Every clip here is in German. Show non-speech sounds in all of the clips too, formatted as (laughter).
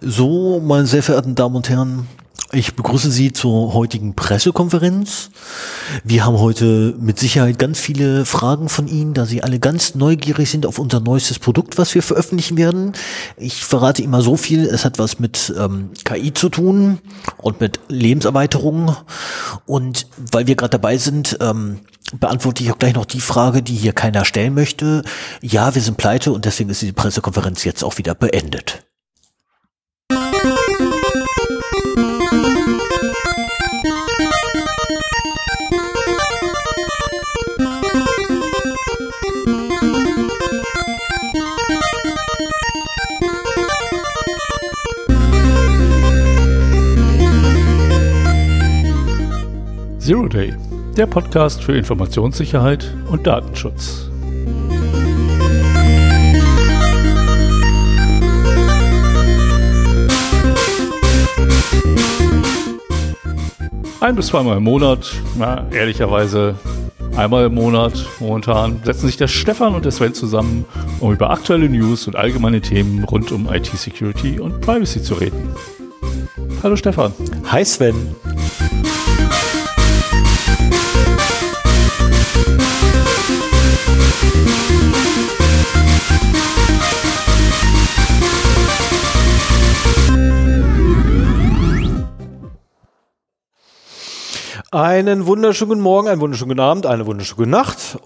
So, meine sehr verehrten Damen und Herren, ich begrüße Sie zur heutigen Pressekonferenz. Wir haben heute mit Sicherheit ganz viele Fragen von Ihnen, da Sie alle ganz neugierig sind auf unser neuestes Produkt, was wir veröffentlichen werden. Ich verrate immer so viel, es hat was mit ähm, KI zu tun und mit Lebenserweiterung. Und weil wir gerade dabei sind, ähm, beantworte ich auch gleich noch die Frage, die hier keiner stellen möchte. Ja, wir sind pleite und deswegen ist die Pressekonferenz jetzt auch wieder beendet. Zero Day, der Podcast für Informationssicherheit und Datenschutz. Ein bis zweimal im Monat, na, ehrlicherweise einmal im Monat momentan, setzen sich der Stefan und der Sven zusammen, um über aktuelle News und allgemeine Themen rund um IT-Security und Privacy zu reden. Hallo Stefan. Hi Sven. Einen wunderschönen guten Morgen, einen wunderschönen guten Abend, eine wunderschöne Nacht.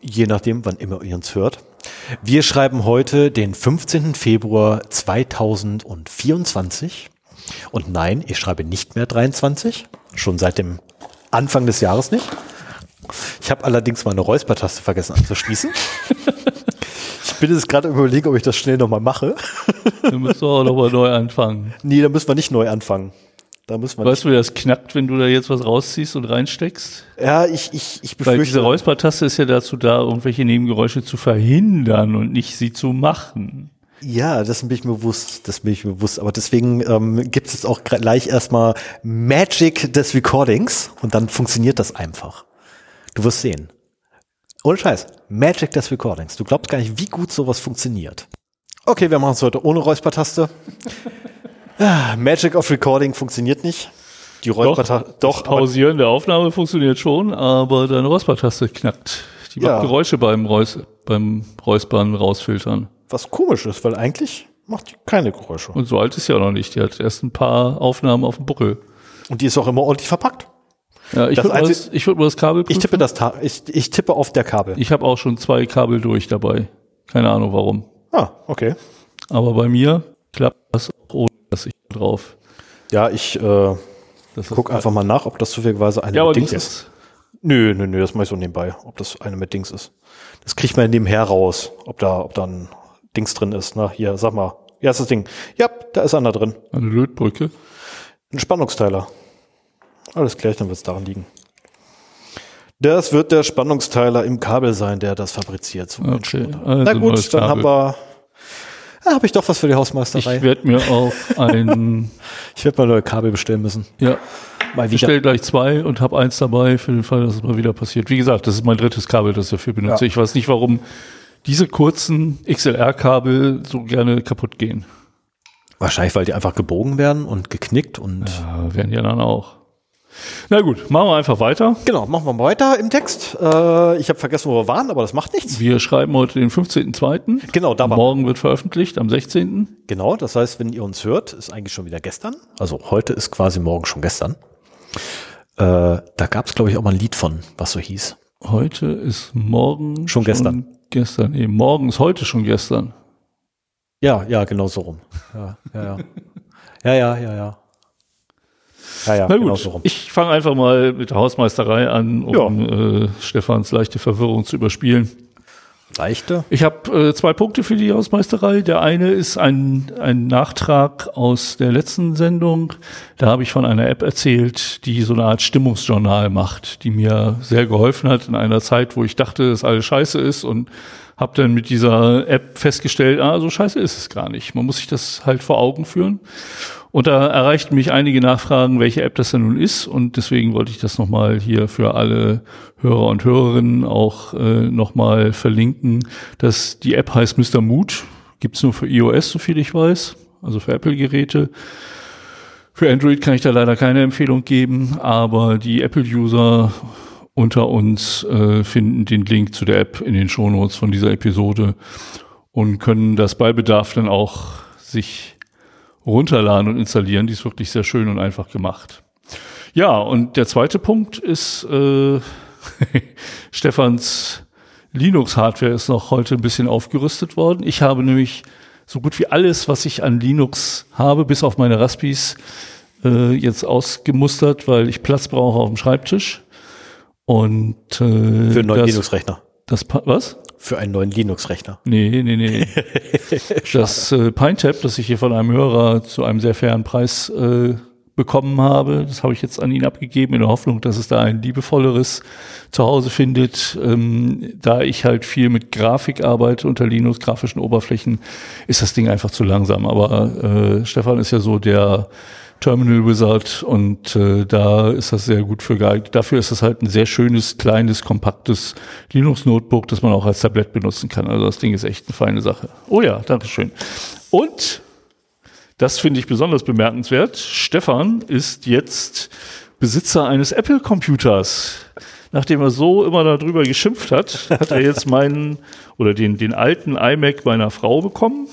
Je nachdem, wann immer ihr uns hört. Wir schreiben heute den 15. Februar 2024. Und nein, ich schreibe nicht mehr 23. Schon seit dem Anfang des Jahres nicht. Ich habe allerdings meine Räuspertaste vergessen anzuschließen. (laughs) ich bin jetzt gerade überlegen, ob ich das schnell nochmal mache. Du musst auch nochmal neu anfangen. Nee, da müssen wir nicht neu anfangen. Da müssen wir Weißt du, wie das knackt, wenn du da jetzt was rausziehst und reinsteckst? Ja, ich, ich, ich Weil befürchte. diese Räuspertaste ist ja dazu da, irgendwelche Nebengeräusche zu verhindern und nicht sie zu machen. Ja, das bin ich mir bewusst, das bin ich mir bewusst. Aber deswegen ähm, gibt es auch gleich erstmal Magic des Recordings und dann funktioniert das einfach. Du wirst sehen. Ohne Scheiß. Magic des Recordings. Du glaubst gar nicht, wie gut sowas funktioniert. Okay, wir machen es heute ohne Räuspertaste. Magic of Recording funktioniert nicht. Die Räuspertaste, doch, aber Pausieren der Aufnahme funktioniert schon, aber deine Räuspertaste knackt. Die macht Ja. Geräusche beim, Reus beim Räuspern rausfiltern. was komisch ist, weil eigentlich macht die keine Geräusche. Und so alt ist sie auch noch nicht. Die hat erst ein paar Aufnahmen auf dem Buckel. Und die ist auch immer ordentlich verpackt. Ja, ich würde mal, das- ich würd mal das Kabel Ich prüfen. tippe das, ich, ich tippe auf der Kabel. Ich habe auch schon zwei Kabel durch dabei. Keine Ahnung warum. ah, okay. Aber bei mir klappt das auch ohne ich drauf. Ja, ich äh, guck einfach mal nach, ob das zufälligerweise eine Ja, aber mit Dings ist. Nö, nö, nö, das mache ich so nebenbei, ob das eine mit Dings ist. Das kriegt man nebenher raus, ob da, ob da ein Dings drin ist. Na, hier, sag mal. Ja, ist das Ding. Ja, da ist einer drin. Eine Lötbrücke. Ein Spannungsteiler. Alles klar, dann wird es daran liegen. Das wird der Spannungsteiler im Kabel sein, der das fabriziert. So Okay, also Na gut, dann haben Kabel. wir. Ah, habe ich doch was für die Ich Hausmeisterei. werde mir auch ein, (laughs) Ich werde mal neue Kabel bestellen müssen. ja, Mal ich wieder. stelle gleich zwei und habe eins dabei für den Fall, dass es mal wieder passiert. Wie gesagt, das ist mein drittes Kabel, das ich dafür benutze. Ja. Ich weiß nicht, warum diese kurzen XLR-Kabel so gerne kaputt gehen. Wahrscheinlich, weil die einfach gebogen werden und geknickt und. Ja, werden ja dann auch. Na gut, machen wir einfach weiter. Genau, machen wir mal weiter im Text. Äh, ich habe vergessen, wo wir waren, aber das macht nichts. Wir schreiben heute den 15.02. Genau, da war Morgen wird veröffentlicht, am 16. Genau, das heißt, wenn ihr uns hört, ist eigentlich schon wieder gestern. Also heute ist quasi morgen schon gestern. Äh, da gab es, glaube ich, auch mal ein Lied von, was so hieß. Heute ist morgen Schon gestern. Gestern, nee, morgen ist heute schon gestern. Ja, ja, genau so rum. Ja, ja, ja. ja, ja, ja, ja. Ja, ja, Na gut, genau so ich fange einfach mal mit der Hausmeisterei an, um äh, Stefans leichte Verwirrung zu überspielen. Leichte. Ich habe äh, zwei Punkte für die Hausmeisterei. Der eine ist ein, ein Nachtrag aus der letzten Sendung. Da habe ich von einer App erzählt, die so eine Art Stimmungsjournal macht, die mir sehr geholfen hat in einer Zeit, wo ich dachte, dass alles scheiße ist und habe dann mit dieser App festgestellt, ah, so scheiße ist es gar nicht. Man muss sich das halt vor Augen führen. Und da erreichten mich einige Nachfragen, welche App das denn nun ist. Und deswegen wollte ich das nochmal hier für alle Hörer und Hörerinnen auch äh, nochmal verlinken. dass die App heißt Mr. Mood. Gibt's nur für iOS, so viel ich weiß. also für Apple-Geräte. Für Android kann ich da leider keine Empfehlung geben, aber die Apple-User unter uns äh, finden den Link zu der App in den Shownotes von dieser Episode und können das bei Bedarf dann auch sich runterladen und installieren. Die ist wirklich sehr schön und einfach gemacht. Ja, und der zweite Punkt ist, äh, (laughs) Stefans Linux-Hardware ist noch heute ein bisschen aufgerüstet worden. Ich habe nämlich so gut wie alles, was ich an Linux habe, bis auf meine Raspis, äh, jetzt ausgemustert, weil ich Platz brauche auf dem Schreibtisch. Und äh, Für einen neuen Linux-Rechner. Das was? Für einen neuen Linux-Rechner. Nee, nee, nee. (laughs) das äh, PineTap, das ich hier von einem Hörer zu einem sehr fairen Preis äh, bekommen habe, das habe ich jetzt an ihn abgegeben, in der Hoffnung, dass es da ein liebevolleres Zuhause findet. Ähm, da ich halt viel mit Grafik arbeite unter Linux, grafischen Oberflächen, ist das Ding einfach zu langsam. Aber äh, Stefan ist ja so der Terminal Wizard und äh, da ist das sehr gut für geeignet. Dafür ist es halt ein sehr schönes, kleines, kompaktes Linux-Notebook, das man auch als Tablet benutzen kann. Also das Ding ist echt eine feine Sache. Oh ja, Dankeschön. Und das finde ich besonders bemerkenswert. Stefan ist jetzt Besitzer eines Apple-Computers. Nachdem er so immer darüber geschimpft hat, hat er jetzt meinen oder den, den alten iMac meiner Frau bekommen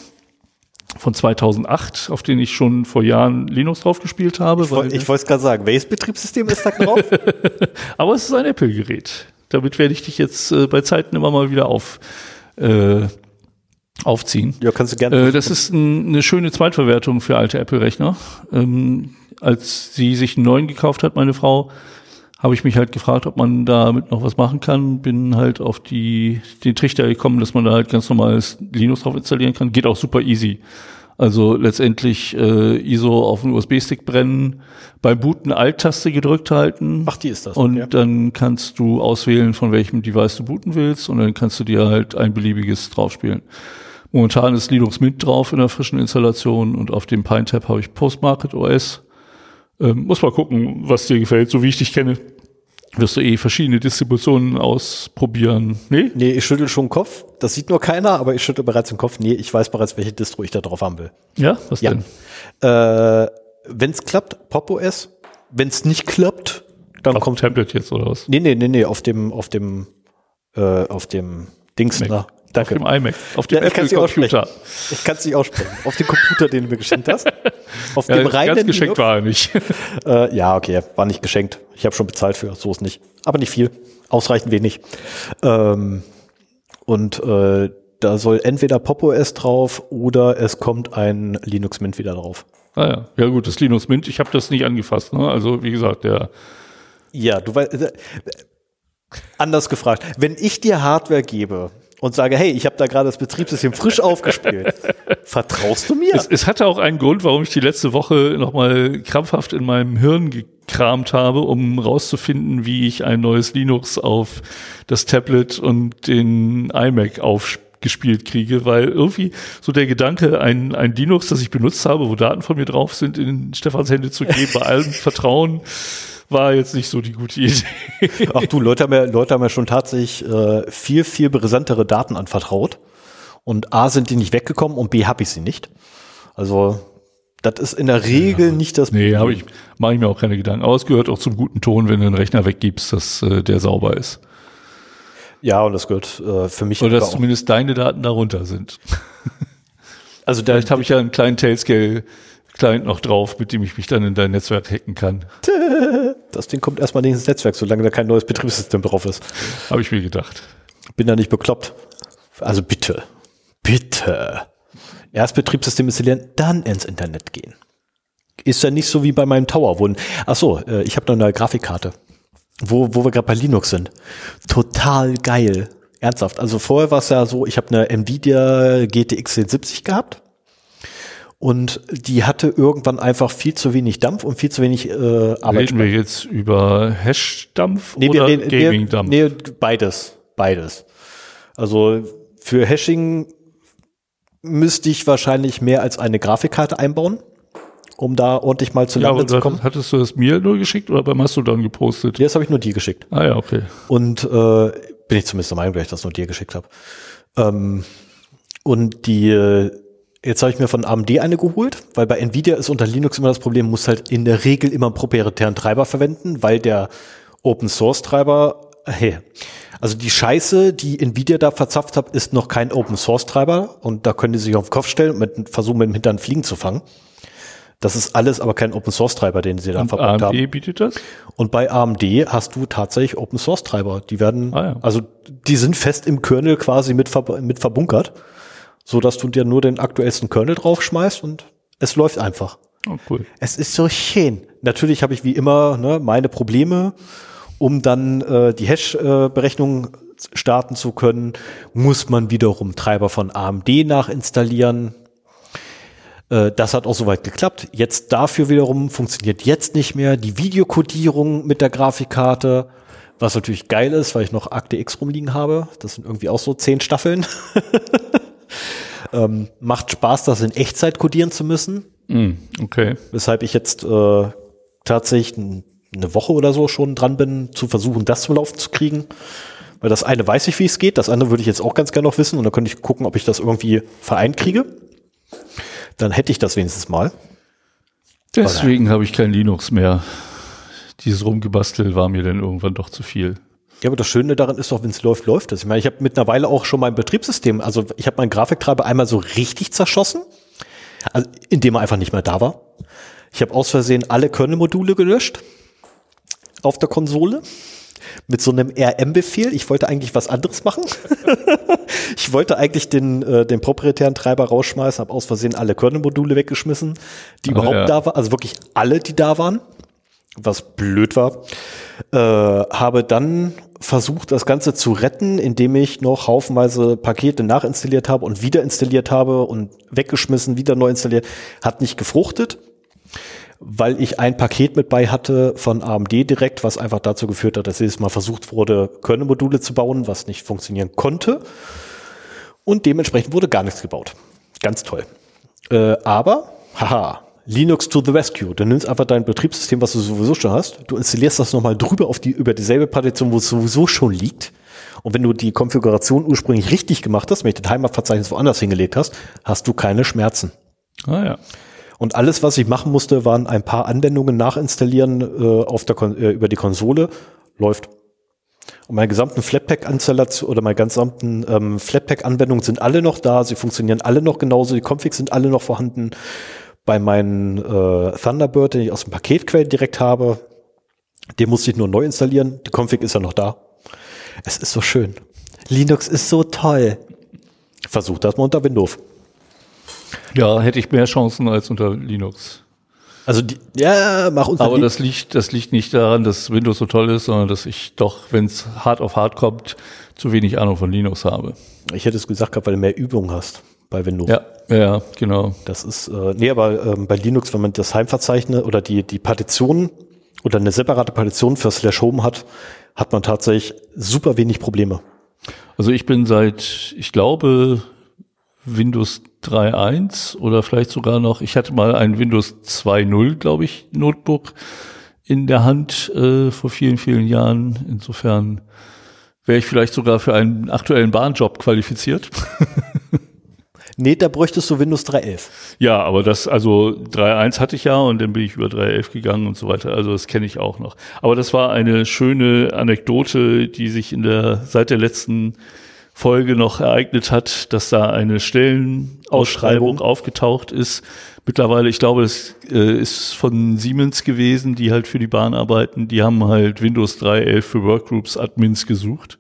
von 2008, auf den ich schon vor Jahren Linux drauf gespielt habe. Ich, wollte es gerade sagen, welches Betriebssystem ist da drauf? (laughs) Aber es ist ein Apple-Gerät. Damit werde ich dich jetzt äh, bei Zeiten immer mal wieder auf, äh, aufziehen. Ja, kannst du gerne. Äh, das ist ein, eine schöne Zweitverwertung für alte Apple-Rechner. Ähm, als sie sich einen neuen gekauft hat, meine Frau, habe ich mich halt gefragt, ob man damit noch was machen kann. Bin halt auf die, den Trichter gekommen, dass man da halt ganz normales Linux drauf installieren kann. Geht auch super easy. Also letztendlich äh, ISO auf den USB-Stick brennen, beim Booten Alt-Taste gedrückt halten. Ach, die ist das. Und okay. dann kannst du auswählen, von welchem Device du booten willst und dann kannst du dir halt ein beliebiges draufspielen. Momentan ist Linux Mint drauf in der frischen Installation und auf dem PineTap habe ich Postmarket OS. Ähm, muss mal gucken, was dir gefällt. So wie ich dich kenne, wirst du eh verschiedene Distributionen ausprobieren. Nee? Nee, ich schüttel schon den Kopf. Das sieht nur keiner, aber ich schüttel bereits den Kopf. Nee, ich weiß bereits, welche Distro ich da drauf haben will. Ja, was ja. denn? Äh, Wenn es klappt, Pop OS. Wenn es nicht klappt, dann auf kommt Tablet jetzt oder was? Nee, nee, nee, nee, auf dem auf dem äh, auf dem Dings Mac. na, Danke. Auf dem iMac, auf dem ja, Apple-Computer. Ich kann es nicht aussprechen. Auf dem Computer, den du mir geschenkt hast. Auf ja, dem reinen ganz geschenkt war er nicht. (laughs) äh, ja, okay, war nicht geschenkt. Ich habe schon bezahlt für, so ist nicht. Aber nicht viel, ausreichend wenig. Ähm, und äh, da soll entweder Pop OS drauf oder es kommt ein Linux Mint wieder drauf. Ah ja, ja gut, das Linux Mint, ich habe das nicht angefasst. Ne? Also wie gesagt, der ja, du weißt, äh, anders gefragt, wenn ich dir Hardware gebe, und sage, hey, ich habe da gerade das Betriebssystem frisch (laughs) aufgespielt. Vertraust du mir? Es, es, hatte auch einen Grund, warum ich die letzte Woche nochmal krampfhaft in meinem Hirn gekramt habe, um rauszufinden, wie ich ein neues Linux auf das Tablet und den iMac aufgespielt kriege, weil irgendwie so der Gedanke, ein, ein Linux, das ich benutzt habe, wo Daten von mir drauf sind, in Stefans Hände zu geben, bei allem Vertrauen, war jetzt nicht so die gute Idee. Ach du, Leute haben ja, Leute haben ja schon tatsächlich äh, viel, viel brisantere Daten anvertraut. Und A sind die nicht weggekommen und B habe ich sie nicht. Also das ist in der Regel ja, nicht das Nee, habe ich, mache ich mir auch keine Gedanken. Aber es gehört auch zum guten Ton, wenn du einen Rechner weggibst, dass äh, der sauber ist. Ja, und das gehört äh, für mich. Oder dass zumindest deine Daten darunter sind. Also vielleicht habe ich ja einen kleinen Tailscale Client noch drauf, mit dem ich mich dann in dein Netzwerk hacken kann. (laughs) Das Ding kommt erstmal nicht ins Netzwerk, solange da kein neues Betriebssystem drauf ist. Habe ich mir gedacht. Bin da nicht bekloppt. Also bitte, bitte. Erst Betriebssystem installieren, dann ins Internet gehen. Ist ja nicht so wie bei meinem Tower, wo, ach so, äh, ich habe noch eine Grafikkarte, wo, wo wir gerade bei Linux sind. Total geil. Ernsthaft. Also vorher war es ja so, ich habe eine Nvidia GTX 1070 gehabt und die hatte irgendwann einfach viel zu wenig Dampf und viel zu wenig äh, Arbeit. Reden wir jetzt über Hash-Dampf nee, oder Gaming-Dampf? Nee, beides, beides. Also für Hashing müsste ich wahrscheinlich mehr als eine Grafikkarte einbauen, um da ordentlich mal zu ja, Lande zu kommen. Hattest du das mir nur geschickt oder beim Mastodon gepostet? Nee, das habe ich nur dir geschickt. Ah ja, okay. Und äh, bin ich zumindest der Meinung, dass ich das nur dir geschickt habe. Ähm, und die Jetzt habe ich mir von AMD eine geholt, weil bei Nvidia ist unter Linux immer das Problem, muss halt in der Regel immer einen proprietären Treiber verwenden, weil der Open Source Treiber, hey, also die Scheiße, die Nvidia da verzapft hat, ist noch kein Open Source Treiber und da können die sich auf den Kopf stellen und mit, versuchen mit dem Hintern Fliegen zu fangen. Das ist alles aber kein Open Source Treiber, den sie da Und verpackt AMD haben. bietet das? Und bei AMD hast du tatsächlich Open Source Treiber. Die werden, Ah, ja. also die sind fest im Kernel quasi mit, mit verbunkert, so dass du dir nur den aktuellsten Kernel draufschmeißt und es läuft einfach. Oh, cool. Es ist so schön. Natürlich habe ich wie immer ne, meine Probleme, um dann äh, die Hash-Berechnung starten zu können, muss man wiederum Treiber von AMD nachinstallieren. Äh, Das hat auch soweit geklappt. Jetzt dafür wiederum funktioniert jetzt nicht mehr die Videokodierung mit der Grafikkarte, was natürlich geil ist, weil ich noch Akte X rumliegen habe. Das sind irgendwie auch so zehn Staffeln. (laughs) ähm, macht Spaß, das in Echtzeit kodieren zu müssen Mm, okay. weshalb ich jetzt äh, tatsächlich eine Woche oder so schon dran bin, zu versuchen, das zum Laufen zu kriegen. Weil das eine weiß ich, wie es geht, das andere würde ich jetzt auch ganz gerne noch wissen und dann könnte ich gucken, ob ich das irgendwie vereint kriege. Dann hätte ich das wenigstens mal. Deswegen habe ich kein Linux mehr. Dieses Rumgebastel war mir dann irgendwann doch zu viel. Ja, aber das Schöne daran ist doch, wenn es läuft, läuft es. Ich meine, ich habe mittlerweile auch schon mein Betriebssystem, also ich habe meinen Grafiktreiber einmal so richtig zerschossen, also indem er einfach nicht mehr da war. Ich habe aus Versehen alle Kernel-Module gelöscht auf der Konsole mit so einem RM-Befehl. Ich wollte eigentlich was anderes machen. (laughs) ich wollte eigentlich den, äh, den proprietären Treiber rausschmeißen, habe aus Versehen alle Kernel-Module weggeschmissen, die Ah, überhaupt ja. da waren, also wirklich alle, die da waren, was blöd war. Äh, habe dann versucht, das Ganze zu retten, indem ich noch haufenweise Pakete nachinstalliert habe und wieder installiert habe und weggeschmissen, wieder neu installiert. Hat nicht gefruchtet weil ich ein Paket mit bei hatte von AMD direkt, was einfach dazu geführt hat, dass jedes Mal versucht wurde, Kernel-Module zu bauen, was nicht funktionieren konnte. Und dementsprechend wurde gar nichts gebaut. Ganz toll. Äh, aber, haha, Linux to the rescue. Du nimmst einfach dein Betriebssystem, was du sowieso schon hast, du installierst das nochmal drüber auf die, über dieselbe Partition, wo es sowieso schon liegt. Und wenn du die Konfiguration ursprünglich richtig gemacht hast, wenn du den Heimatverzeichnis woanders hingelegt hast, hast du keine Schmerzen. Ah ja. Und alles, was ich machen musste, waren ein paar Anwendungen nachinstallieren äh, auf der Kon äh, über die Konsole. Läuft. Und meine gesamten Flatpak-Installation oder meine gesamten ähm, Flatpak-Anwendungen sind alle noch da. Sie funktionieren alle noch genauso. Die Configs sind alle noch vorhanden. Bei meinen äh, Thunderbird, den ich aus dem Paketquell direkt habe, den musste ich nur neu installieren. Die Config ist ja noch da. Es ist so schön. Linux ist so toll. Versucht das mal unter Windows. Ja, hätte ich mehr Chancen als unter Linux. Also die, ja, mach unter Aber das liegt, das liegt nicht daran, dass Windows so toll ist, sondern dass ich doch, wenn es hart auf hart kommt, zu wenig Ahnung von Linux habe. Ich hätte es gesagt gehabt, weil du mehr Übung hast bei Windows. Ja, ja, genau. Das ist, äh, nee, aber ähm, bei Linux, wenn man das Heimverzeichnis oder die, die Partition oder eine separate Partition für Slash Home hat, hat man tatsächlich super wenig Probleme. Also ich bin seit, ich glaube, Windows 3.1 oder vielleicht sogar noch, ich hatte mal ein Windows 2.0, glaube ich, Notebook in der Hand äh, vor vielen, vielen Jahren. Insofern wäre ich vielleicht sogar für einen aktuellen Bahnjob qualifiziert. (laughs) Nee, da bräuchtest du Windows 3.11. Ja, aber das, also 3.1 hatte ich ja und dann bin ich über 3.11 gegangen und so weiter. Also das kenne ich auch noch. Aber das war eine schöne Anekdote, die sich in der, seit der letzten Folge noch ereignet hat, dass da eine Stellenausschreibung Ausschreibung. aufgetaucht ist. Mittlerweile, ich glaube, es äh, ist von Siemens gewesen, die halt für die Bahn arbeiten. Die haben halt Windows 3.11 für Workgroups Admins gesucht.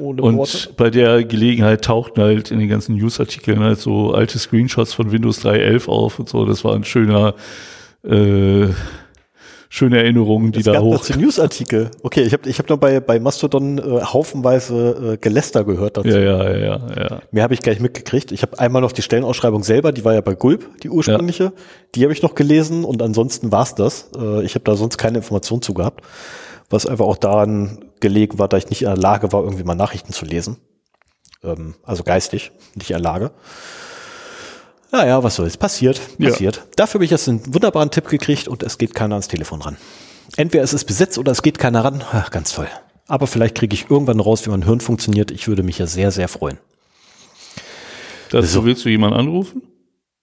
Ohne Und bei der Gelegenheit tauchten halt in den ganzen Newsartikeln halt so alte Screenshots von Windows 3.11 auf und so. Das war ein schöner, äh, schöne Erinnerungen, die Es da gab hoch. dazu Newsartikel. Okay, ich habe ich hab noch bei, bei Mastodon äh, haufenweise äh, Geläster gehört dazu. Ja, ja, ja, ja. Mehr habe ich gar nicht mitgekriegt. Ich habe einmal noch die Stellenausschreibung selber, die war ja bei Gulp, die ursprüngliche. Die habe ich noch gelesen und ansonsten war's das. Äh, ich habe da sonst keine Information zu gehabt. Was einfach auch daran gelegen war, da ich nicht in der Lage war, irgendwie mal Nachrichten zu lesen. Ähm, also geistig, nicht in der Lage. Naja, was soll's. Passiert, Ja. passiert. Dafür habe ich jetzt einen wunderbaren Tipp gekriegt und es geht keiner ans Telefon ran. Entweder es ist besetzt oder es geht keiner ran. Ach, ganz toll. Aber vielleicht kriege ich irgendwann raus, wie mein Hirn funktioniert. Ich würde mich ja sehr, sehr freuen. Dazu So. willst du jemanden anrufen?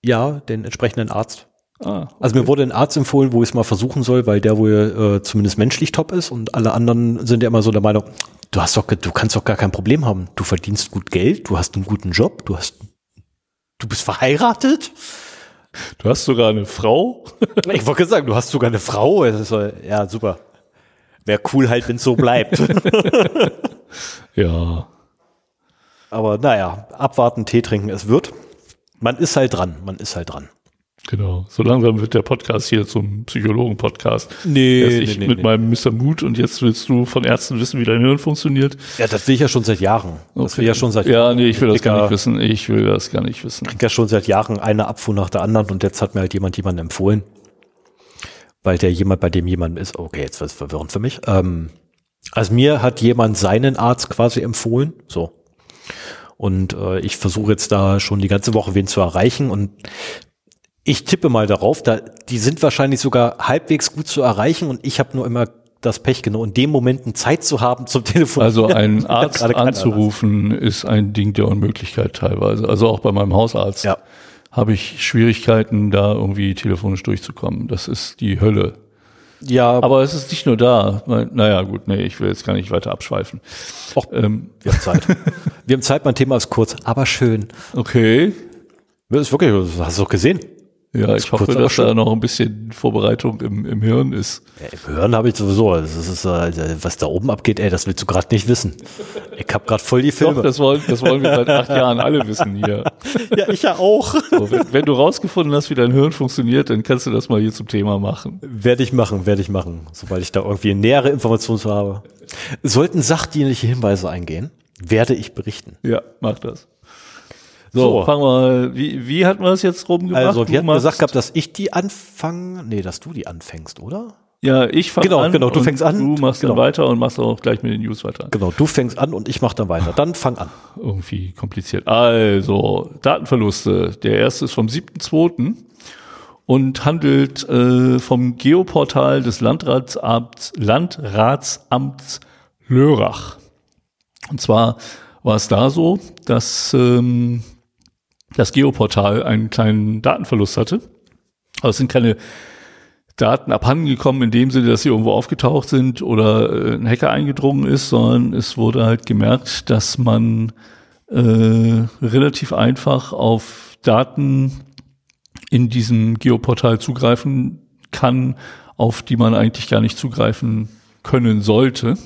Ja, den entsprechenden Arzt. Ah, okay. Also mir wurde ein Arzt empfohlen, wo ich es mal versuchen soll, weil der wohl äh, zumindest menschlich top ist und alle anderen sind ja immer so der Meinung, du hast doch, du kannst doch gar kein Problem haben. Du verdienst gut Geld, du hast einen guten Job, du hast, du bist verheiratet. du hast sogar eine Frau. (laughs) Ich wollte sagen, du hast sogar eine Frau. So- ja, super. Wäre cool halt, wenn es so bleibt. (laughs) ja, Aber naja, abwarten, Tee trinken, es wird. Man ist halt dran, man ist halt dran. Genau. So langsam wird der Podcast hier zum Psychologen-Podcast. Nee, Erst ich mit meinem Mr. Mut und jetzt willst du von Ärzten wissen, wie dein Hirn funktioniert. Ja, das will ich ja schon seit Jahren. Das will ich ja schon seit Ja, nee, ich will das gar nicht wissen. Ich will das gar nicht wissen. krieg ja schon seit Jahren eine Abfuhr nach der anderen und jetzt hat mir halt jemand jemanden empfohlen. Weil der jemand bei dem jemand ist, okay, jetzt wird es verwirrend für mich. Ähm, also mir hat jemand seinen Arzt quasi empfohlen, so. Und äh, ich versuche jetzt da schon die ganze Woche wen zu erreichen und ich tippe mal darauf, da die sind wahrscheinlich sogar halbwegs gut zu erreichen und ich habe nur immer das Pech genau in dem Momenten Zeit zu haben zum Telefon. Also (laughs) einen Arzt anzurufen ist ein Ding der Unmöglichkeit teilweise. Also auch bei meinem Hausarzt Ja. habe ich Schwierigkeiten, da irgendwie telefonisch durchzukommen. Das ist die Hölle. ja, Aber es ist nicht nur da. Naja, gut, nee, ich will jetzt gar nicht weiter abschweifen. Och, Ähm, wir haben Zeit. (laughs) wir haben Zeit, mein Thema ist kurz, aber schön. okay. Das ist wirklich, das hast du doch gesehen. Ja, ich hoffe, dass da noch ein bisschen Vorbereitung im, im Hirn ist. Ja, Im Hören habe ich sowieso. Das ist, äh, was da oben abgeht, ey, das willst du gerade nicht wissen. Ich habe gerade voll die Doch, Filme. das wollen, das wollen wir seit acht (laughs) Jahren alle wissen hier. ja, ich ja auch. So, wenn, wenn du rausgefunden hast, wie dein Hirn funktioniert, dann kannst du das mal hier zum Thema machen. werde ich machen, werde ich machen, sobald ich da irgendwie nähere Informationen zu habe. Sollten sachdienliche Hinweise eingehen, werde ich berichten. Ja, mach das. So, So. fangen wir mal. Wie, wie hatten wir es jetzt rumgemacht? Also, wir Du hatten gesagt gehabt, dass ich die anfange. Nee, dass du die anfängst, oder? Ja, ich fange Genau, an. genau, du fängst an. Du machst Genau. dann weiter und machst auch gleich mit den News weiter. Genau, du fängst an und ich mache dann weiter. Dann fang an. Irgendwie kompliziert. Also, Datenverluste. Der erste ist vom 7.2. und handelt äh, vom Geoportal des Landratsamts, Landratsamts Lörrach. Und zwar war es da so, dass ähm, das Geoportal einen kleinen Datenverlust hatte. Aber es sind keine Daten abhandengekommen in dem Sinne, dass sie irgendwo aufgetaucht sind oder äh, ein Hacker eingedrungen ist, sondern es wurde halt gemerkt, dass man äh, relativ einfach auf Daten in diesem Geoportal zugreifen kann, auf die man eigentlich gar nicht zugreifen können sollte.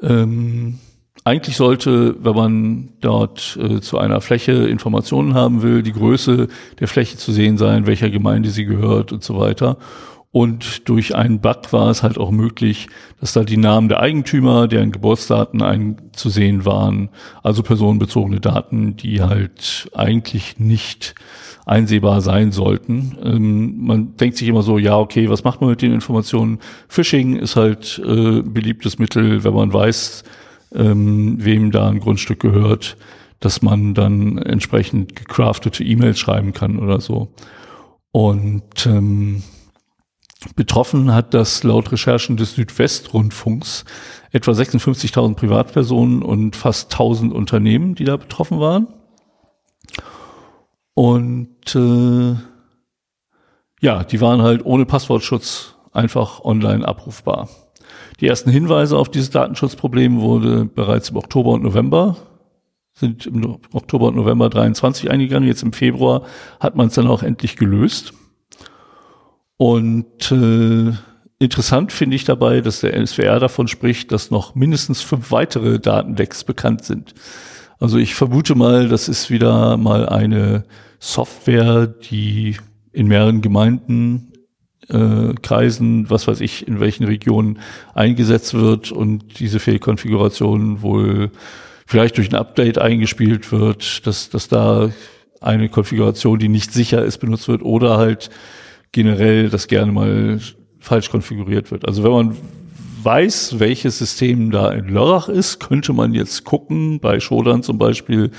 Ähm, eigentlich sollte, wenn man dort äh, zu einer Fläche Informationen haben will, die Größe der Fläche zu sehen sein, welcher Gemeinde sie gehört und so weiter. Und durch einen Bug war es halt auch möglich, dass da die Namen der Eigentümer, deren Geburtsdaten einzusehen waren, also personenbezogene Daten, die halt eigentlich nicht einsehbar sein sollten. Ähm, man denkt sich immer so, ja, okay, was macht man mit den Informationen? Phishing ist halt äh, beliebtes Mittel, wenn man weiß, ähm, wem da ein Grundstück gehört, dass man dann entsprechend gecraftete E-Mails schreiben kann oder so. Und ähm, betroffen hat das laut Recherchen des Südwestrundfunks etwa 56.000 Privatpersonen und fast 1.000 Unternehmen, die da betroffen waren. Und äh, ja, die waren halt ohne Passwortschutz einfach online abrufbar. Die ersten Hinweise auf dieses Datenschutzproblem wurde bereits im Oktober und November, sind im Oktober und November 23 eingegangen. Jetzt im Februar hat man es dann auch endlich gelöst. Und äh, interessant finde ich dabei, dass der NSWR davon spricht, dass noch mindestens fünf weitere Datenlecks bekannt sind. Also ich vermute mal, das ist wieder mal eine Software, die in mehreren Gemeinden, äh, Kreisen, was weiß ich, in welchen Regionen eingesetzt wird und diese Fehlkonfiguration wohl vielleicht durch ein Update eingespielt wird, dass, dass da eine Konfiguration, die nicht sicher ist, benutzt wird oder halt generell das gerne mal falsch konfiguriert wird. Also wenn man weiß, welches System da in Lörrach ist, könnte man jetzt gucken, bei Shodan zum Beispiel,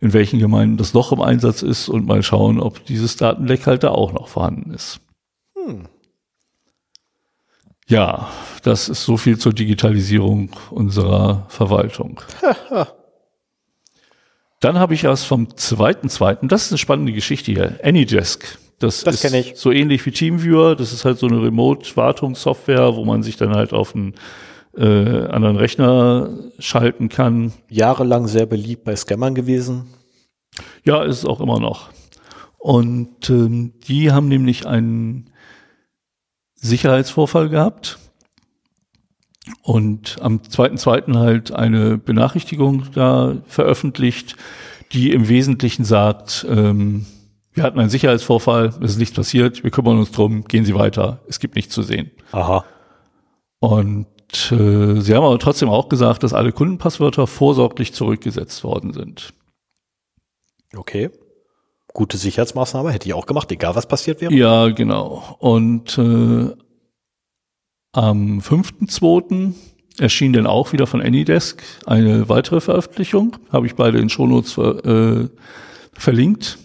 in welchen Gemeinden das noch im Einsatz ist und mal schauen, ob dieses Datenleck halt da auch noch vorhanden ist. Ja, das ist so viel zur Digitalisierung unserer Verwaltung. (laughs) Dann habe ich erst vom zweiten, zweiten, das ist eine spannende Geschichte hier, AnyDesk. Das, Das ist ich. so ähnlich wie TeamViewer. Das ist halt so eine Remote-Wartungssoftware, wo man sich dann halt auf einen äh, anderen Rechner schalten kann. Jahrelang sehr beliebt bei Scammern gewesen. Ja, ist es auch immer noch. Und ähm, die haben nämlich einen Sicherheitsvorfall gehabt und am 2.2. halt eine Benachrichtigung da veröffentlicht, die im Wesentlichen sagt, ähm, wir hatten einen Sicherheitsvorfall, es ist nichts passiert, wir kümmern uns drum, gehen Sie weiter, es gibt nichts zu sehen. Aha. Und äh, sie haben aber trotzdem auch gesagt, dass alle Kundenpasswörter vorsorglich zurückgesetzt worden sind. Okay. Gute Sicherheitsmaßnahme hätte ich auch gemacht, egal was passiert wäre. Ja, genau. Und äh, am 5.2. erschien dann auch wieder von Anydesk eine weitere Veröffentlichung. Habe ich beide in Shownotes ver äh, verlinkt.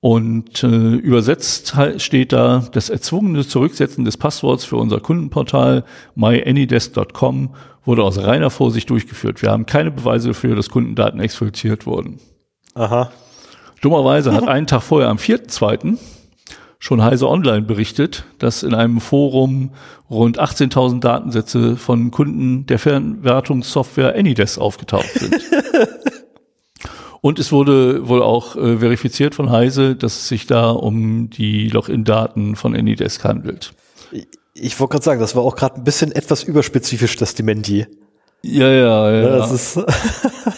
Und äh, übersetzt steht da, das erzwungene Zurücksetzen des Passworts für unser Kundenportal myanydesk.com wurde aus reiner Vorsicht durchgeführt. Wir haben keine Beweise dafür, dass Kundendaten exfiltriert wurden. Aha. Dummerweise hat einen Tag vorher, am 4.2., schon Heise Online berichtet, dass in einem Forum rund 18.000 Datensätze von Kunden der Fernwartungssoftware Anydesk aufgetaucht sind. (laughs) Und es wurde wohl auch äh, verifiziert von Heise, dass es sich da um die Login-Daten von Anydesk handelt. Ich wollte gerade sagen, das war auch gerade ein bisschen etwas überspezifisch, das Dementi. Ja, ja, ja. Ja, das ist,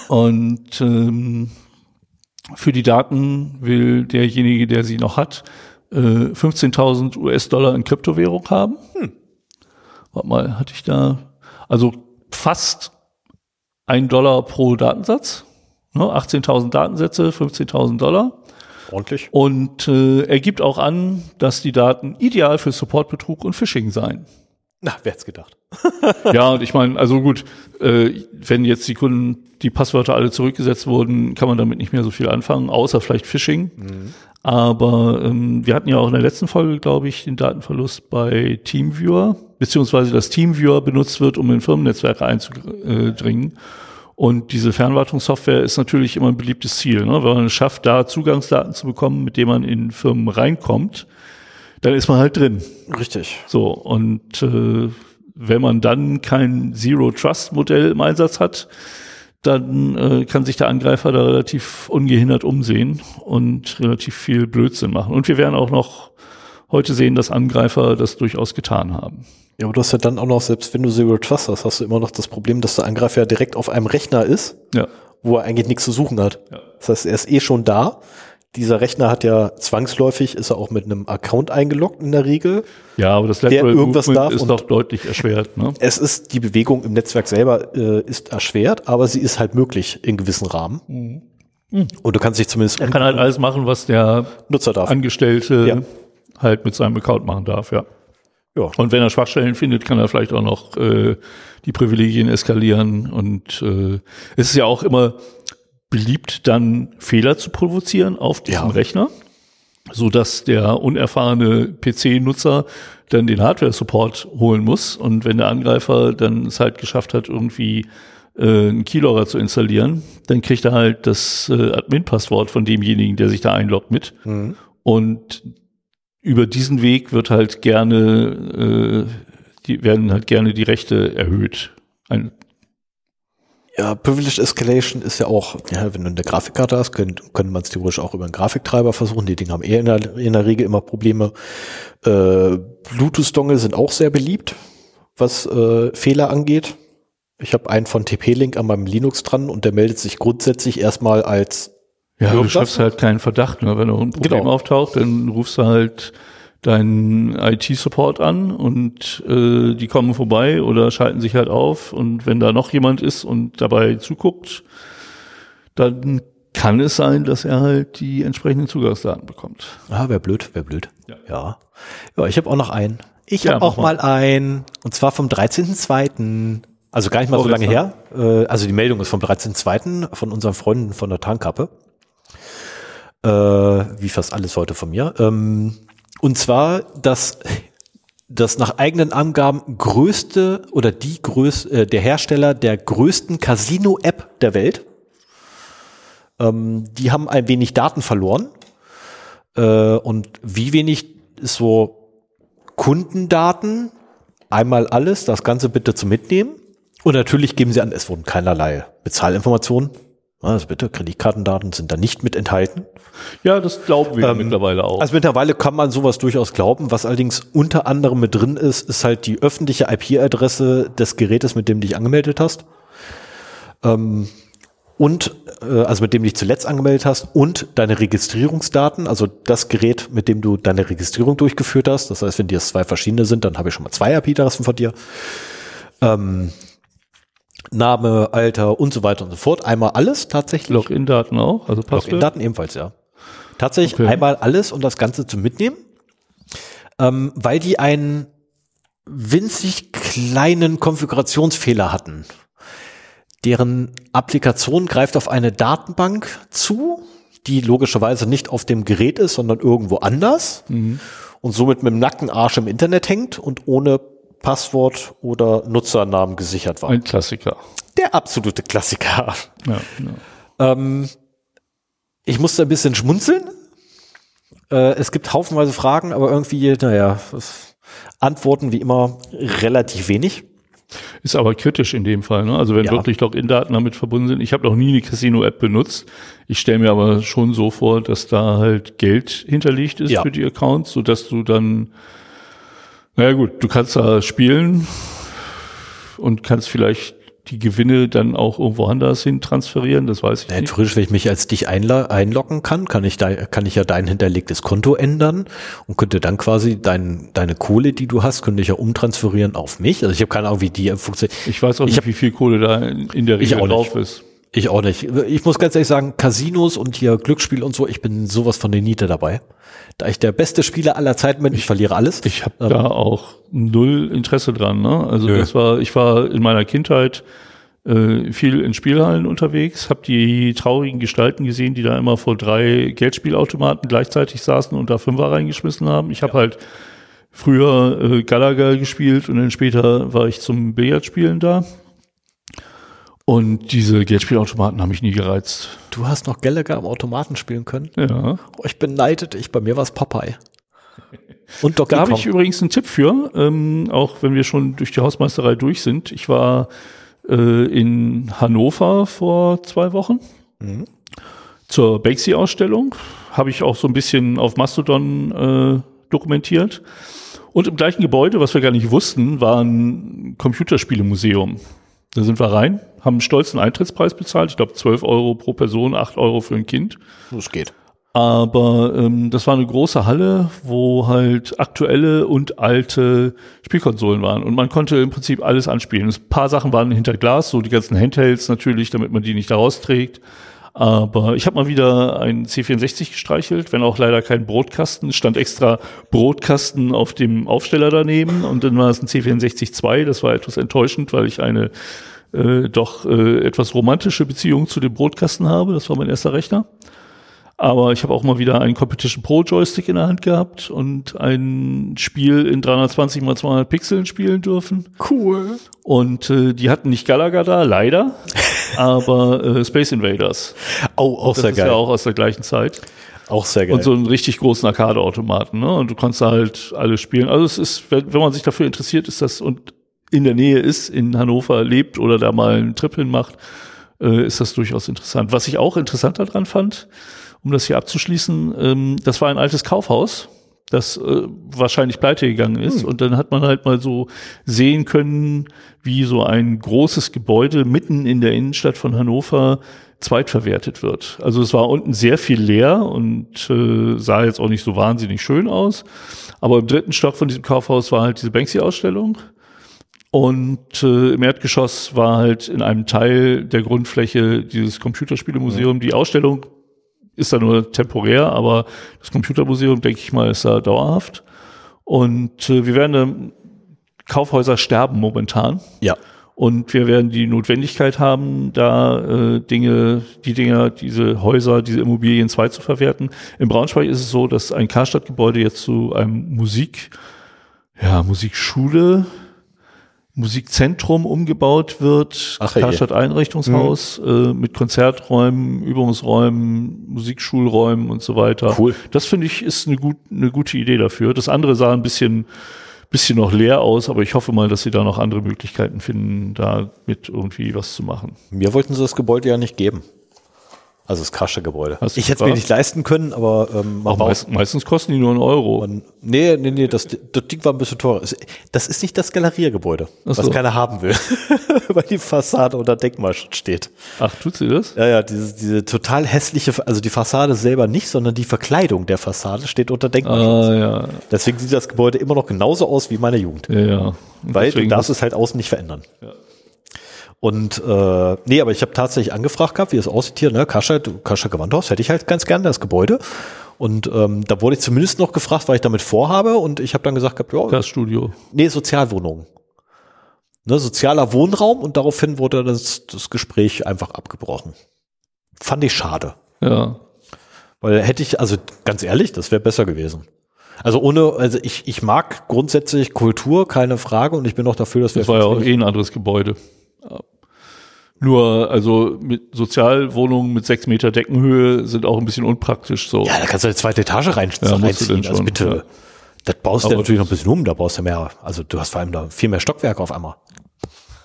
Und ähm, für die Daten will derjenige, der sie noch hat, äh, 15.000 US-Dollar in Kryptowährung haben. Warte mal, hatte ich da, also fast ein Dollar pro Datensatz. Ne, 18.000 Datensätze, 15.000 Dollar. ordentlich. Und äh, er gibt auch an, dass die Daten ideal für Supportbetrug und Phishing seien. Na, wer hätte gedacht? (laughs) Ja, und ich meine, also gut, äh, wenn jetzt die Kunden, die Passwörter alle zurückgesetzt wurden, kann man damit nicht mehr so viel anfangen, außer vielleicht Phishing. Aber ähm, wir hatten ja auch in der letzten Folge, glaube ich, den Datenverlust bei TeamViewer, beziehungsweise dass TeamViewer benutzt wird, um in Firmennetzwerke einzudringen. Und diese Fernwartungssoftware ist natürlich immer ein beliebtes Ziel. Ne? Wenn man es schafft, da Zugangsdaten zu bekommen, mit denen man in Firmen reinkommt, dann ist man halt drin. Richtig. So, und äh, wenn man dann kein Zero-Trust-Modell im Einsatz hat, dann äh, kann sich der Angreifer da relativ ungehindert umsehen und relativ viel Blödsinn machen. Und wir werden auch noch heute sehen, dass Angreifer das durchaus getan haben. Ja, aber du hast ja dann auch noch, selbst wenn du Zero Trust hast, hast du immer noch das Problem, dass der Angreifer ja direkt auf einem Rechner ist, Ja. wo er eigentlich nichts zu suchen hat. Ja. Das heißt, er ist eh schon da. Dieser Rechner hat ja zwangsläufig, ist er auch mit einem Account eingeloggt in der Regel. Ja, aber das Lateral irgendwas Movement darf ist doch deutlich erschwert. Ne? Es ist, die Bewegung im Netzwerk selber äh, ist erschwert, aber sie ist halt möglich in gewissen Rahmen. Und du kannst dich zumindest Er kann halt alles machen, was der Nutzer darf. Angestellte Ja. halt mit seinem Account machen darf, ja. Ja. Und wenn er Schwachstellen findet, kann er vielleicht auch noch äh, die Privilegien eskalieren. Und äh, es ist ja auch immer beliebt, dann Fehler zu provozieren auf diesem Ja. Rechner, so dass der unerfahrene PC-Nutzer dann den Hardware-Support holen muss. Und wenn der Angreifer dann es halt geschafft hat, irgendwie äh, einen Keylogger zu installieren, dann kriegt er halt das äh, Admin-Passwort von demjenigen, der sich da einloggt, mit. Und über diesen Weg wird halt gerne, äh, die werden halt gerne die Rechte erhöht. Ein, Ja, Privileged Escalation ist ja auch, ja, wenn du eine Grafikkarte hast, können, könnte man es theoretisch auch über einen Grafiktreiber versuchen. Die Dinge haben eher in der, in der Regel immer Probleme. Äh, Bluetooth-Dongle sind auch sehr beliebt, was äh, Fehler angeht. Ich habe einen von TP-Link an meinem Linux dran und der meldet sich grundsätzlich erstmal als ja, du schaffst halt keinen Verdacht. Ne? Wenn noch ein Problem Genau. auftaucht, dann rufst du halt deinen IT-Support an und äh, die kommen vorbei oder schalten sich halt auf. Und wenn da noch jemand ist und dabei zuguckt, dann kann es sein, dass er halt die entsprechenden Zugangsdaten bekommt. Ah, wäre blöd, wäre blöd. Ja. Ja. Ja, ich habe auch noch einen. Ich Ja, habe auch mal einen. Und zwar vom 13.2. Also gar nicht mal so lange her. Äh, also die Meldung ist vom 13.2. von unseren Freunden von der Tarnkappe. Äh, wie fast alles heute von mir. Ähm, und zwar das, das nach eigenen Angaben größte oder die größte, äh, der Hersteller der größten Casino-App der Welt Ähm, die haben ein wenig Daten verloren. Äh, und wie wenig ist so Kundendaten, einmal alles, das Ganze bitte zum Mitnehmen. Und natürlich geben sie an, es wurden keinerlei Bezahlinformationen. Also bitte, Kreditkartendaten sind da nicht mit enthalten. Ja, das glauben wir Ähm, mittlerweile auch. Also mittlerweile kann man sowas durchaus glauben. Was allerdings unter anderem mit drin ist, ist halt die öffentliche IP-Adresse des Gerätes, mit dem du dich angemeldet hast. Ähm, und, äh, also mit dem du dich zuletzt angemeldet hast und deine Registrierungsdaten, also das Gerät, mit dem du deine Registrierung durchgeführt hast. Das heißt, wenn die jetzt zwei verschiedene sind, dann habe ich schon mal zwei IP-Adressen von dir. Ähm, Name, Alter und so weiter und so fort. Einmal alles tatsächlich. Login-Daten auch, also Passwort. Login-Daten ebenfalls, ja. Tatsächlich Okay. einmal alles und das Ganze zum Mitnehmen, ähm, weil die einen winzig kleinen Konfigurationsfehler hatten. Deren Applikation greift auf eine Datenbank zu, die logischerweise nicht auf dem Gerät ist, sondern irgendwo anders Mhm. und somit mit dem nackten Arsch im Internet hängt und ohne Passwort oder Nutzernamen gesichert war. Ein Klassiker. Der absolute Klassiker. Ja, ja. Ähm, ich musste ein bisschen schmunzeln. Äh, es gibt haufenweise Fragen, aber irgendwie, naja, Antworten wie immer relativ wenig. Ist aber kritisch in dem Fall. Ne? Also wenn Ja. wirklich Login-Daten damit verbunden sind. Ich habe noch nie eine Casino-App benutzt. Ich stelle mir aber schon so vor, dass da halt Geld hinterlegt ist Ja. für die Accounts, sodass du dann, naja gut, du kannst da spielen und kannst vielleicht die Gewinne dann auch irgendwo anders hin transferieren, das weiß ich Ja, nicht. theoretisch, wenn ich mich als dich einloggen kann, kann ich, da, kann ich ja dein hinterlegtes Konto ändern und könnte dann quasi dein, deine Kohle, die du hast, könnte ich ja umtransferieren auf mich. Also ich habe keine Ahnung, wie die funktioniert. Ich weiß auch Ich nicht, hab- wie viel Kohle da in, in der Regel drauf ist. Ich auch nicht. Ich muss ganz ehrlich sagen, Casinos und hier Glücksspiel und so, ich bin sowas von der Niete dabei. Da ich der beste Spieler aller Zeiten bin, ich verliere alles. Ich habe da auch null Interesse dran. Ne? Also Nö. das war, ich war in meiner Kindheit äh, viel in Spielhallen unterwegs, habe die traurigen Gestalten gesehen, die da immer vor drei Geldspielautomaten gleichzeitig saßen und da Fünfer reingeschmissen haben. Ich habe halt früher äh, Galaga gespielt und dann später war ich zum Billardspielen da. Und diese Geldspielautomaten haben mich nie gereizt. Du hast noch Gallagher am Automaten spielen können. Ja. Oh, ich beneidet dich. Bei mir war es Popeye. Und Donkey Da habe ich übrigens einen Tipp für, ähm, auch wenn wir schon durch die Hausmeisterei durch sind. Ich war äh, in Hannover vor zwei Wochen zur Banksy-Ausstellung. Habe ich auch so ein bisschen auf Mastodon äh, dokumentiert. Und im gleichen Gebäude, was wir gar nicht wussten, war ein Computerspielemuseum. Da sind wir rein, haben einen stolzen Eintrittspreis bezahlt. Ich glaube 12 Euro pro Person, 8 Euro für ein Kind. Es geht. Aber ähm, das war eine große Halle, wo halt aktuelle und alte Spielkonsolen waren. Und man konnte im Prinzip alles anspielen. Ein paar Sachen waren hinter Glas, so die ganzen Handhelds natürlich, damit man die nicht da rausträgt. Aber ich habe mal wieder einen C64 gestreichelt, wenn auch leider kein Brotkasten. Es stand extra Brotkasten auf dem Aufsteller daneben und dann war es ein C64-2. Das war etwas enttäuschend, weil ich eine äh, doch äh, etwas romantische Beziehung zu dem Brotkasten habe. Das war mein erster Rechner. Aber ich habe auch mal wieder einen Competition Pro Joystick in der Hand gehabt und ein Spiel in 320 mal 200 Pixeln spielen dürfen. Cool. Und äh, die hatten nicht Galaga da, leider, (laughs) aber äh, Space Invaders. Oh, auch Das sehr ist geil. ja auch aus der gleichen Zeit. auch sehr geil. Und so einen richtig großen Arcade-Automaten. Ne? Und du kannst da halt alles spielen. Also es ist, wenn, wenn man sich dafür interessiert, ist das und in der Nähe ist, in Hannover lebt oder da mal einen Trip hin macht, äh, ist das durchaus interessant. Was ich auch interessant daran fand, um das hier abzuschließen, ähm, das war ein altes Kaufhaus, das äh, wahrscheinlich pleite gegangen ist. Und dann hat man halt mal so sehen können, wie so ein großes Gebäude mitten in der Innenstadt von Hannover zweitverwertet wird. Also es war unten sehr viel leer und äh, sah jetzt auch nicht so wahnsinnig schön aus. Aber im dritten Stock von diesem Kaufhaus war halt diese Banksy-Ausstellung. Und äh, im Erdgeschoss war halt in einem Teil der Grundfläche dieses Computerspielemuseum. Die Ausstellung ist da nur temporär, aber das Computermuseum, denke ich mal, ist da dauerhaft. Und äh, wir werden Kaufhäuser sterben momentan. ja. Und wir werden die Notwendigkeit haben, da äh, Dinge, die Dinger, diese Häuser, diese Immobilien zwei zu verwerten. In Braunschweig ist es so, dass ein Karstadtgebäude jetzt zu einem Musik, ja, Musikschule Musikzentrum umgebaut wird, Ach. Karstadt Einrichtungshaus, äh, mit Konzerträumen, Übungsräumen, Musikschulräumen und so weiter. Cool. Das finde ich ist eine, gut, eine gute Idee dafür. Das andere sah ein bisschen, bisschen noch leer aus, aber ich hoffe mal, dass sie da noch andere Möglichkeiten finden, da mit irgendwie was zu machen. Mir wollten sie das Gebäude ja nicht geben. Also das Kasche-Gebäude. Hast du Ich hätte es mir nicht leisten können, aber ähm, man war meist, meistens kosten die nur einen Euro. man, nee, nee, nee, das, das Ding war ein bisschen teurer. Das ist nicht das Galeriergebäude, so. was keiner haben will, (laughs) weil die Fassade unter Denkmalschutz steht. Ach, tut sie das? Ja, ja, diese, diese total hässliche, also die Fassade selber nicht, sondern die Verkleidung der Fassade steht unter Denkmalschutz. Ah, ja. Deswegen sieht das Gebäude immer noch genauso aus wie meine Jugend. Ja, ja. Und Weil du deswegen darfst es halt außen nicht verändern. Ja. Und äh, nee, aber ich habe tatsächlich angefragt gehabt, wie es aussieht hier, ne? Kascha, du- Kascha Gewandhaus, hätte ich halt ganz gerne das Gebäude. Und ähm, da wurde ich zumindest noch gefragt, was ich damit vorhabe. Und ich habe dann gesagt, gehabt, ja, Gaststudio. nee, Sozialwohnungen. Ne, sozialer Wohnraum und daraufhin wurde das, das Gespräch einfach abgebrochen. Fand ich schade. Ja. Weil hätte ich, also ganz ehrlich, das wäre besser gewesen. Also ohne, also ich, ich mag grundsätzlich Kultur, keine Frage, und ich bin auch dafür, dass wir Das war ja auch eh ein anderes Gebäude. Ja. Nur, also mit Sozialwohnungen mit sechs Meter Deckenhöhe sind auch ein bisschen unpraktisch so. Ja, da kannst du eine zweite Etage rein, Ja, reinziehen. Also bitte. ja. Das baust du Aber natürlich noch ein bisschen um, da brauchst du mehr. Also du hast vor allem da viel mehr Stockwerke auf einmal.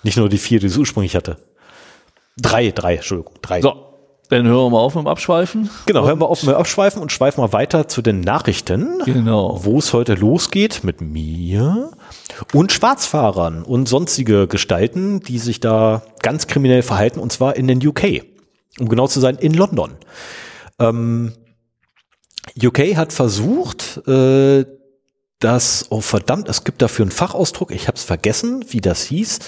Nicht nur die vier, die es ursprünglich hatte. Drei, drei, Entschuldigung, drei. So, dann hören wir mal auf mit dem Abschweifen. Genau, hören wir auf mit Abschweifen und schweifen mal weiter zu den Nachrichten, Genau. wo es heute losgeht mit mir und Schwarzfahrern und sonstige Gestalten, die sich da ganz kriminell verhalten, und zwar in den UK. Um genau zu sein, in London. Ähm, UK hat versucht, äh, das, oh verdammt, es gibt dafür einen Fachausdruck, ich habe es vergessen, wie das hieß.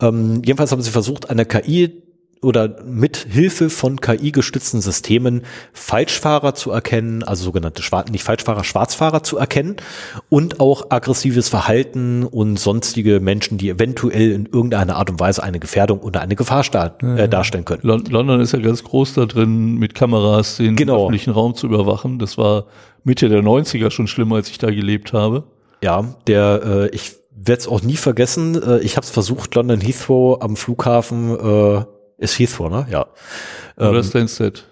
Ähm, jedenfalls haben sie versucht, eine KI oder mit Hilfe von KI-gestützten Systemen Falschfahrer zu erkennen, also sogenannte Schwar nicht Falschfahrer, Schwarzfahrer zu erkennen und auch aggressives Verhalten und sonstige Menschen, die eventuell in irgendeiner Art und Weise eine Gefährdung oder eine Gefahr äh, darstellen können. Lon London ist ja ganz groß da drin, mit Kameras den Genau. öffentlichen Raum zu überwachen. Das war Mitte der 90er schon schlimm, als ich da gelebt habe. Ja, der, äh, ich werde es auch nie vergessen. Äh, ich habe es versucht, London Heathrow am Flughafen, äh, ist Heathrow, ne? Ja. Oder Ähm, Stansted.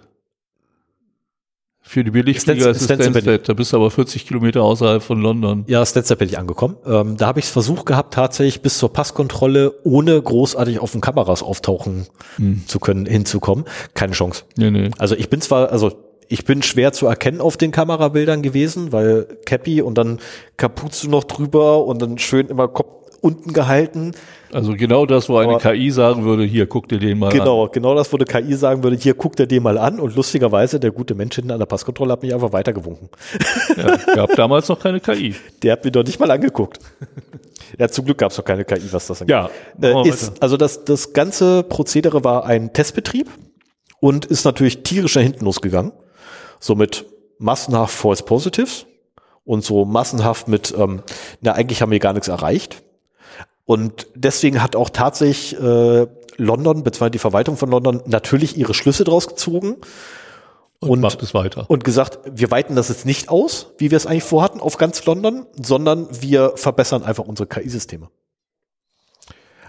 Für die Billigflieger ist es Stansted. Da bist du aber 40 Kilometer außerhalb von London. Ja, Stansted bin ich angekommen. Ähm, da habe ich es versucht gehabt, tatsächlich bis zur Passkontrolle, ohne großartig auf den Kameras auftauchen zu können, hinzukommen. Keine Chance. Nee, nee. Also ich bin zwar, also ich bin schwer zu erkennen auf den Kamerabildern gewesen, weil Cappy und dann Kapuze noch drüber und dann schön immer Kopf unten gehalten. Also genau das, wo eine Aber- KI sagen würde, hier, guck dir den mal an. Genau, genau das, wo eine KI sagen würde, hier guckt er den mal an und lustigerweise, der gute Mensch hinten an der Passkontrolle hat mich einfach weitergewunken. Ja, gab damals noch keine KI. (laughs) Der hat mir doch nicht mal angeguckt. (laughs) ja, zum Glück gab es noch keine KI, was das angeht. Ja, Äh, ist, also das, das ganze Prozedere war ein Testbetrieb und ist natürlich tierisch nach hinten losgegangen. Somit massenhaft False Positives und so massenhaft mit, ähm, na eigentlich haben wir gar nichts erreicht. Und deswegen hat auch tatsächlich äh, London, beziehungsweise die Verwaltung von London, natürlich ihre Schlüsse draus gezogen Und, und- macht es weiter. und gesagt, wir weiten das jetzt nicht aus, wie wir es eigentlich vorhatten, auf ganz London, sondern wir verbessern einfach unsere KI-Systeme.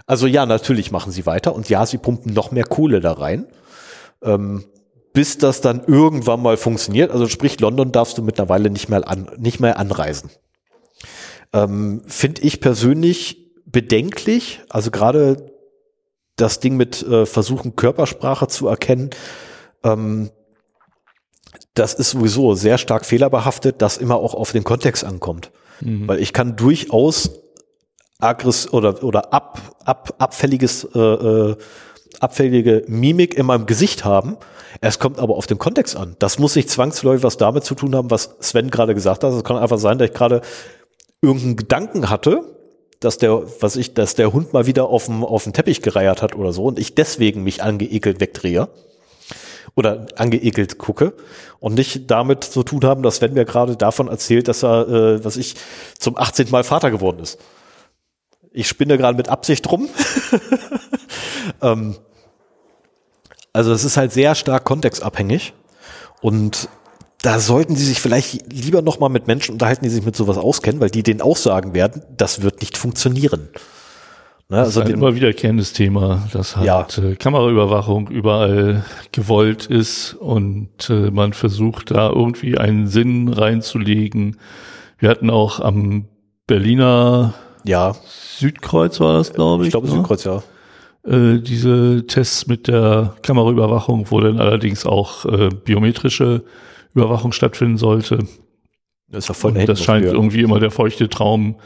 Also ja, natürlich machen sie weiter und ja, sie pumpen noch mehr Kohle da rein, ähm, bis das dann irgendwann mal funktioniert. Also sprich, London darfst du mittlerweile nicht mehr, an, nicht mehr anreisen. Ähm, Finde ich persönlich bedenklich. Also gerade das Ding mit äh, Versuchen, Körpersprache zu erkennen, ähm, das ist sowieso sehr stark fehlerbehaftet, das immer auch auf den Kontext ankommt. Weil ich kann durchaus aggress oder oder ab, ab abfälliges äh, äh, abfällige Mimik in meinem Gesicht haben. Es kommt aber auf den Kontext an. Das muss nicht zwangsläufig was damit zu tun haben, was Sven gerade gesagt hat. Es kann einfach sein, dass ich gerade irgendeinen Gedanken hatte, dass der, was ich, dass der Hund mal wieder auf dem, auf dem Teppich gereiert hat oder so und ich deswegen mich angeekelt wegdrehe oder angeekelt gucke und nicht damit zu tun haben, dass Sven mir gerade davon erzählt, dass er, äh, was ich, zum 18. Mal Vater geworden ist. Ich spinne gerade mit Absicht rum. (laughs) ähm, also es ist halt sehr stark kontextabhängig und da sollten Sie sich vielleicht lieber noch mal mit Menschen unterhalten, die sich mit sowas auskennen, weil die denen auch sagen werden, das wird nicht funktionieren. Ne? Das also ist ein immer wiederkehrendes Thema, dass halt ja. äh, Kameraüberwachung überall gewollt ist und äh, man versucht da irgendwie einen Sinn reinzulegen. Wir hatten auch am Berliner ja. Südkreuz war das, glaube ich. Ich glaube ne? Südkreuz, ja. Äh, diese Tests mit der Kameraüberwachung, wo dann allerdings auch äh, biometrische Überwachung stattfinden sollte. Das ist ja voll Das scheint irgendwie immer der feuchte Traum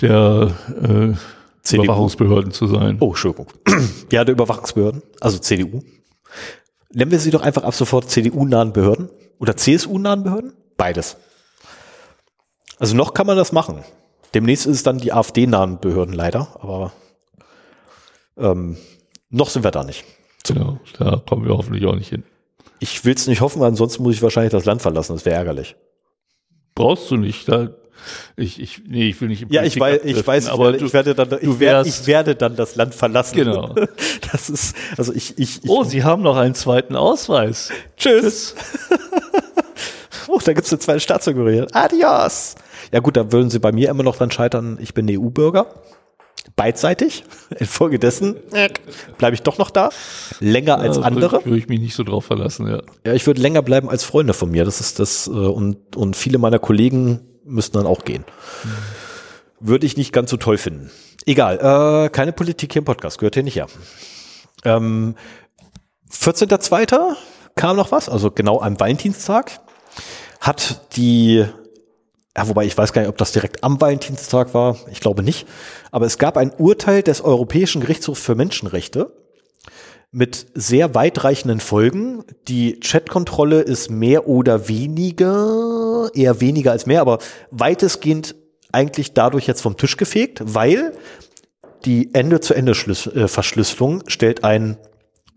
der äh, CDU. Überwachungsbehörden zu sein. Oh, Entschuldigung. (clears throat) Ja, der Überwachungsbehörden, also CDU. Nennen wir sie doch einfach ab sofort CDU-nahen Behörden oder CSU-nahen Behörden? Beides. Also noch kann man das machen. Demnächst ist es dann die AfD-nahen Behörden leider, aber ähm, noch sind wir da nicht. Genau, da kommen wir hoffentlich auch nicht hin. Ich will es nicht hoffen, ansonsten muss ich wahrscheinlich das Land verlassen. Das wäre ärgerlich. Brauchst du nicht. Da ich, ich, nee, ich will nicht. ja, ich weiß, ich weiß, aber ich, werde, dann, ich, werde, ich werde dann das Land verlassen. Genau. (laughs) Das ist, also ich, ich, ich Oh, Sie haben noch einen zweiten Ausweis. Tschüss. (laughs) oh, da gibt's eine zweite Staatsangehörigkeit. Adios. Ja gut, da würden Sie bei mir immer noch dran scheitern. Ich bin EU-Bürger. Beidseitig. (laughs) Infolgedessen bleibe ich doch noch da. Länger als ja, andere. Würde ich mich nicht so drauf verlassen, ja. Ja, ich würde länger bleiben als Freunde von mir. Das ist das, äh, und, und viele meiner Kollegen müssten dann auch gehen. Würde ich nicht ganz so toll finden. Egal, äh, keine Politik hier im Podcast, gehört hier nicht her. Ähm, 14.02. kam noch was, also genau am Valentinstag, hat die, ja, wobei ich weiß gar nicht, ob das direkt am Valentinstag war, ich glaube nicht, aber es gab ein Urteil des Europäischen Gerichtshofs für Menschenrechte, mit sehr weitreichenden Folgen. Die Chatkontrolle ist mehr oder weniger, eher weniger als mehr, aber weitestgehend eigentlich dadurch jetzt vom Tisch gefegt, weil die Ende-zu-Ende-Verschlüsselung stellt ein,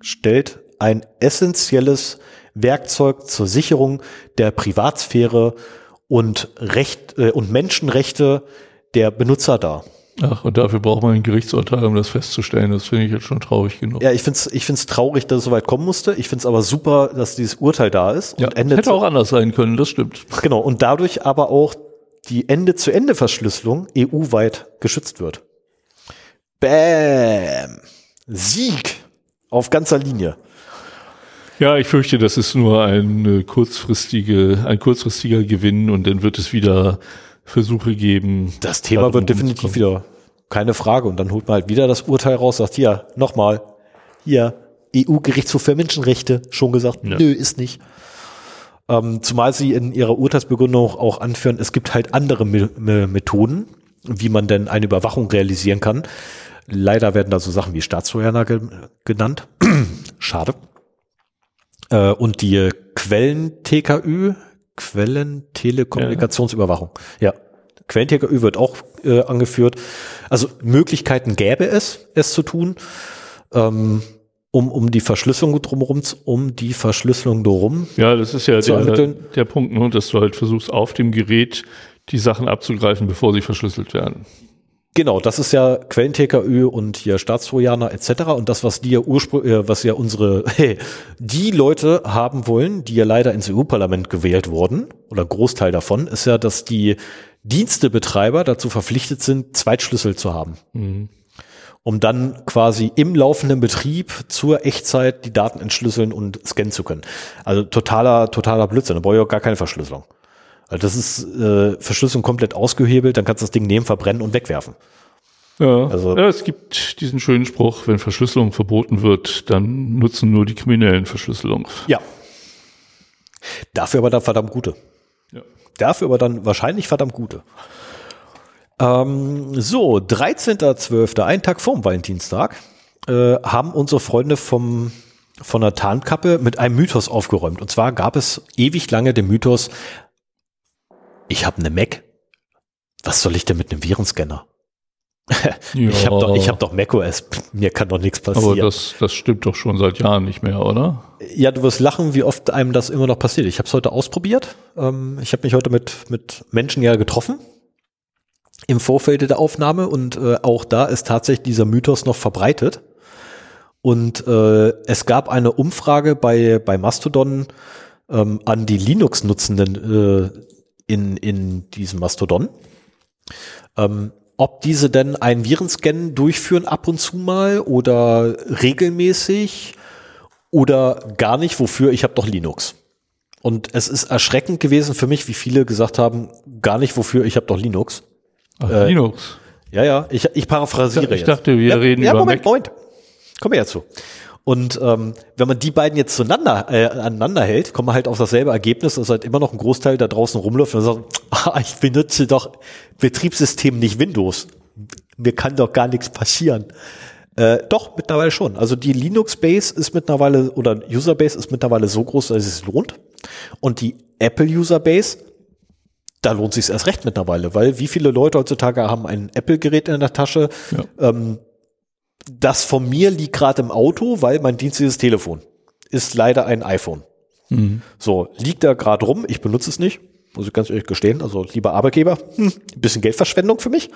stellt ein essentielles Werkzeug zur Sicherung der Privatsphäre und Recht äh, und Menschenrechte der Benutzer dar. Ach, und dafür braucht man ein Gerichtsurteil, um das festzustellen. Das finde ich jetzt schon traurig genug. Ja, ich finde es ich find's traurig, dass es so weit kommen musste. Ich finde es aber super, dass dieses Urteil da ist. Ja, endet hätte auch anders sein können, das stimmt. Genau, und dadurch aber auch die Ende-zu-Ende-Verschlüsselung EU-weit geschützt wird. Bäm! Sieg auf ganzer Linie. Ja, ich fürchte, das ist nur ein, kurzfristige, ein kurzfristiger Gewinn und dann wird es wieder Versuche geben. Das Thema wird definitiv wieder keine Frage. Und dann holt man halt wieder das Urteil raus, sagt, hier, nochmal, hier, EU-Gerichtshof für Menschenrechte, schon gesagt, ja. nö, ist nicht. Ähm, zumal sie in ihrer Urteilsbegründung auch anführen, es gibt halt andere Me Me Methoden, wie man denn eine Überwachung realisieren kann. Leider werden da so Sachen wie Staatstrojaner ge genannt. (clears throat) Schade. Äh, und die Quellen-TKÜ, Quellentelekommunikationsüberwachung. Ja. ja. Quellen-TKÜ wird auch äh, angeführt. Also Möglichkeiten gäbe es, es zu tun, ähm, um, um die Verschlüsselung drumherum, um die Verschlüsselung drumherum. Ja, das ist ja der, der Punkt, ne, dass du halt versuchst, auf dem Gerät die Sachen abzugreifen, bevor sie verschlüsselt werden. Genau, das ist ja Quellen-TKÜ und hier Staatstrojaner etc. Und das, was die ja ursprünglich, äh, was ja unsere, (laughs) hey, die Leute haben wollen, die ja leider ins EU-Parlament gewählt wurden, oder Großteil davon, ist ja, dass die Dienstebetreiber dazu verpflichtet sind, Zweitschlüssel zu haben. Mhm. Um dann quasi im laufenden Betrieb zur Echtzeit die Daten entschlüsseln und scannen zu können. Also totaler, totaler Blödsinn. Da brauche ich auch gar keine Verschlüsselung. Weil das ist äh, Verschlüsselung komplett ausgehebelt, dann kannst du das Ding nehmen, verbrennen und wegwerfen. Ja, also, ja, es gibt diesen schönen Spruch, wenn Verschlüsselung verboten wird, dann nutzen nur die Kriminellen Verschlüsselung. Ja. Dafür aber dann verdammt gute. Ja. Dafür aber dann wahrscheinlich verdammt gute. Ähm, so, 13.12., ein Tag vorm Valentinstag, äh, haben unsere Freunde vom, von der Tarnkappe mit einem Mythos aufgeräumt. Und zwar gab es ewig lange den Mythos, ich habe eine Mac. Was soll ich denn mit einem Virenscanner? ja. (laughs) Ich habe doch, ich hab doch macOS. (laughs) Mir kann doch nichts passieren. Aber das, das stimmt doch schon seit Jahren nicht mehr, oder? Ja, du wirst lachen, wie oft einem das immer noch passiert. Ich habe es heute ausprobiert. Ähm, ich habe mich heute mit, mit Menschen ja getroffen im Vorfeld der Aufnahme und äh, auch da ist tatsächlich dieser Mythos noch verbreitet. Und äh, es gab eine Umfrage bei, bei Mastodon ähm, an die Linux-Nutzenden äh, in, in diesem Mastodon. Ähm, ob diese denn einen Virenscan durchführen ab und zu mal oder regelmäßig oder gar nicht, wofür ich habe doch Linux. Und es ist erschreckend gewesen für mich, wie viele gesagt haben, gar nicht, wofür ich habe doch Linux. Ach, äh, Linux. Ja, ja, ich, ich paraphrasiere ich, ich dachte, wir ja, reden ja, über Moment, Mac. Moment. Kommen wir ja zu. Und ähm, wenn man die beiden jetzt zueinander äh, aneinander hält, kommt man halt auf dasselbe Ergebnis, dass halt immer noch ein Großteil da draußen rumläuft und sagt, (laughs) ah, ich benutze doch Betriebssystem nicht Windows. Mir kann doch gar nichts passieren. Äh, doch, mittlerweile schon. Also die Linux-Base ist mittlerweile, oder User-Base ist mittlerweile so groß, dass es lohnt. Und die Apple-User-Base, da lohnt sich erst recht mittlerweile, weil wie viele Leute heutzutage haben ein Apple-Gerät in der Tasche, Ja. ähm, das von mir liegt gerade im Auto, weil mein dienstliches Telefon ist leider ein iPhone. Mhm. So, liegt da gerade rum, ich benutze es nicht, muss ich ganz ehrlich gestehen, also lieber Arbeitgeber, (laughs) hm, ein bisschen Geldverschwendung für mich.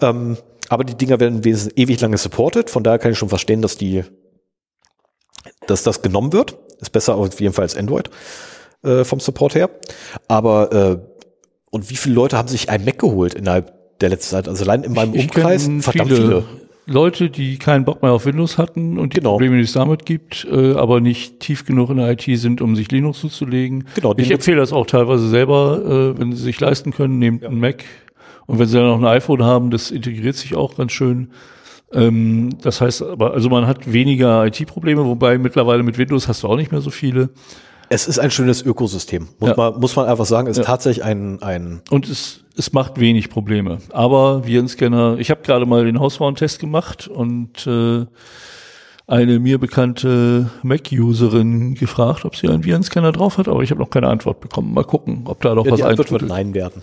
Ähm, aber die Dinger werden wesentlich ewig lange supported, von daher kann ich schon verstehen, dass die, dass das genommen wird. Ist besser auf jeden Fall als Android äh, vom Support her. Aber äh, und wie viele Leute haben sich ein Mac geholt innerhalb der letzten Zeit? Also allein in meinem Ich Umkreis verdammt viele. Leute, die keinen Bock mehr auf Windows hatten und die Genau. Probleme, die es damit gibt, äh, aber nicht tief genug in der IT sind, um sich Linux zuzulegen. Genau, ich empfehle das auch teilweise selber, äh, wenn sie sich leisten können, nehmt einen Mac. Und wenn sie dann noch ein iPhone haben, das integriert sich auch ganz schön. Ähm, das heißt aber, also man hat weniger IT-Probleme, wobei mittlerweile mit Windows hast du auch nicht mehr so viele. Es ist ein schönes Ökosystem, muss, Ja. man, muss man einfach sagen. Es ist Ja. tatsächlich ein, ein Und es, es macht wenig Probleme. Aber Virenscanner, ich habe gerade mal den Hausfrauentest gemacht und äh, eine mir bekannte Mac-Userin gefragt, ob sie einen Virenscanner drauf hat, aber ich habe noch keine Antwort bekommen. Mal gucken, ob da noch ja, was die Antwort wird. Nein werden.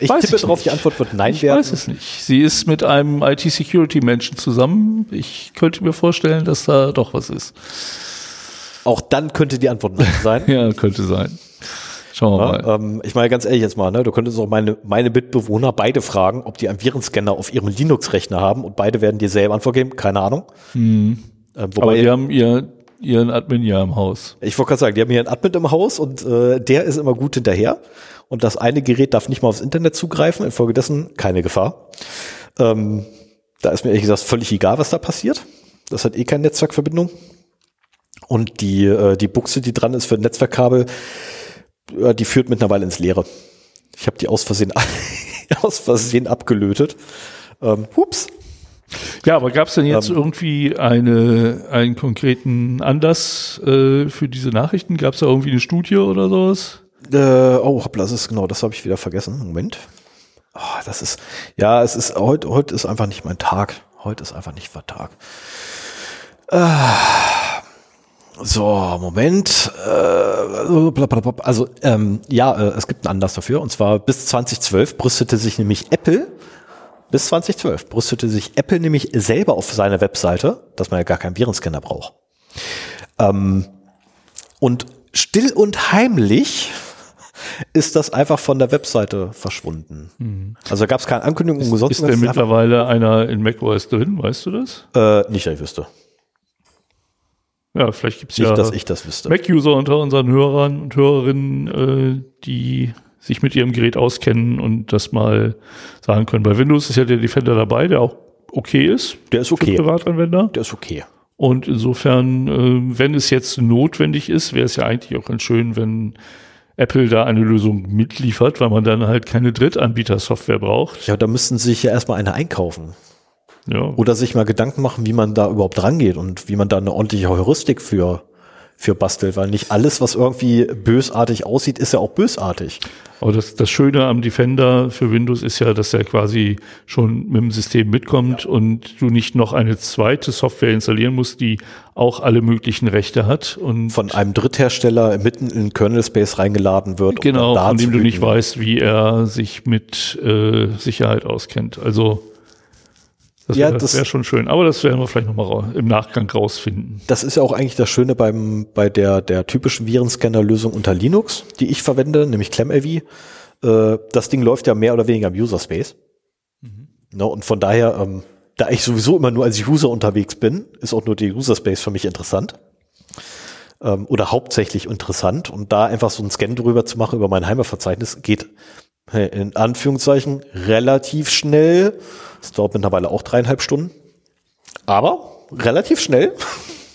Ich Weiß tippe ich drauf, nicht. die Antwort wird Nein Ich werden. weiß es nicht. Sie ist mit einem IT-Security-Menschen zusammen. Ich könnte mir vorstellen, dass da doch was ist. Auch dann könnte die Antwort Nein sein. (laughs) Ja, könnte sein. Schauen wir mal. Ja, ähm, ich meine ganz ehrlich jetzt mal, ne, du könntest auch meine, meine Mitbewohner beide fragen, ob die einen Virenscanner auf ihrem Linux-Rechner haben und beide werden dir selber Antwort geben. Keine Ahnung. Ähm, aber wobei, die haben ihr, ihren Admin ja im Haus. ich wollte gerade sagen, die haben hier einen Admin im Haus und äh, der ist immer gut hinterher. Und das eine Gerät darf nicht mal aufs Internet zugreifen, infolgedessen keine Gefahr. Ähm, da ist mir ehrlich gesagt völlig egal, was da passiert. Das hat eh keine Netzwerkverbindung. Und die, äh, die Buchse, die dran ist für ein Netzwerkkabel, äh, die führt mittlerweile ins Leere. Ich habe die aus Versehen, (laughs) aus Versehen abgelötet. Ähm, hups. Ja, aber gab es denn jetzt Ähm. irgendwie eine, einen konkreten Anlass äh, für diese Nachrichten? Gab es da irgendwie eine Studie oder sowas? Äh, oh, hoppla, das ist genau, das habe ich wieder vergessen. Moment. Oh, das ist, ja, es ist, heute, heute ist einfach nicht mein Tag. Heute ist einfach nicht mein Tag. Ah, so, Moment. Äh, also, ähm, ja, äh, es gibt einen Anlass dafür. Und zwar bis 2012 brüstete sich nämlich Apple, bis 2012 brüstete sich Apple nämlich selber auf seiner Webseite, dass man ja gar keinen Virenscanner braucht. Ähm, und still und heimlich ist das einfach von der Webseite verschwunden. Also gab es keine Ankündigung umsonst. Ist denn mittlerweile einer in macOS drin, weißt du das? äh, nicht, dass ich wüsste. Ja, vielleicht gibt es ja dass ich das wüsste. Mac-User unter unseren Hörern und Hörerinnen, äh, die sich mit ihrem Gerät auskennen und das mal sagen können. Bei Windows ist ja der Defender dabei, der auch okay ist Der ist für okay. Privatanwender. Der ist okay. Und insofern, äh, wenn es jetzt notwendig ist, wäre es ja eigentlich auch ganz schön, wenn Apple da eine Lösung mitliefert, weil man dann halt keine Drittanbieter-Software braucht. Ja, da müssten sie sich ja erstmal eine einkaufen. Ja. Oder sich mal Gedanken machen, wie man da überhaupt rangeht und wie man da eine ordentliche Heuristik für, für bastelt. Weil nicht alles, was irgendwie bösartig aussieht, ist ja auch bösartig. Aber das, das Schöne am Defender für Windows ist ja, dass er quasi schon mit dem System mitkommt und du nicht noch eine zweite Software installieren musst, die auch alle möglichen Rechte hat und Von einem Dritthersteller mitten in Kernel Space reingeladen wird. um genau, da von dem du nicht weißt, wie er sich mit äh, Sicherheit auskennt. Also das Ja, wäre das- wär schon schön. Aber das werden wir vielleicht nochmal im Nachgang rausfinden. Das ist ja auch eigentlich das Schöne beim, bei der, der typischen Virenscanner-Lösung unter Linux, die ich verwende, nämlich ClamLV. Äh, das Ding läuft ja mehr oder weniger im User Space. Ne, und von daher, ähm, da ich sowieso immer nur als User unterwegs bin, ist auch nur der User Space für mich interessant. Ähm, oder hauptsächlich interessant. Und da einfach so einen Scan drüber zu machen über mein Heimatverzeichnis geht in Anführungszeichen relativ schnell. Es dauert mittlerweile auch dreieinhalb Stunden. Aber relativ schnell.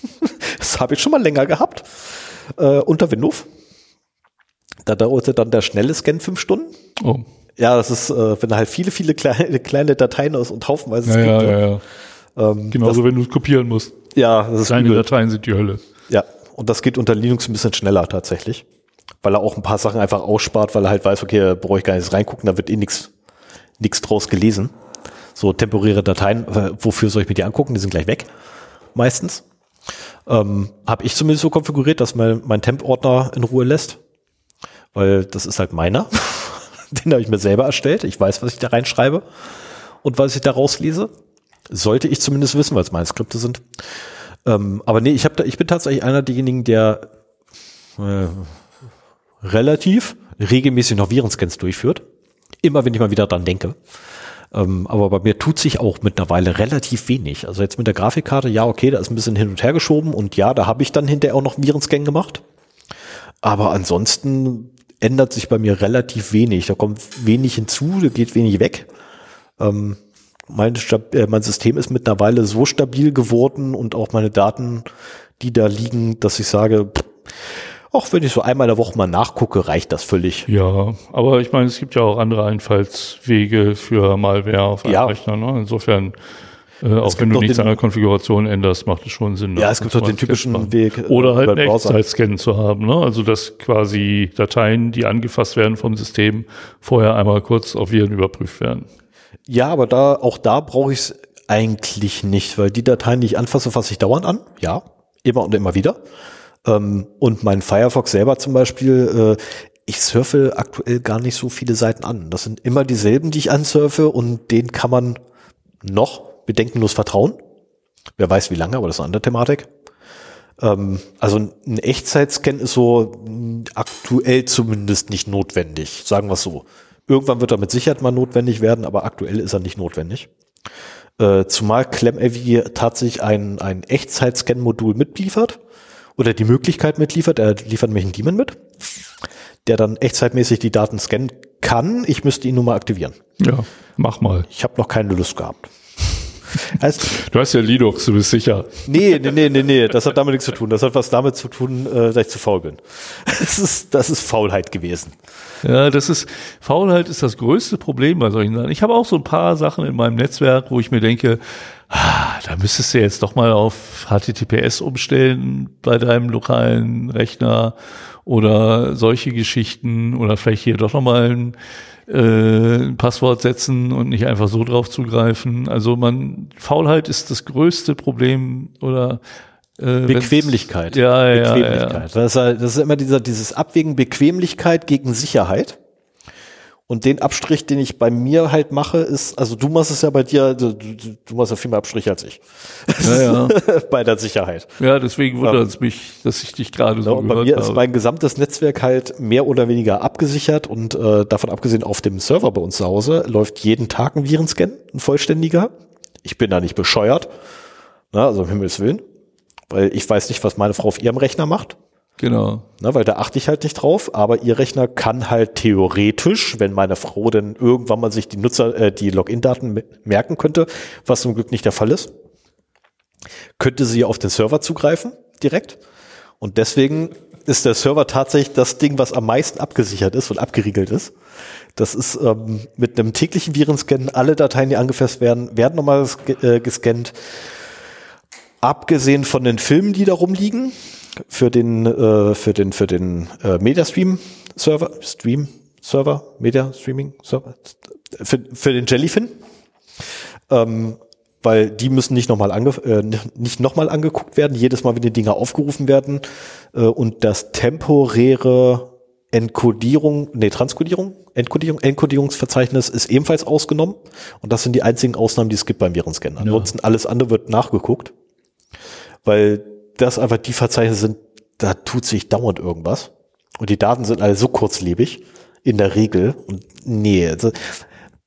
(laughs) das habe ich schon mal länger gehabt. Äh, unter Windows. Da dauerte dann der schnelle Scan fünf Stunden. Oh. Ja, das ist, äh, wenn halt viele, viele kleine, kleine Dateien aus und haufenweise Ja, ja, ja, ja. Ähm, Genauso, wenn du es kopieren musst. ja, das ist Kleine übel. Dateien sind die Hölle. Ja, und das geht unter Linux ein bisschen schneller tatsächlich. Weil er auch ein paar Sachen einfach ausspart, weil er halt weiß, okay, da brauche ich gar nicht reingucken, da wird eh nichts nix draus gelesen. So temporäre Dateien, äh, wofür soll ich mir die angucken? Die sind gleich weg, meistens. Ähm, Habe ich zumindest so konfiguriert, dass mein, mein Temp-Ordner in Ruhe lässt. Weil das ist halt meiner. (laughs) Den habe ich mir selber erstellt. Ich weiß, was ich da reinschreibe und was ich da rauslese. Sollte ich zumindest wissen, weil es meine Skripte sind. Ähm, aber nee, ich, hab da, ich bin tatsächlich einer derjenigen, der äh, relativ regelmäßig noch Virenscans durchführt. Immer wenn ich mal wieder dran denke. Ähm, aber bei mir tut sich auch mittlerweile relativ wenig. Also jetzt mit der Grafikkarte, ja, okay, da ist ein bisschen hin und her geschoben und ja, da habe ich dann hinterher auch noch Virenscan gemacht. Aber ansonsten ändert sich bei mir relativ wenig. Da kommt wenig hinzu, da geht wenig weg. Ähm, mein, äh, mein System ist mittlerweile so stabil geworden und auch meine Daten, die da liegen, dass ich sage, pff, auch wenn ich so einmal in der Woche mal nachgucke, reicht das völlig. Ja, aber ich meine, es gibt ja auch andere Einfallswege für Malware auf einem Ja. Rechner. Ne? Insofern, äh, auch wenn du nichts den- an der Konfiguration änderst, macht es schon Sinn. Ja, es gibt doch den typischen. Weg. äh, Oder halt einen. Echtzeitscan zu haben. Ne? Also, dass quasi Dateien, die angefasst werden vom System, vorher einmal kurz auf Viren überprüft werden. Ja, aber da, auch da brauche ich es eigentlich nicht, weil die Dateien, die ich anfasse, fasse ich dauernd an. Ja, immer und immer wieder. Ähm, und mein Firefox selber zum Beispiel, äh, ich surfe aktuell gar nicht so viele Seiten an. Das sind immer dieselben, die ich ansurfe und denen kann man noch bedenkenlos vertrauen. Wer weiß wie lange, aber das ist eine andere Thematik. Ähm, also ein Echtzeitscan ist so aktuell zumindest nicht notwendig, sagen wir es so. Irgendwann wird er mit Sicherheit mal notwendig werden, aber aktuell ist er nicht notwendig. Äh, zumal ClamAV tatsächlich ein, ein Echtzeit-Scan-Modul mitliefert oder die Möglichkeit mitliefert. Er liefert nämlich einen Daemon mit, der dann echtzeitmäßig die Daten scannen kann. Ich müsste ihn nur mal aktivieren. Ja, mach mal. Ich habe noch keine Lust gehabt. Heißt, Du hast ja Linux, du bist sicher. nee, nee, nee, nee, nee, das hat damit nichts zu tun. Das hat was damit zu tun, äh, dass ich zu faul bin. (laughs) Das ist, das ist Faulheit gewesen. Ja, das ist, Faulheit ist das größte Problem bei solchen Sachen. Ich habe auch so ein paar Sachen in meinem Netzwerk, wo ich mir denke, ah, da müsstest du jetzt doch mal auf HTTPS umstellen bei deinem lokalen Rechner oder solche Geschichten oder vielleicht hier doch nochmal ein, äh, ein Passwort setzen und nicht einfach so drauf zugreifen. Also man, Faulheit ist das größte Problem oder äh, Bequemlichkeit. Ja, ja, Bequemlichkeit. ja. Das, ist, halt- das ist immer dieser, dieses Abwägen Bequemlichkeit gegen Sicherheit. Und den Abstrich, den ich bei mir halt mache, ist, also du machst es ja bei dir, du, du, du machst ja viel mehr Abstriche als ich. Ja, ja. (laughs) bei der Sicherheit. Ja, deswegen wundert es mich, dass ich dich gerade so und bei gehört mir ist habe. mein gesamtes Netzwerk halt mehr oder weniger abgesichert und äh, davon abgesehen auf dem Server bei uns zu Hause läuft jeden Tag ein Virenscan, ein vollständiger. Ich bin da nicht bescheuert, na, also um Himmels Willen, weil ich weiß nicht, was meine Frau auf ihrem Rechner macht. Genau. Ne, weil da achte ich halt nicht drauf, aber ihr Rechner kann halt theoretisch, wenn meine Frau denn irgendwann mal sich die Nutzer, äh, die Login-Daten me- merken könnte, was zum Glück nicht der Fall ist, könnte sie auf den Server zugreifen direkt. Und deswegen ist der Server tatsächlich das Ding, was am meisten abgesichert ist und abgeriegelt ist. Das ist ähm, mit einem täglichen Virenscan, alle Dateien, die angefasst werden, werden nochmal ges- äh, gescannt. Abgesehen von den Filmen, die da rumliegen, für den, äh, für den, für den äh, Mediastream Server, Stream Server, Media Streaming Server, für, für den Jellyfin, ähm, weil die müssen nicht nochmal ange, äh, nicht nochmal angeguckt werden, jedes Mal, wenn die Dinger aufgerufen werden äh, und das temporäre Enkodierung, nee, Transkodierung, Enkodierung, Enkodierungsverzeichnis ist ebenfalls ausgenommen. Und das sind die einzigen Ausnahmen, die es gibt beim Virenscan. Ansonsten alles andere wird nachgeguckt, weil das einfach die Verzeichnisse sind, da tut sich dauernd irgendwas und die Daten sind alle so kurzlebig in der Regel und nee, also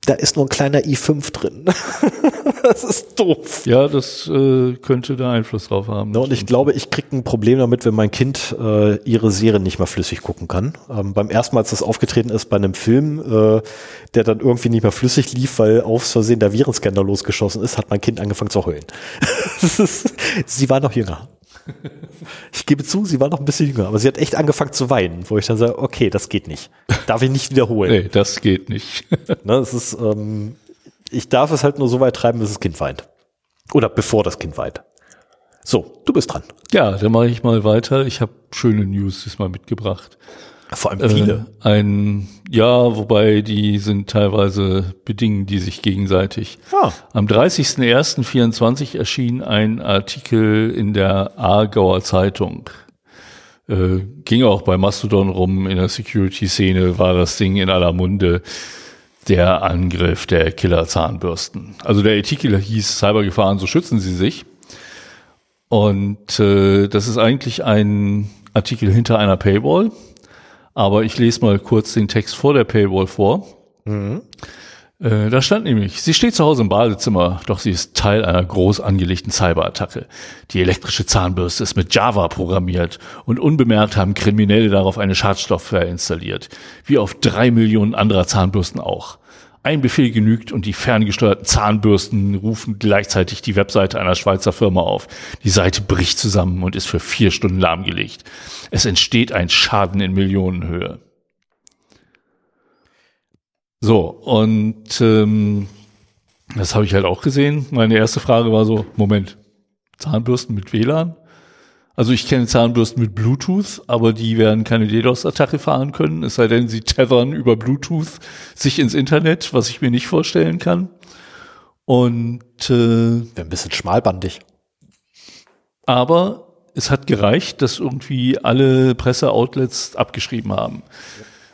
da ist nur ein kleiner i5 drin. (laughs) das ist doof. Ja, das äh, könnte da Einfluss drauf haben. Ne, und ich glaube, ich kriege ein Problem damit, wenn mein Kind äh, ihre Serie nicht mehr flüssig gucken kann. Ähm, beim ersten Mal, als das aufgetreten ist bei einem Film, äh, der dann irgendwie nicht mehr flüssig lief, weil aus Versehen der Virenscanner losgeschossen ist, hat mein Kind angefangen zu heulen. (laughs) sie war noch jünger. Ich gebe zu, sie war noch ein bisschen jünger, aber sie hat echt angefangen zu weinen, wo ich dann sage, okay, das geht nicht. Darf ich nicht wiederholen. Nee, das geht nicht. (laughs) ne, es ist, ähm, ich darf es halt nur so weit treiben, bis das Kind weint. Oder bevor das Kind weint. So, du bist dran. Ja, dann mache ich mal weiter. Ich habe schöne News diesmal mitgebracht. Vor allem viele. Äh, ein, ja, wobei die sind teilweise bedingen die sich gegenseitig. Ah. Am 30.01.24 erschien ein Artikel in der Aargauer Zeitung. Äh, ging auch bei Mastodon rum, in der Security-Szene war das Ding in aller Munde. Der Angriff der Killer-Zahnbürsten. Also der Artikel hieß Cybergefahren, so schützen sie sich. Und äh, das ist eigentlich ein Artikel hinter einer Paywall aber ich lese mal kurz den Text vor der Paywall vor. Mhm. Äh, da stand nämlich, sie steht zu Hause im Badezimmer, doch sie ist Teil einer groß angelegten Cyberattacke. Die elektrische Zahnbürste ist mit Java programmiert und unbemerkt haben Kriminelle darauf eine Schadstoffware installiert, wie auf drei Millionen anderer Zahnbürsten auch. Ein Befehl genügt und die ferngesteuerten Zahnbürsten rufen gleichzeitig die Webseite einer Schweizer Firma auf. Die Seite bricht zusammen und ist für vier Stunden lahmgelegt. Es entsteht ein Schaden in Millionenhöhe. So, und ähm, das habe ich halt auch gesehen. Meine erste Frage war so, Moment, Zahnbürsten mit WLAN? Also ich kenne Zahnbürsten mit Bluetooth, aber die werden keine DDoS-Attacke fahren können, es sei denn, sie tethern über Bluetooth sich ins Internet, was ich mir nicht vorstellen kann. Und äh, Wäre ein bisschen schmalbandig. Aber es hat gereicht, dass irgendwie alle Presseoutlets abgeschrieben haben.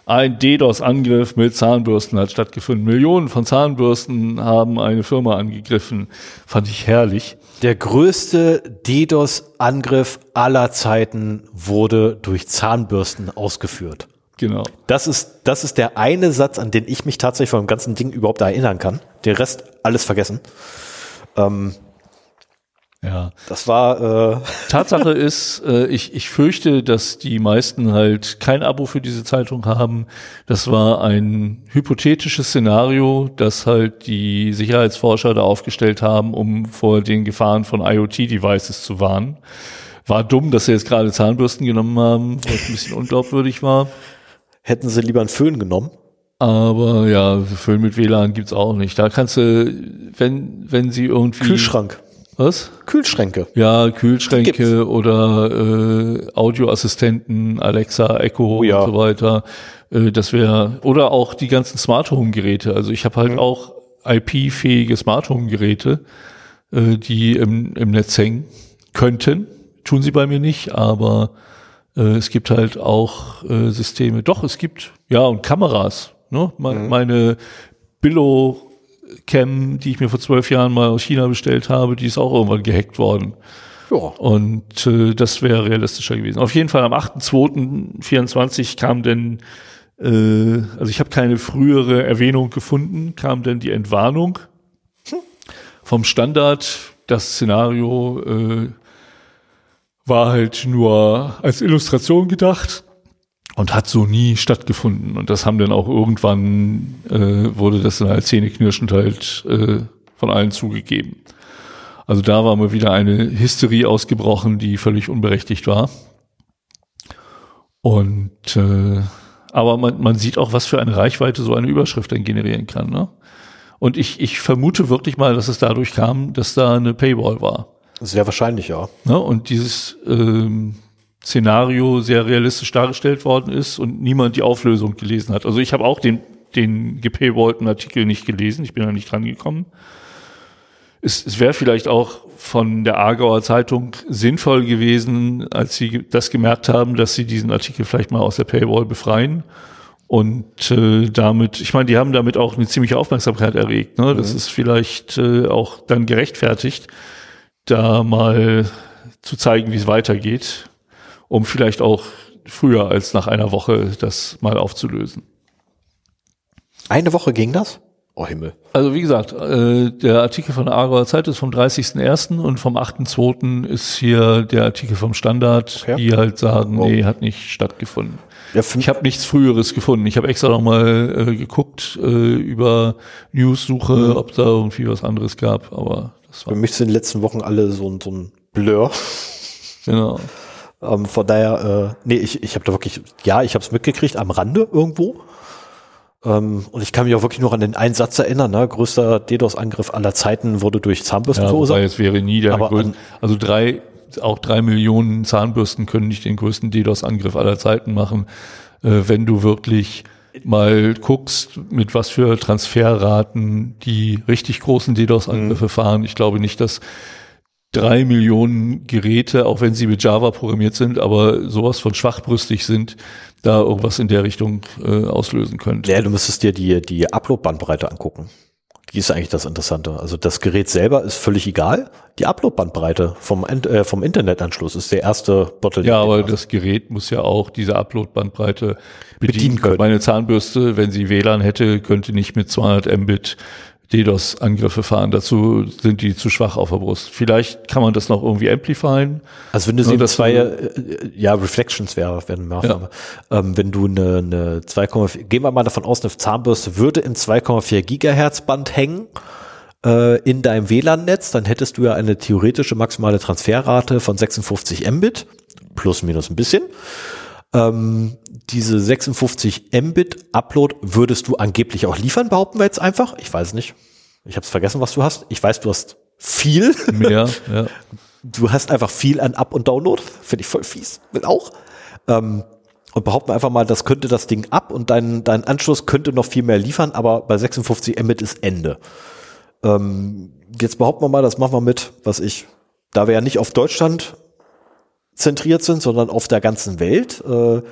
Ein DDoS-Angriff mit Zahnbürsten hat stattgefunden. Millionen von Zahnbürsten haben eine Firma angegriffen. Fand ich herrlich. Der größte DDoS-Angriff aller Zeiten wurde durch Zahnbürsten ausgeführt. Genau. Das ist, das ist der eine Satz, an den ich mich tatsächlich von dem ganzen Ding überhaupt erinnern kann. Den Rest alles vergessen. Ähm, ja. Das war. Äh (laughs) Tatsache ist, äh, ich, ich fürchte, dass die meisten halt kein Abo für diese Zeitung haben. Das war ein hypothetisches Szenario, das halt die Sicherheitsforscher da aufgestellt haben, um vor den Gefahren von IoT-Devices zu warnen. War dumm, dass sie jetzt gerade Zahnbürsten genommen haben, was ein bisschen unglaubwürdig war. Hätten sie lieber einen Föhn genommen? Aber ja, Föhn mit WLAN gibt's auch nicht. Da kannst du, wenn, wenn sie irgendwie. Kühlschrank. Was? Kühlschränke. Ja, Kühlschränke oder äh, Audioassistenten, Alexa, Echo oh, ja. und so weiter. Äh, das wäre oder auch die ganzen Smart Home Geräte. Also ich habe halt mhm. auch IP-fähige Smart Home Geräte, äh, die im, im Netz hängen könnten. Tun sie bei mir nicht, aber äh, es gibt halt auch äh, Systeme. Doch, es gibt ja und Kameras. Ne? Me mhm. Meine Billo Cam, die ich mir vor zwölf Jahren mal aus China bestellt habe, die ist auch irgendwann gehackt worden. Ja. Und äh, das wäre realistischer gewesen. Auf jeden Fall am 8.2.24 kam denn, äh, also ich habe keine frühere Erwähnung gefunden, kam denn die Entwarnung hm. vom Standard. Das Szenario äh, war halt nur als Illustration gedacht und hat so nie stattgefunden. Und das haben dann auch irgendwann, äh, wurde das dann als zähneknirschend halt äh, von allen zugegeben. Also da war mal wieder eine Hysterie ausgebrochen, die völlig unberechtigt war. Und äh, aber man, man sieht auch, was für eine Reichweite so eine Überschrift dann generieren kann. Ne? Und ich, ich vermute wirklich mal, dass es dadurch kam, dass da eine Paywall war. Sehr wahrscheinlich, ja. Ne? Und dieses ähm, Szenario sehr realistisch dargestellt worden ist und niemand die Auflösung gelesen hat. Also ich habe auch den, den gepaywallten Artikel nicht gelesen, ich bin da nicht dran gekommen. Es, es wäre vielleicht auch von der Aargauer Zeitung sinnvoll gewesen, als sie das gemerkt haben, dass sie diesen Artikel vielleicht mal aus der Paywall befreien. Und äh, damit, ich meine, die haben damit auch eine ziemliche Aufmerksamkeit erregt. Ne? Das mhm. ist vielleicht äh, auch dann gerechtfertigt, da mal zu zeigen, wie es weitergeht um vielleicht auch früher als nach einer Woche das mal aufzulösen. Eine Woche ging das? Oh Himmel. Also wie gesagt, äh, der Artikel von der Aargauer Zeit ist vom 30.01. und vom 8.02. ist hier der Artikel vom Standard, Okay. die halt sagen, Wow. nee, hat nicht stattgefunden. Ja, Ich habe nichts Früheres gefunden. Ich habe extra nochmal äh, geguckt äh, über News-Suche, Mhm. ob da irgendwie was anderes gab, aber das war für mich sind in den letzten Wochen alle so, ein- so ein Blur. genau. Ähm, von daher, äh, nee, ich, ich habe da wirklich, ja, ich habe es mitgekriegt am Rande irgendwo. Ähm, und ich kann mich auch wirklich nur an den einen Satz erinnern, ne? größter DDoS-Angriff aller Zeiten wurde durch Zahnbürsten Ja, verursacht. es wäre nie der Aber größte. Also drei, auch drei Millionen Zahnbürsten können nicht den größten DDoS-Angriff aller Zeiten machen, äh, wenn du wirklich mal guckst, mit was für Transferraten die richtig großen DDoS-Angriffe fahren. Ich glaube nicht, dass drei Millionen Geräte, auch wenn sie mit Java programmiert sind, aber sowas von schwachbrüstig sind, da irgendwas in der Richtung äh, auslösen könnte. Ja, du müsstest dir die, die Upload-Bandbreite angucken. Die ist eigentlich das Interessante. Also das Gerät selber ist völlig egal. Die Upload-Bandbreite vom, äh, vom Internetanschluss ist der erste Bottleneck. Ja, aber das Gerät muss ja auch diese Upload-Bandbreite bedienen Bedienen können. können. Meine Zahnbürste, wenn sie WLAN hätte, könnte nicht mit 200 Mbit DDoS-Angriffe fahren. Dazu sind die zu schwach auf der Brust. Vielleicht kann man das noch irgendwie amplifyen. Also wenn du Nur, sie dass zwei, äh, ja, Reflections wäre wär eine Maßnahme. Ähm, wenn du eine, eine 2,4, gehen wir mal davon aus, eine Zahnbürste würde in 2,4 Gigahertz Band hängen äh, in deinem WLAN-Netz, dann hättest du ja eine theoretische maximale Transferrate von 56 Mbit, plus minus ein bisschen. Ähm, diese 56 Mbit Upload würdest du angeblich auch liefern, behaupten wir jetzt einfach. Ich weiß nicht. Ich habe es vergessen, was du hast. Ich weiß, du hast viel. Mehr, ja. (laughs) du hast einfach viel an Up- und Download. Finde ich voll fies. Will auch. Ähm, und behaupten wir einfach mal, das könnte das Ding ab und dein, dein Anschluss könnte noch viel mehr liefern, aber bei 56 Mbit ist Ende. Ähm, jetzt behaupten wir mal, das machen wir mit, was ich, da wir ja nicht auf Deutschland zentriert sind, sondern auf der ganzen Welt, äh,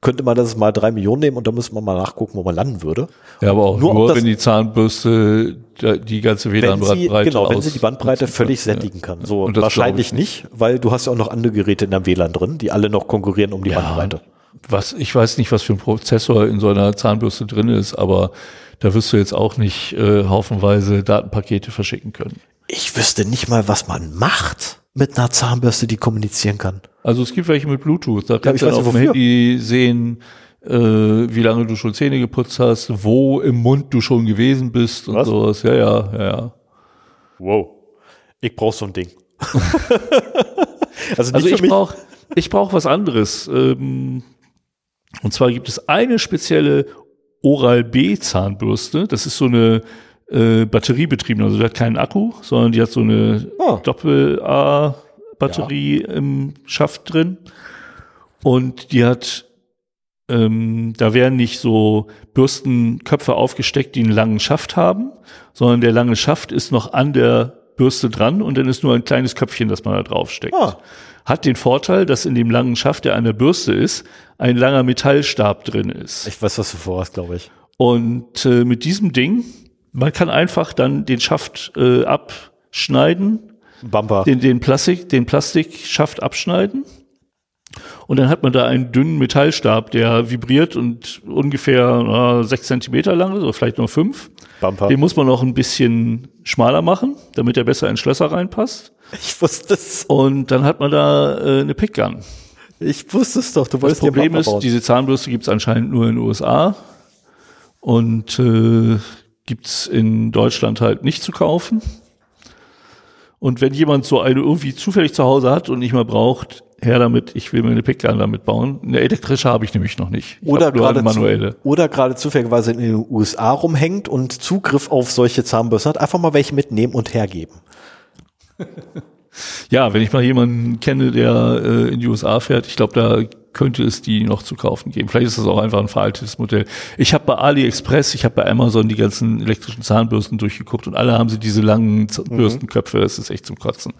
könnte man das mal drei Millionen nehmen und da müsste man mal nachgucken, wo man landen würde. Ja, aber auch Nur nur, wenn die Zahnbürste da- die ganze WLAN-Bandbreite genau, wenn sie die Bandbreite völlig sättigen kann. So wahrscheinlich ich nicht, weil du hast ja auch noch andere Geräte in deinem WLAN drin, die alle noch konkurrieren um die Ja, Bandbreite. was, ich weiß nicht, was für ein Prozessor in so einer Zahnbürste drin ist, aber da wirst du jetzt auch nicht äh, haufenweise Datenpakete verschicken können. Ich wüsste nicht mal, was man macht mit einer Zahnbürste, die kommunizieren kann. Also es gibt welche mit Bluetooth. Da kannst ich du auf dem. Handy sehen, äh, wie lange du schon Zähne geputzt hast, wo im Mund du schon gewesen bist und Was? sowas. Ja, ja, ja, ja. Wow. Ich brauche so ein Ding. (laughs) also Also ich mich. brauche ich brauch was anderes. Ähm, und zwar gibt es eine spezielle Oral-B Zahnbürste. Das ist so eine äh, batteriebetriebene, also die hat keinen Akku, sondern die hat so eine Ah. Doppel-A-Batterie im Schaft drin. Und die hat, ähm, da werden nicht so Bürstenköpfe aufgesteckt, die einen langen Schaft haben, sondern der lange Schaft ist noch an der Bürste dran und dann ist nur ein kleines Köpfchen, das man da draufsteckt. Ah. Hat den Vorteil, dass in dem langen Schaft, der an der Bürste ist, ein langer Metallstab drin ist. Ich weiß, was du vorhast, glaube ich. Und äh, mit diesem Ding, man kann einfach dann den Schaft äh, abschneiden, Bumper. den, den Plastik, den Plastikschaft abschneiden. Und dann hat man da einen dünnen Metallstab, der vibriert und ungefähr äh, sechs Zentimeter lang ist, oder vielleicht nur fünf. Bumper. Den muss man noch ein bisschen schmaler machen, damit er besser in Schlösser reinpasst. Ich wusste es. Und dann hat man da äh, eine Pickgun. Ich wusste es doch. Du Das wolltest einen Problem ist, bauen. diese Zahnbürste gibt es anscheinend nur in den USA und äh, gibt's in Deutschland halt nicht zu kaufen. Und wenn jemand so eine irgendwie zufällig zu Hause hat und nicht mehr braucht, her damit, ich will mir eine Pickgun damit bauen. Eine elektrische habe ich nämlich noch nicht. Ich oder gerade manuelle. zu- oder gerade zufälligerweise in den USA rumhängt und Zugriff auf solche Zahnbürsten hat, einfach mal welche mitnehmen und hergeben. (laughs) Ja, wenn ich mal jemanden kenne, der äh, in die USA fährt, ich glaube, da könnte es die noch zu kaufen geben. Vielleicht ist das auch einfach ein veraltetes Modell. Ich habe bei AliExpress, ich habe bei Amazon die ganzen elektrischen Zahnbürsten durchgeguckt und alle haben sie diese langen Z Bürstenköpfe. Das ist echt zum Kotzen.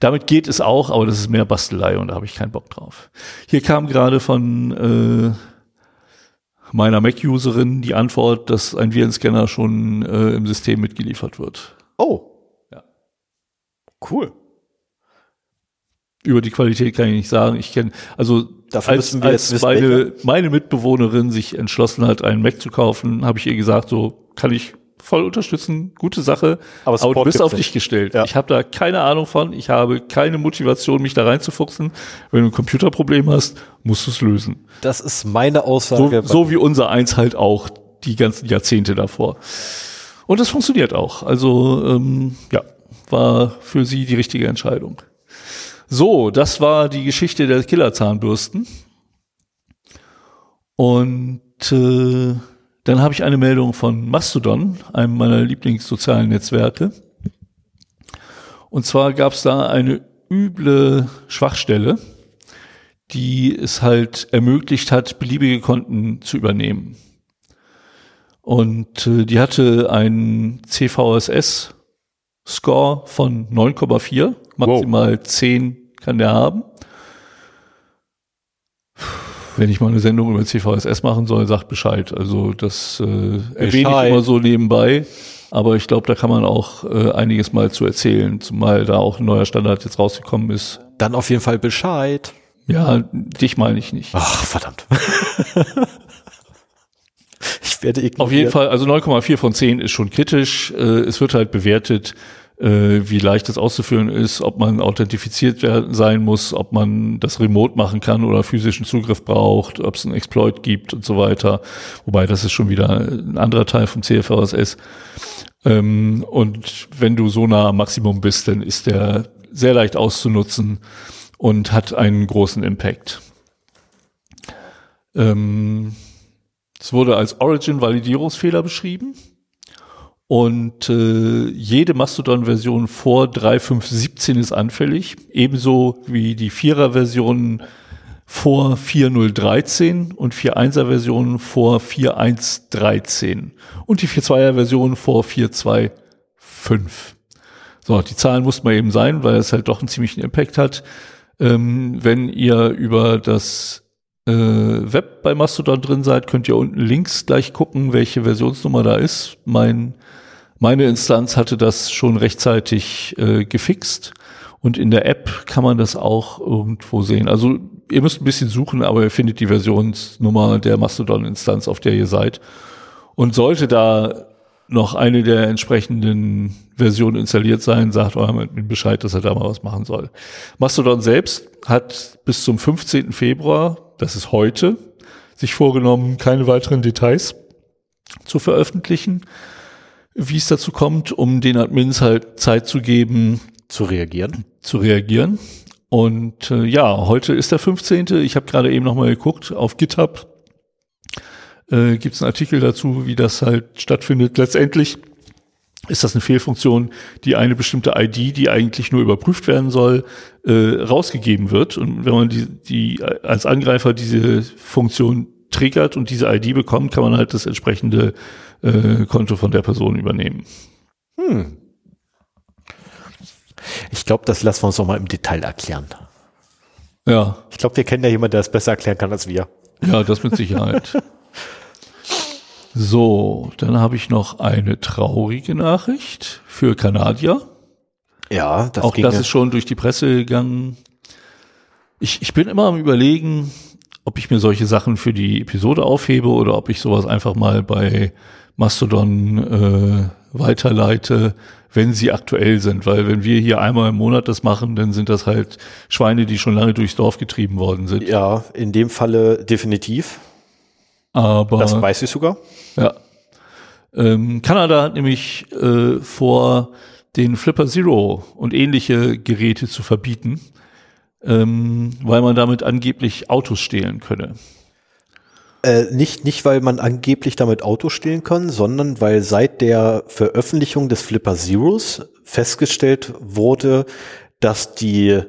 Damit geht es auch, aber das ist mehr Bastelei und da habe ich keinen Bock drauf. Hier kam gerade von äh, meiner Mac-Userin die Antwort, dass ein Virenscanner schon äh, im System mitgeliefert wird. Oh. Ja. Cool. Über die Qualität kann ich nicht sagen. Ich kenne, also Dafür als, müssen wir als wissen, meine, meine Mitbewohnerin sich entschlossen hat, einen Mac zu kaufen, habe ich ihr gesagt, so kann ich voll unterstützen, gute Sache, Aber aber, Support du bist auf dich gestellt. Ja. Ich habe da keine Ahnung von, ich habe keine Motivation, mich da reinzufuchsen. Wenn du ein Computerproblem hast, musst du es lösen. Das ist meine So, Aussage. so wie unser eins halt auch die ganzen Jahrzehnte davor. Und das funktioniert auch. Also ähm, ja, war für sie die richtige Entscheidung. So, das war die Geschichte der Killerzahnbürsten. Und äh, dann habe ich eine Meldung von Mastodon, einem meiner Lieblingssozialen Netzwerke. Und zwar gab es da eine üble Schwachstelle, die es halt ermöglicht hat, beliebige Konten zu übernehmen. Und äh, die hatte einen CVSS-Score von 9,4, maximal 10 kann der haben. Wenn ich mal eine Sendung über CVSS machen soll, sagt Bescheid. Also das äh, erwähne ich immer so nebenbei. Aber ich glaube, da kann man auch äh, einiges mal zu erzählen, zumal da auch ein neuer Standard jetzt rausgekommen ist. Dann auf jeden Fall Bescheid. Ja, dich meine ich nicht. Ach, verdammt. (laughs) ich werde ignoriert. Auf jeden Fall, also 9,4 von 10 ist schon kritisch. Äh, es wird halt bewertet, äh, wie leicht es auszuführen ist, ob man authentifiziert werden- sein muss, ob man das remote machen kann oder physischen Zugriff braucht, ob es einen Exploit gibt und so weiter. Wobei das ist schon wieder ein anderer Teil vom CFRSS. Ähm, und wenn du so nah am Maximum bist, dann ist der sehr leicht auszunutzen und hat einen großen Impact. Ähm, es wurde als Origin-Validierungsfehler beschrieben. Und äh, jede Mastodon-Version vor 3.5.17 ist anfällig, ebenso wie die Vierer-Versionen vor 4.0.13 und 4.1er-Versionen vor 4.1.13 und die 4.2er-Version vor 4.2.5. So, die Zahlen mussten mal eben sein, weil es halt doch einen ziemlichen Impact hat. Ähm, wenn ihr über das äh, Web bei Mastodon drin seid, könnt ihr unten links gleich gucken, welche Versionsnummer da ist. Mein, meine Instanz hatte das schon rechtzeitig äh, gefixt und in der App kann man das auch irgendwo sehen. Also ihr müsst ein bisschen suchen, aber ihr findet die Versionsnummer der Mastodon-Instanz, auf der ihr seid. Und sollte da noch eine der entsprechenden Versionen installiert sein, sagt eurem Admin Bescheid, dass er da mal was machen soll. Mastodon selbst hat bis zum 15. Februar, das ist heute, sich vorgenommen, keine weiteren Details zu veröffentlichen, wie es dazu kommt, um den Admins halt Zeit zu geben, zu reagieren. zu reagieren. Und äh, ja, heute ist der 15. Ich habe gerade eben nochmal geguckt auf GitHub. Äh, Gibt es einen Artikel dazu, wie das halt stattfindet. Letztendlich ist das eine Fehlfunktion, die eine bestimmte ID, die eigentlich nur überprüft werden soll, äh, rausgegeben wird. Und wenn man die, die als Angreifer diese Funktion triggert und diese ID bekommt, kann man halt das entsprechende äh, Konto von der Person übernehmen. Ich glaube, das lassen wir uns noch mal im Detail erklären. Ja, Ich glaube, wir kennen ja jemanden, der es besser erklären kann als wir. Ja, das mit Sicherheit. (laughs) so, dann habe ich noch eine traurige Nachricht für Kanadier. Ja, das Auch das ja- ist schon durch die Presse gegangen. Ich, ich bin immer am überlegen, ob ich mir solche Sachen für die Episode aufhebe oder ob ich sowas einfach mal bei Mastodon äh, weiterleite, wenn sie aktuell sind. Weil wenn wir hier einmal im Monat das machen, dann sind das halt Schweine, die schon lange durchs Dorf getrieben worden sind. ja, in dem Falle definitiv. Aber Das weiß ich sogar. Ja. Ähm, Kanada hat nämlich äh, vor, den Flipper Zero und ähnliche Geräte zu verbieten, ähm, weil man damit angeblich Autos stehlen könne. Äh, nicht, nicht, weil man angeblich damit Autos stehlen kann, sondern weil seit der Veröffentlichung des Flipper Zeros festgestellt wurde, dass die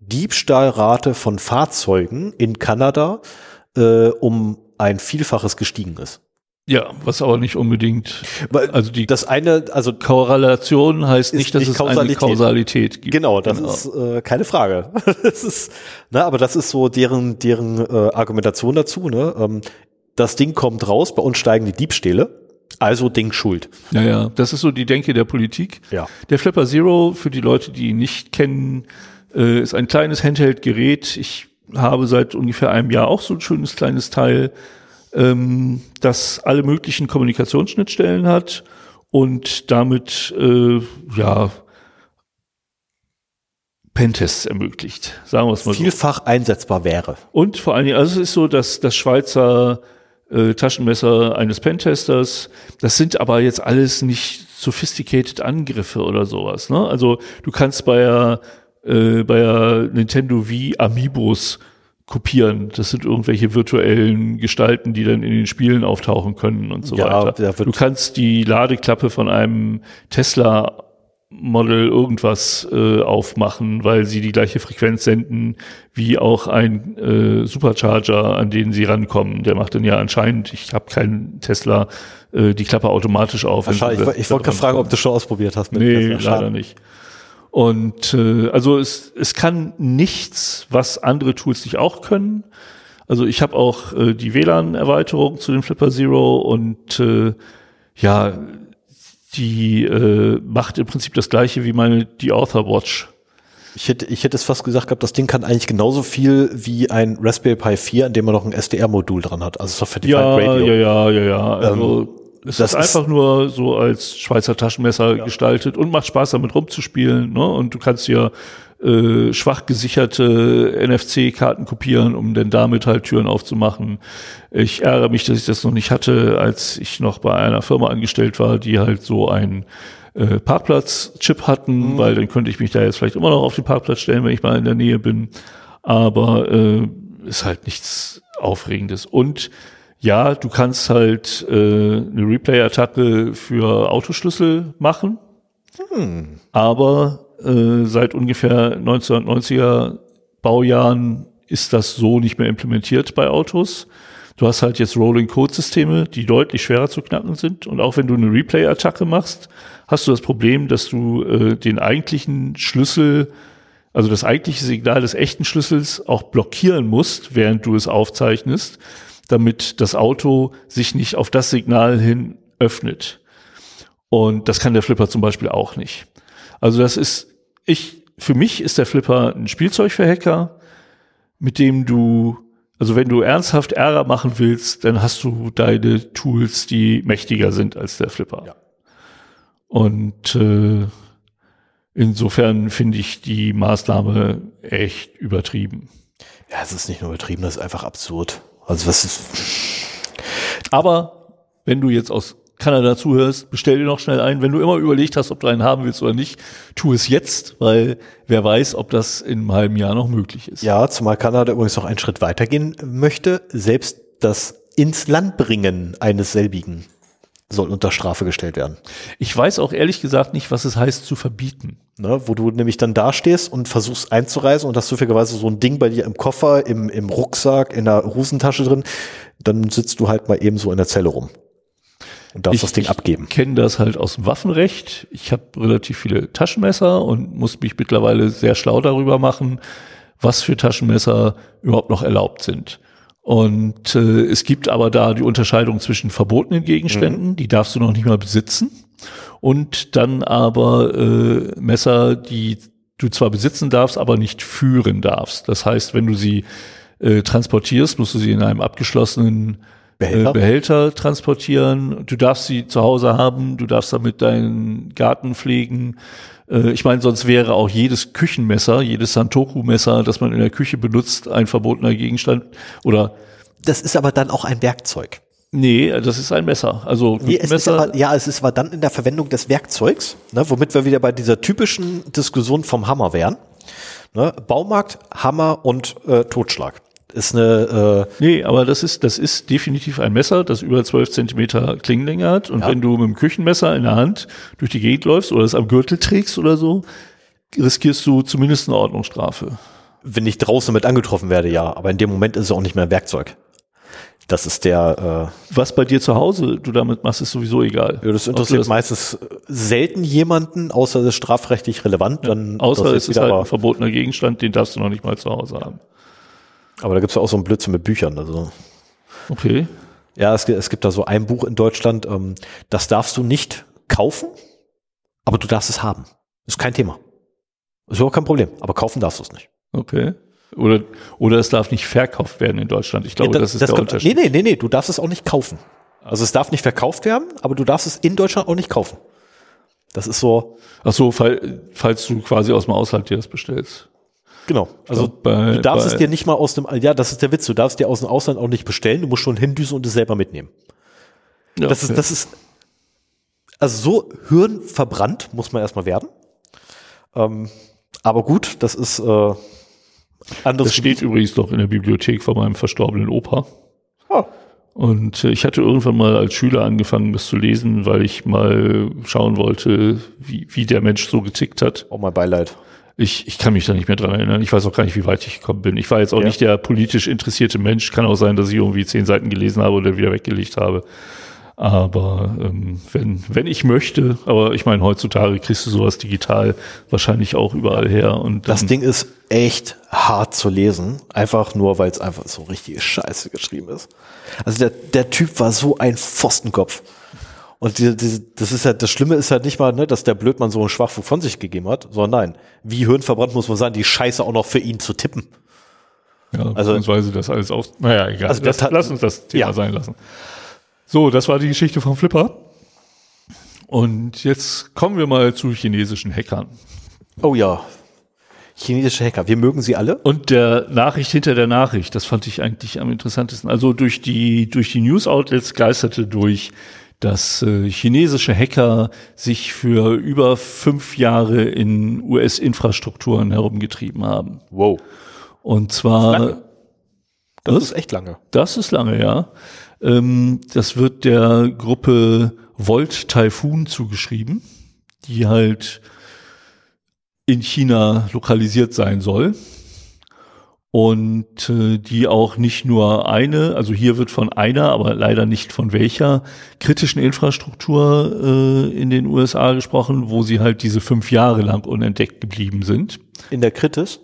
Diebstahlrate von Fahrzeugen in Kanada äh, um ein Vielfaches gestiegen ist. Ja, was aber nicht unbedingt, also die das eine, also Korrelation heißt nicht, dass nicht es eine Kausalität. Kausalität gibt. Genau, das ist äh, keine Frage. (laughs) das ist, ne, aber das ist so deren deren äh, Argumentation dazu. Ne? Ähm, das Ding kommt raus, bei uns steigen die Diebstähle, also Ding schuld. Ja, ja, das ist so die Denke der Politik. Ja. Der Flipper Zero, für die Leute, die ihn nicht kennen, äh, ist ein kleines Handheld-Gerät. Ich habe seit ungefähr einem Jahr auch so ein schönes kleines Teil. ähm, das alle möglichen Kommunikationsschnittstellen hat und damit äh, ja Pentests ermöglicht, sagen wir es mal Vielfach so. einsetzbar wäre. Und vor allen Dingen, also es ist so, dass das Schweizer äh, Taschenmesser eines Pentesters, das sind aber jetzt alles nicht sophisticated Angriffe oder sowas. Ne? Also du kannst bei der, äh, bei der Nintendo Wii Amiibos kopieren. Das sind irgendwelche virtuellen Gestalten, die dann in den Spielen auftauchen können und so ja, weiter. Du kannst die Ladeklappe von einem Tesla Model irgendwas äh, aufmachen, weil sie die gleiche Frequenz senden wie auch ein äh, Supercharger, an den sie rankommen. Der macht dann ja anscheinend, ich habe keinen Tesla, äh, die Klappe automatisch auf. Wahrscheinlich. Ich, ich wollte gerade fragen, ob du schon ausprobiert hast. Mit nee, Tesla. leider nicht. Und äh, also es, es kann nichts, was andere Tools nicht auch können. Also ich habe auch äh, die WLAN-Erweiterung zu dem Flipper Zero und äh, ja, die äh, macht im Prinzip das gleiche wie meine die Author Watch. Ich hätte, ich hätte es fast gesagt gehabt, das Ding kann eigentlich genauso viel wie ein Raspberry Pi 4, an dem man noch ein SDR-Modul dran hat, also Software Defined ja, Radio. Ja, ja, ja, ja. Also ähm, es das ist einfach nur so als Schweizer Taschenmesser ja. gestaltet und macht Spaß damit rumzuspielen. Ne? Und du kannst ja äh, schwach gesicherte NFC-Karten kopieren, um dann damit halt Türen aufzumachen. Ich ärgere mich, dass ich das noch nicht hatte, als ich noch bei einer Firma angestellt war, die halt so ein äh, Parkplatz-Chip hatten, mhm. weil dann könnte ich mich da jetzt vielleicht immer noch auf den Parkplatz stellen, wenn ich mal in der Nähe bin. Aber äh, ist halt nichts Aufregendes. Und ja, du kannst halt äh, eine Replay-Attacke für Autoschlüssel machen, hm. aber äh, seit ungefähr 1990er Baujahren ist das so nicht mehr implementiert bei Autos. Du hast halt jetzt Rolling Code Systeme, die deutlich schwerer zu knacken sind. Und auch wenn du eine Replay-Attacke machst, hast du das Problem, dass du äh, den eigentlichen Schlüssel, also das eigentliche Signal des echten Schlüssels auch blockieren musst, während du es aufzeichnest damit das Auto sich nicht auf das Signal hin öffnet. Und das kann der Flipper zum Beispiel auch nicht. Also das ist, ich, für mich ist der Flipper ein Spielzeug für Hacker, mit dem du, also wenn du ernsthaft Ärger machen willst, dann hast du deine Tools, die mächtiger sind als der Flipper. Ja. Und äh, insofern finde ich die Maßnahme echt übertrieben. Ja, es ist nicht nur übertrieben, das ist einfach absurd. Also was ist. Aber wenn du jetzt aus Kanada zuhörst, bestell dir noch schnell ein. Wenn du immer überlegt hast, ob du einen haben willst oder nicht, tu es jetzt, weil wer weiß, ob das in einem halben Jahr noch möglich ist. Ja, zumal Kanada übrigens noch einen Schritt weitergehen möchte. Selbst das ins Land bringen eines selbigen soll unter Strafe gestellt werden. Ich weiß auch ehrlich gesagt nicht, was es heißt zu verbieten. Ne, wo du nämlich dann dastehst und versuchst einzureisen und hast zufälligerweise so ein Ding bei dir im Koffer, im, im Rucksack, in der Hosentasche drin, dann sitzt du halt mal eben so in der Zelle rum und darfst ich, das Ding abgeben. Ich kenne das halt aus dem Waffenrecht. Ich habe relativ viele Taschenmesser und muss mich mittlerweile sehr schlau darüber machen, was für Taschenmesser überhaupt noch erlaubt sind. Und äh, es gibt aber da die Unterscheidung zwischen verbotenen Gegenständen, mhm. die darfst du noch nicht mal besitzen, und dann aber äh, Messer, die du zwar besitzen darfst, aber nicht führen darfst. Das heißt, wenn du sie äh, transportierst, musst du sie in einem abgeschlossenen Behälter? Äh, Behälter transportieren. Du darfst sie zu Hause haben, du darfst damit deinen Garten pflegen. Äh, ich meine, sonst wäre auch jedes Küchenmesser, jedes Santoku-Messer, das man in der Küche benutzt, ein verbotener Gegenstand oder. Das ist aber dann auch ein Werkzeug. Nee, das ist ein Messer. Also nee, es Messer. Aber, ja, es ist aber dann in der Verwendung des Werkzeugs, ne, womit wir wieder bei dieser typischen Diskussion vom Hammer wären. Ne, Baumarkt, Hammer und äh, Totschlag ist eine. Äh nee, aber das ist, das ist definitiv ein Messer, das über 12 Zentimeter Klingenlänge hat. Und ja. wenn du mit dem Küchenmesser in der Hand durch die Gegend läufst oder es am Gürtel trägst oder so, riskierst du zumindest eine Ordnungsstrafe. Wenn ich draußen mit angetroffen werde, ja. Aber in dem Moment ist es auch nicht mehr ein Werkzeug. Das ist der. Äh Was bei dir zu Hause du damit machst, ist sowieso egal. Ja, das interessiert das meistens selten jemanden, außer es ist strafrechtlich relevant. Dann außer es ist halt ein verbotener Gegenstand, den darfst du noch nicht mal zu Hause haben. Aber da gibt es ja auch so ein Blödsinn mit Büchern. Also. Okay. Ja, es, es gibt da so ein Buch in Deutschland, ähm, das darfst du nicht kaufen, aber du darfst es haben. Ist kein Thema. Ist überhaupt kein Problem. Aber kaufen darfst du es nicht. Okay. Oder, oder es darf nicht verkauft werden in Deutschland. Ich glaube, Ja, das, ist der kommt- Unterschied. Nee, nee, nee, nee, du darfst es auch nicht kaufen. Also es darf nicht verkauft werden, aber du darfst es in Deutschland auch nicht kaufen. Das ist so, Ach so, fall, falls du quasi aus dem Ausland dir das bestellst. Genau. Also glaub, bei- du darfst bei- es dir nicht mal aus dem, ja, das ist der Witz, du darfst dir aus dem Ausland auch nicht bestellen, du musst schon hindüsen und es selber mitnehmen. Ja, Das ist, das ist, also so hirnverbrannt muss man erstmal werden. Ähm, aber gut, das ist äh, anderes das steht übrigens noch in der Bibliothek von meinem verstorbenen Opa. Oh. Und äh, ich hatte irgendwann mal als Schüler angefangen, das zu lesen, weil ich mal schauen wollte, wie, wie der Mensch so getickt hat. Auch mal Beileid. Ich, ich kann mich da nicht mehr dran erinnern. Ich weiß auch gar nicht, wie weit ich gekommen bin. Ich war jetzt auch Ja. nicht der politisch interessierte Mensch. Kann auch sein, dass ich irgendwie zehn Seiten gelesen habe oder wieder weggelegt habe. Aber ähm, wenn, wenn ich möchte, aber ich meine, heutzutage kriegst du sowas digital wahrscheinlich auch überall her. Und Das Ding ist echt hart zu lesen, einfach nur, weil es einfach so richtige Scheiße geschrieben ist. Also der, der Typ war so ein Pfostenkopf. Und die, die, das ist ja, das Schlimme ist halt nicht mal, ne, dass der Blödmann so einen Schwachfug von sich gegeben hat, sondern nein, wie hirnverbrannt muss man sein, die Scheiße auch noch für ihn zu tippen. Ja, Also- beziehungsweise das alles auf. Naja, egal. Also das hat- lass uns das Thema Ja. sein lassen. So, das war die Geschichte vom Flipper. Und jetzt kommen wir mal zu chinesischen Hackern. Oh ja. Chinesische Hacker, wir mögen sie alle. Und der Nachricht hinter der Nachricht, das fand ich eigentlich am interessantesten. Also durch die, durch die News-Outlets geisterte durch, dass äh, chinesische Hacker sich für über fünf Jahre in US-Infrastrukturen herumgetrieben haben. Wow. Und zwar. Das Was? ist echt lange. das ist lange, ja. Ähm, das wird der Gruppe Volt Typhoon zugeschrieben, die halt in China lokalisiert sein soll. Und äh, die auch nicht nur eine, also hier wird von einer, aber leider nicht von welcher kritischen Infrastruktur äh, in den USA gesprochen, wo sie halt diese fünf Jahre lang unentdeckt geblieben sind. In der Kritis?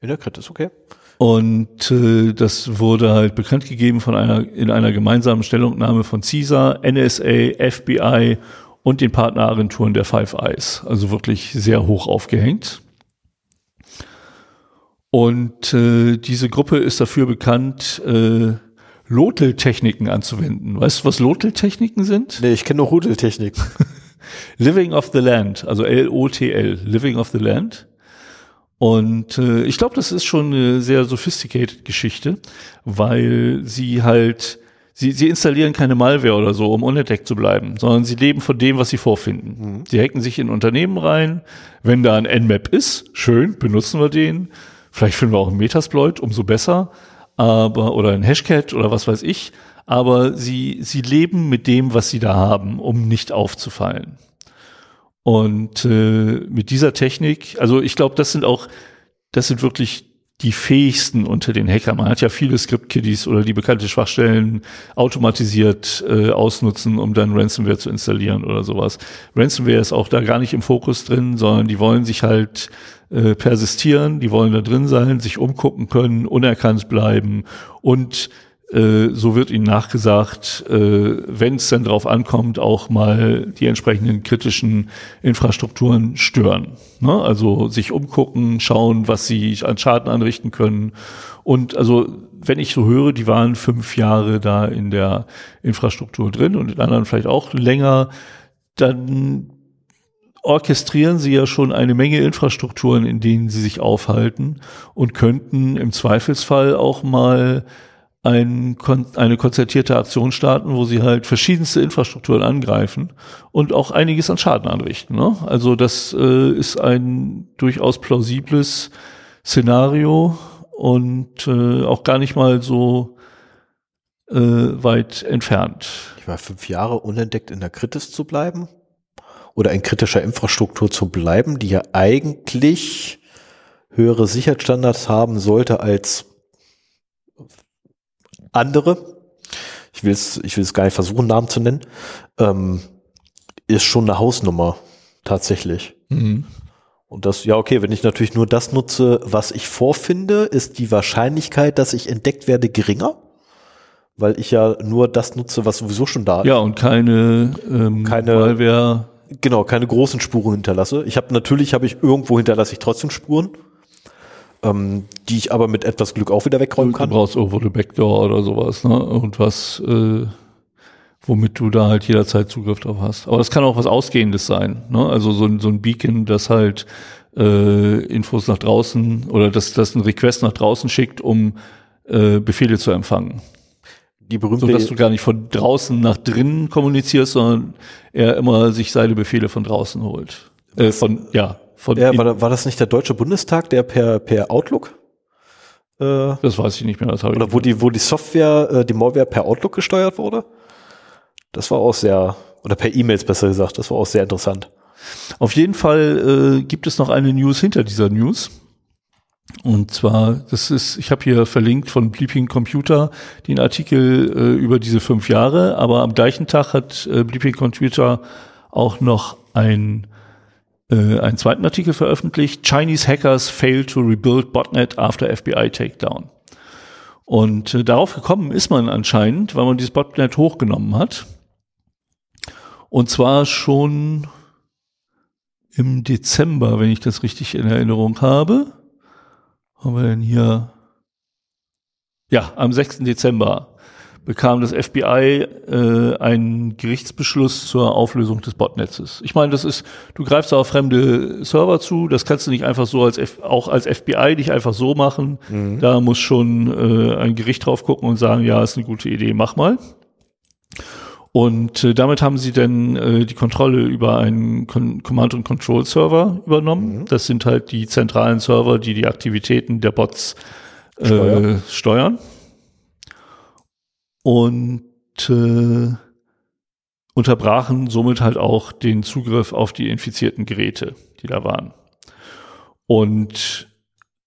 In der Kritis, okay. Und äh, das wurde halt bekannt gegeben von einer in einer gemeinsamen Stellungnahme von CISA, NSA, FBI und den Partneragenturen der Five Eyes. Also wirklich sehr hoch aufgehängt. Und äh, diese Gruppe ist dafür bekannt, äh, Lotel-Techniken anzuwenden. Weißt du, was Lotel-Techniken sind? Nee, ich kenne nur Rudeltechnik. (laughs) Living of the Land, also L-O-T-L, Living of the Land. Und äh, ich glaube, das ist schon eine sehr sophisticated Geschichte, weil sie halt, sie, sie installieren keine Malware oder so, um unentdeckt zu bleiben, sondern sie leben von dem, was sie vorfinden. Sie hacken sich in Unternehmen rein. Wenn da ein Nmap ist, schön, benutzen wir den. Vielleicht finden wir auch einen Metasploit, umso besser. Aber, oder ein Hashcat oder was weiß ich. Aber sie, sie leben mit dem, was sie da haben, um nicht aufzufallen. Und äh, mit dieser Technik, also ich glaube, das sind auch, das sind wirklich die fähigsten unter den Hackern. Man hat ja viele Script-Kiddies oder die bekannte Schwachstellen automatisiert äh, ausnutzen, um dann Ransomware zu installieren oder sowas. Ransomware ist auch da gar nicht im Fokus drin, sondern die wollen sich halt äh, persistieren, die wollen da drin sein, sich umgucken können, unerkannt bleiben und so wird ihnen nachgesagt, äh, wenn es dann drauf ankommt, auch mal die entsprechenden kritischen Infrastrukturen stören. Ne? Also sich umgucken, schauen, was sie an Schaden anrichten können. Und also, wenn ich so höre, die waren fünf Jahre da in der Infrastruktur drin und in anderen vielleicht auch länger, dann orchestrieren sie ja schon eine Menge Infrastrukturen, in denen sie sich aufhalten und könnten im Zweifelsfall auch mal ein, kon eine konzertierte Aktion starten, wo sie halt verschiedenste Infrastrukturen angreifen und auch einiges an Schaden anrichten. Ne? Also das äh, ist ein durchaus plausibles Szenario und äh, auch gar nicht mal so äh, weit entfernt. Ich war fünf Jahre unentdeckt in der Kritis zu bleiben oder in kritischer Infrastruktur zu bleiben, die ja eigentlich höhere Sicherheitsstandards haben sollte als andere. Ich will es, ich will es gar nicht versuchen, Namen zu nennen. Ähm, ist schon eine Hausnummer tatsächlich. Mhm. Und das, ja, okay, wenn ich natürlich nur das nutze, was ich vorfinde, ist die Wahrscheinlichkeit, dass ich entdeckt werde, geringer. Weil ich ja nur das nutze, was sowieso schon da ist. Ja, und keine, ähm, Keine- Malware. Genau, keine großen Spuren hinterlasse. Ich habe natürlich habe ich irgendwo hinterlasse ich trotzdem Spuren. Ähm, die ich aber mit etwas Glück auch wieder wegräumen Du kann. brauchst irgendwo eine Backdoor oder sowas, ne? Irgendwas, äh, womit du da halt jederzeit Zugriff drauf hast. Aber das kann auch was Ausgehendes sein, ne? Also so ein, so ein Beacon, das halt äh, Infos nach draußen oder das, das ein Request nach draußen schickt, um äh, Befehle zu empfangen. Die berühmte, So dass du gar nicht von draußen nach drinnen kommunizierst, sondern er immer sich seine Befehle von draußen holt. Äh, von, ja, von ja, war, war das nicht der Deutsche Bundestag, der per, per Outlook? Äh, das weiß ich nicht mehr, das oder wo die, wo die Software, äh, die Malware per Outlook gesteuert wurde? Das war auch sehr, oder per E-Mails besser gesagt, das war auch sehr interessant. Auf jeden Fall äh, gibt es noch eine News hinter dieser News. Und zwar, das ist, ich habe hier verlinkt von Bleeping Computer den Artikel äh, über diese fünf Jahre, aber am gleichen Tag hat äh, Bleeping Computer auch noch ein, äh, einen zweiten Artikel veröffentlicht. Chinese Hackers fail to rebuild Botnet after FBI takedown. Und äh, darauf gekommen ist man anscheinend, weil man dieses Botnet hochgenommen hat. Und zwar schon im Dezember, wenn ich das richtig in Erinnerung habe. Haben wir denn hier? Ja, am 6. Dezember bekam das FBI äh, einen Gerichtsbeschluss zur Auflösung des Botnetzes. Ich meine, das ist, du greifst auf fremde Server zu, das kannst du nicht einfach so als F auch als FBI nicht einfach so machen. Da muss schon äh, ein Gericht drauf gucken und sagen, ja, ist eine gute Idee, mach mal. Und äh, damit haben sie dann äh, die Kontrolle über einen Con Command- und Control-Server übernommen. Das sind halt die zentralen Server, die die Aktivitäten der Bots äh, Steuern. steuern. Und äh, unterbrachen somit halt auch den Zugriff auf die infizierten Geräte, die da waren. Und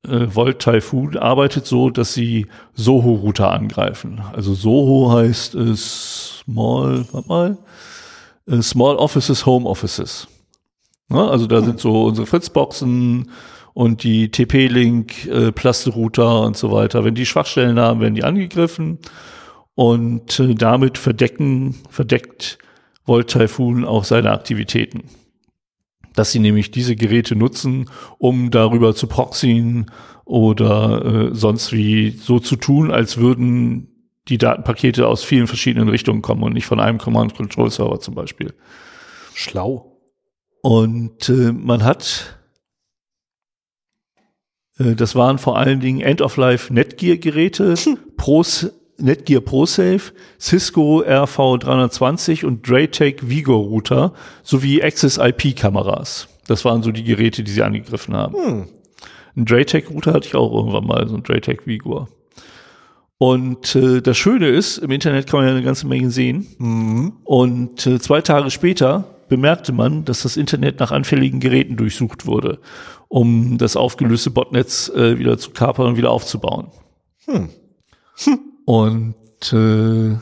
äh, Volt Typhoon arbeitet so, dass sie Soho-Router angreifen. Also Soho heißt äh, Small, warte mal, äh, Small Offices, Home Offices. Ja, also da sind so unsere Fritzboxen und die TP-Link, äh, Plaste-Router und so weiter. Wenn die Schwachstellen haben, werden die angegriffen und äh, damit verdecken, verdeckt Volt Typhoon auch seine Aktivitäten dass sie nämlich diese Geräte nutzen, um darüber zu proxyen oder äh, sonst wie so zu tun, als würden die Datenpakete aus vielen verschiedenen Richtungen kommen und nicht von einem Command-Control-Server zum Beispiel. Schlau. Und äh, man hat, äh, das waren vor allen Dingen End-of-Life Netgear-Geräte, Pros, Netgear ProSafe, Cisco RV320 und Draytech Vigo Router sowie Access IP Kameras. Das waren so die Geräte, die sie angegriffen haben. Hm. Ein Draytech Router hatte ich auch irgendwann mal, so ein Draytech Vigor. Und äh, das Schöne ist, im Internet kann man ja eine ganze Menge sehen. Mhm. Und äh, zwei Tage später bemerkte man, dass das Internet nach anfälligen Geräten durchsucht wurde, um das aufgelöste Botnetz äh, wieder zu kapern und wieder aufzubauen. Hm. (laughs) Und äh,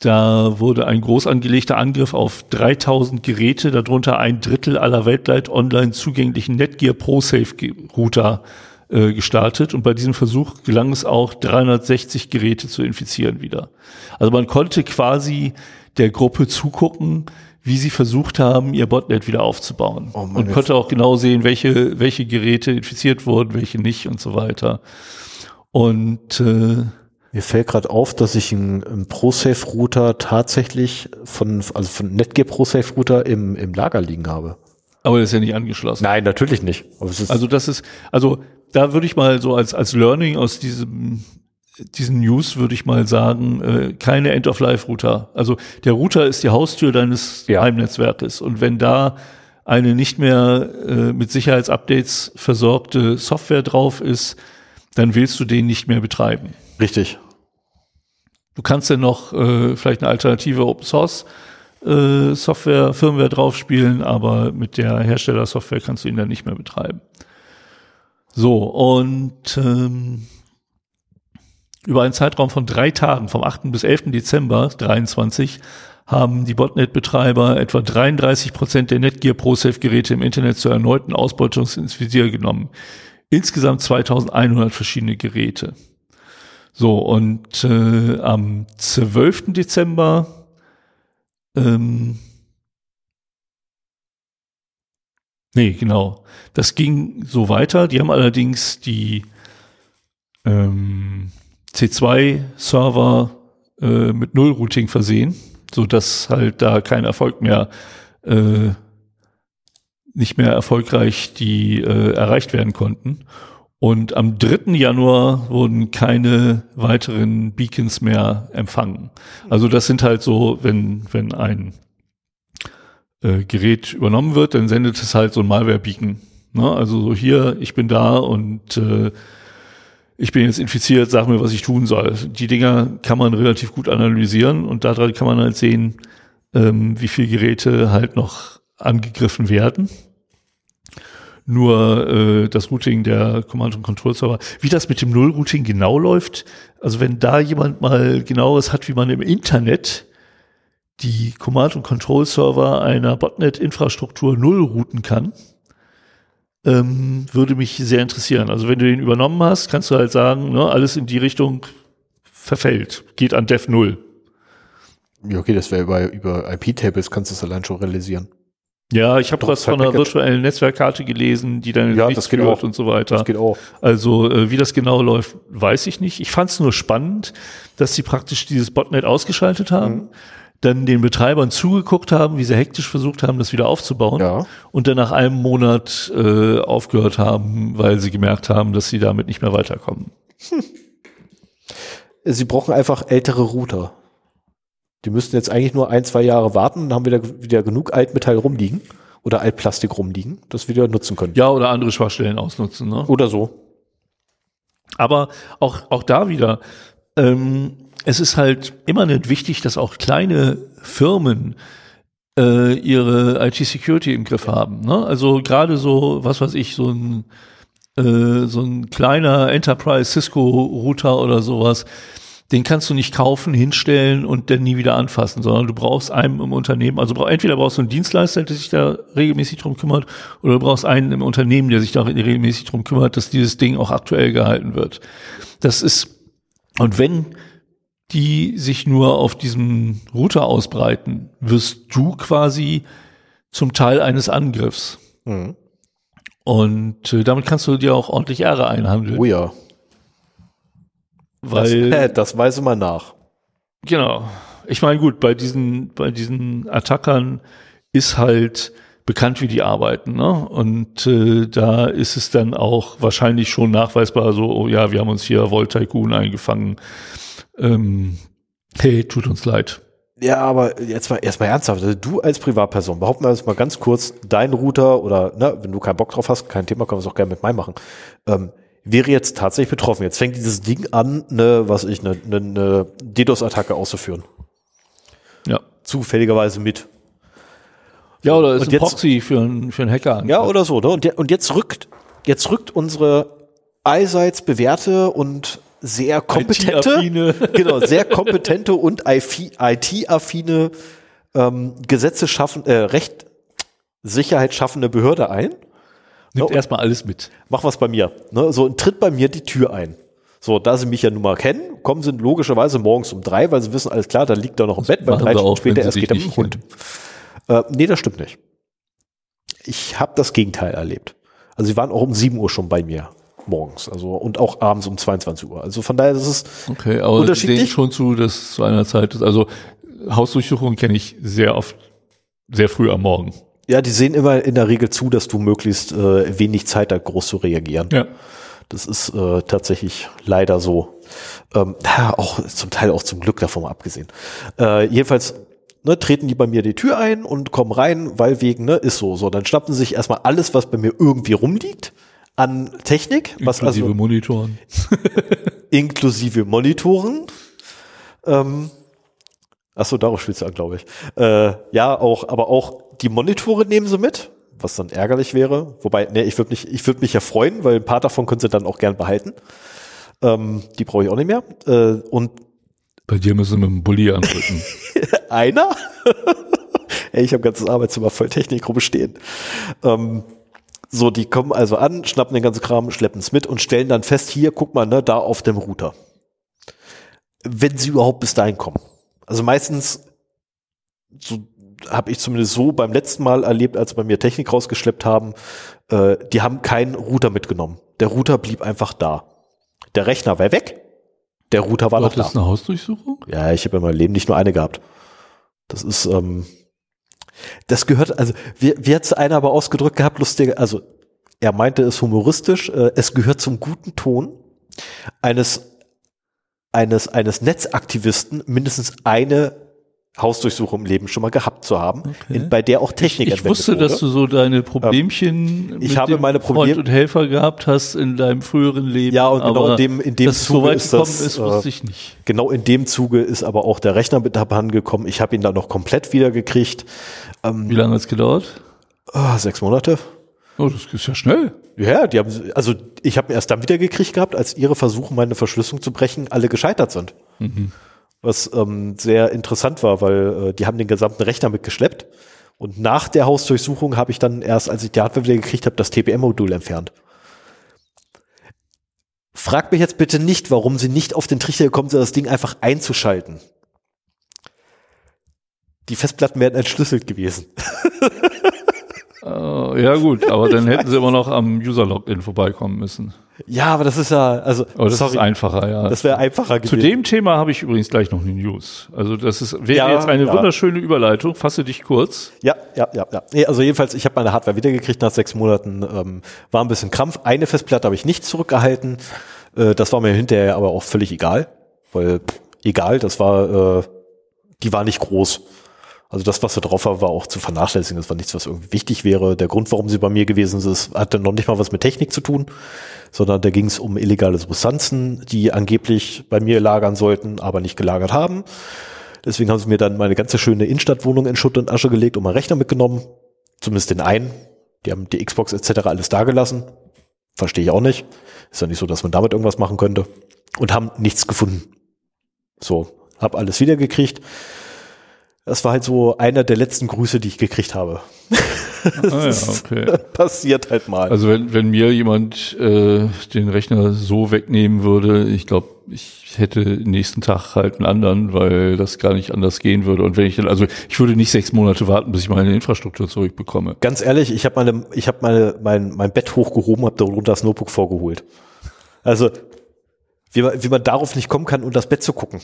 da wurde ein groß angelegter Angriff auf 3000 Geräte, darunter ein Drittel aller weltweit online zugänglichen Netgear ProSafe Router äh, gestartet. Und bei diesem Versuch gelang es auch, 360 Geräte zu infizieren wieder. Also man konnte quasi der Gruppe zugucken, wie sie versucht haben, ihr Botnet wieder aufzubauen. Oh Mann, und konnte auch genau sehen, welche, welche Geräte infiziert wurden, welche nicht und so weiter. Und äh, Mir fällt gerade auf, dass ich einen, einen ProSafe-Router tatsächlich von, also von Netgear ProSafe-Router im, im Lager liegen habe. aber das ist ja nicht angeschlossen. Nein, natürlich nicht. Also das ist, also da würde ich mal so als, als Learning aus diesem, diesen News würde ich mal sagen, äh, keine End-of-Life-Router. Also der Router ist die Haustür deines Ja. Heimnetzwerkes. Und wenn da eine nicht mehr äh, mit Sicherheitsupdates versorgte Software drauf ist, dann willst du den nicht mehr betreiben. richtig. Du kannst ja noch äh, vielleicht eine alternative Open Source äh, Software, Firmware draufspielen, aber mit der Herstellersoftware kannst du ihn dann nicht mehr betreiben. So, und ähm, über einen Zeitraum von drei Tagen, vom 8. bis 11. Dezember 23, haben die Botnet-Betreiber etwa 33 Prozent der Netgear ProSafe-Geräte im Internet zur erneuten Ausbeutung ins Visier genommen. Insgesamt 2100 verschiedene Geräte. So, und äh, am 12. Dezember ähm, Nee, genau. Das ging so weiter. Die haben allerdings die ähm, C2-Server äh, mit Null-Routing versehen, so dass halt da kein Erfolg mehr, äh, nicht mehr erfolgreich die äh, erreicht werden konnten. Und am 3. Januar wurden keine weiteren Beacons mehr empfangen. Also das sind halt so, wenn, wenn ein äh, Gerät übernommen wird, dann sendet es halt so ein Malware-Beacon. Ne? Also so hier, ich bin da und äh, ich bin jetzt infiziert, sag mir, was ich tun soll. Die Dinger kann man relativ gut analysieren und daran kann man halt sehen, ähm, wie viele Geräte halt noch angegriffen werden. Nur äh, das Routing der Command- und Control-Server, wie das mit dem Null-Routing genau läuft, also wenn da jemand mal genaueres hat, wie man im Internet die Command- und Control-Server einer Botnet-Infrastruktur null routen kann, ähm, würde mich sehr interessieren. Also wenn du den übernommen hast, kannst du halt sagen, ne, alles in die Richtung verfällt, geht an Dev 0. Ja, okay, das wäre über, über IP-Tables, kannst du es allein schon realisieren. Ja, ich habe was von einer virtuellen Netzwerkkarte gelesen, die dann Ja, das geht auch. und so weiter. Das geht auch. Also äh, wie das genau läuft, weiß ich nicht. Ich fand es nur spannend, dass sie praktisch dieses Botnet ausgeschaltet haben, Mhm. dann den Betreibern zugeguckt haben, wie sie hektisch versucht haben, das wieder aufzubauen Ja. und dann nach einem Monat äh, aufgehört haben, weil sie gemerkt haben, dass sie damit nicht mehr weiterkommen. Sie brauchen einfach ältere Router. Die müssten jetzt eigentlich nur ein, zwei Jahre warten und haben wieder, wieder genug Altmetall rumliegen oder Altplastik rumliegen, das wir wieder nutzen können. Ja, oder andere Schwachstellen ausnutzen. Ne? Oder so. Aber auch, auch da wieder, ähm, es ist halt immer nicht wichtig, dass auch kleine Firmen äh, ihre IT-Security im Griff haben. Ne? Also gerade so, was weiß ich, so ein, äh, so ein kleiner Enterprise Cisco-Router oder sowas, den kannst du nicht kaufen, hinstellen und dann nie wieder anfassen, sondern du brauchst einen im Unternehmen, also entweder brauchst du einen Dienstleister, der sich da regelmäßig drum kümmert, oder du brauchst einen im Unternehmen, der sich da regelmäßig drum kümmert, dass dieses Ding auch aktuell gehalten wird. Das ist, und wenn die sich nur auf diesem Router ausbreiten, wirst du quasi zum Teil eines Angriffs. Mhm. Und äh, damit kannst du dir auch ordentlich Ärger einhandeln. Oh ja. Weil das, das weise mal nach. Genau. Ich meine, gut, bei diesen, bei diesen Attackern ist halt bekannt, wie die arbeiten, ne? Und äh, da ist es dann auch wahrscheinlich schon nachweisbar, so, oh ja, wir haben uns hier Volt Tycoon eingefangen. Ähm, hey, tut uns leid. Ja, aber jetzt mal erstmal ernsthaft. Also du als Privatperson, behaupten wir jetzt mal ganz kurz, dein Router oder ne, wenn du keinen Bock drauf hast, kein Thema, können wir es auch gerne mit meinem machen. Ähm, wäre jetzt tatsächlich betroffen. Jetzt fängt dieses Ding an, ne, was ich, eine ne, ne DDoS-Attacke auszuführen. Ja. Zufälligerweise mit. Ja, oder ist Und ein jetzt- Proxy für einen, für einen Hacker an. Ja, oder so. Ne? Und, je- und jetzt rückt, jetzt rückt unsere allseits bewährte und sehr kompetente, (laughs) genau, sehr kompetente und IT-affine ähm, Gesetze schaffen, äh, Recht, Sicherheit schaffende Behörde ein. Nimmt Ja, erstmal alles mit. Mach was bei mir. Ne? So und tritt bei mir die Tür ein. So, da sie mich ja nun mal kennen, kommen sie logischerweise morgens um drei, weil sie wissen, alles klar, da liegt er noch im Bett, weil drei Stunden auch, später erst geht er mit dem Hund. Äh, nee, das stimmt nicht. Ich habe das Gegenteil erlebt. Also sie waren auch um 7 Uhr schon bei mir morgens, also und auch abends um 22 Uhr. Also von daher ist es Okay, aber Unterschiedlich? sehen schon zu, dass zu einer Zeit ist. Also Hausdurchsuchungen kenne ich sehr oft, sehr früh am Morgen. Ja, die sehen immer in der Regel zu, dass du möglichst äh, wenig Zeit hast, groß zu reagieren. Ja. Das ist äh, tatsächlich leider so. Ähm, ja, auch zum Teil auch zum Glück davon abgesehen. Äh, jedenfalls ne, treten die bei mir die Tür ein und kommen rein, weil wegen, ne, ist so. So, dann schnappen sie sich erstmal alles, was bei mir irgendwie rumliegt, an Technik, was Inklusive also Monitoren. (laughs) inklusive Monitoren. Ähm, Achso, darauf spielst du an, glaube ich. Äh, ja, auch, aber auch die Monitore nehmen sie mit, was dann ärgerlich wäre. Wobei, ne, ich würde mich, ich würde mich ja freuen, weil ein paar davon können sie dann auch gern behalten. Ähm, die brauche ich auch nicht mehr. Äh, und Bei dir müssen wir mit dem Bulli andrücken. (laughs) einer? (laughs) Ey, ich habe ganzes Arbeitszimmer voll Technik rumstehen. Ähm, so, die kommen also an, schnappen den ganzen Kram, schleppen es mit und stellen dann fest, hier, guck mal, ne, da auf dem Router. Wenn sie überhaupt bis dahin kommen. Also meistens so habe ich zumindest so beim letzten Mal erlebt, als sie bei mir Technik rausgeschleppt haben, äh, die haben keinen Router mitgenommen. Der Router blieb einfach da. Der Rechner war weg, der Router war War noch da. das eine Hausdurchsuchung? Ja, ich habe in meinem Leben nicht nur eine gehabt. Das ist, ähm, das gehört, also wie, wie hat es einer aber ausgedrückt gehabt, lustig, also er meinte es humoristisch, äh, es gehört zum guten Ton eines, eines, eines Netzaktivisten mindestens eine Hausdurchsuchung im Leben schon mal gehabt zu haben, in, bei der auch Technik Ich entwendet wusste, wurde. dass du so deine Problemchen ich mit habe meine Freund Problem- und Helfer gehabt hast in deinem früheren Leben. Ja, und genau in dem- in dem so Zuge weit ist das, ist, äh, wusste ich nicht. Genau in dem Zuge ist aber auch der Rechner mit abhanden gekommen. Ich habe ihn dann noch komplett wiedergekriegt. Wie lange hat es gedauert? Ah, sechs Monate. Oh, das ist ja schnell. Ja, die haben, also ich habe erst dann wieder gekriegt gehabt, als ihre Versuche, meine Verschlüsselung zu brechen, alle gescheitert sind. Was ähm, sehr interessant war, weil äh, die haben den gesamten Rechner mitgeschleppt. Und nach der Hausdurchsuchung habe ich dann erst, als ich die Hardware wieder gekriegt habe, das TPM-Modul entfernt. Frag mich jetzt bitte nicht, warum sie nicht auf den Trichter gekommen sind, das Ding einfach einzuschalten. Die Festplatten wären entschlüsselt gewesen. (laughs) Äh, ja gut, aber dann hätten sie immer noch am User-Login vorbeikommen müssen. Ja, aber das ist ja, also, Aber das sorry, ist einfacher, ja. das wäre einfacher Zu gewesen. dem Thema habe ich übrigens gleich noch eine News. Also das ist wäre Ja, jetzt eine ja. wunderschöne Überleitung. Fasse dich kurz. Ja, ja, ja, ja. Also jedenfalls, ich habe meine Hardware wiedergekriegt nach sechs Monaten. Ähm, war ein bisschen Krampf. Eine Festplatte habe ich nicht zurückgehalten. Äh, das war mir hinterher aber auch völlig egal. Weil, pff, egal, das war, äh, die war nicht groß. Also das, was da drauf war, war auch zu vernachlässigen. Das war nichts, was irgendwie wichtig wäre. Der Grund, warum sie bei mir gewesen ist, hatte noch nicht mal was mit Technik zu tun, sondern da ging es um illegale Substanzen, die angeblich bei mir lagern sollten, aber nicht gelagert haben. Deswegen haben sie mir dann meine ganze schöne Innenstadtwohnung in Schutt und Asche gelegt und meinen Rechner mitgenommen. Zumindest den einen. Die haben die Xbox etc. alles dagelassen. Verstehe ich auch nicht. Ist ja nicht so, dass man damit irgendwas machen könnte. Und haben nichts gefunden. So, hab alles wiedergekriegt. Das war halt so einer der letzten Grüße, die ich gekriegt habe. Ah, ja, okay. (laughs) Passiert halt mal. Also wenn, wenn mir jemand äh, den Rechner so wegnehmen würde, ich glaube, ich hätte nächsten Tag halt einen anderen, weil das gar nicht anders gehen würde. Und wenn ich dann, also ich würde nicht sechs Monate warten, bis ich meine Infrastruktur zurückbekomme. Ganz ehrlich, ich habe meine, ich habe meine, mein, mein Bett hochgehoben, habe darunter das Notebook vorgeholt. Also wie man, wie man darauf nicht kommen kann, und das Bett zu gucken.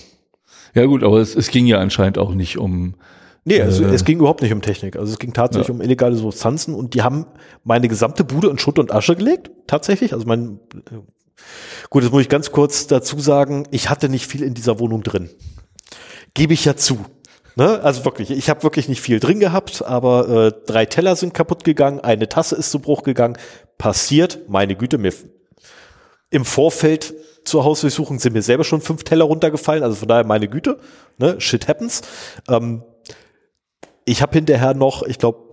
Ja gut, aber es, es ging ja anscheinend auch nicht um Nee, also Äh. es ging überhaupt nicht um Technik. Also es ging tatsächlich Ja. um illegale Substanzen und die haben meine gesamte Bude in Schutt und Asche gelegt. Tatsächlich. Also mein, äh, gut, das muss ich ganz kurz dazu sagen. Ich hatte nicht viel in dieser Wohnung drin. Gebe ich ja zu. Ne? Also wirklich, ich habe wirklich nicht viel drin gehabt, aber äh, drei Teller sind kaputt gegangen, eine Tasse ist zu Bruch gegangen. Passiert, meine Güte, mir im Vorfeld zur Hausdurchsuchung sind mir selber schon fünf Teller runtergefallen, also von daher meine Güte, ne? shit happens. Ähm, ich habe hinterher noch, ich glaube,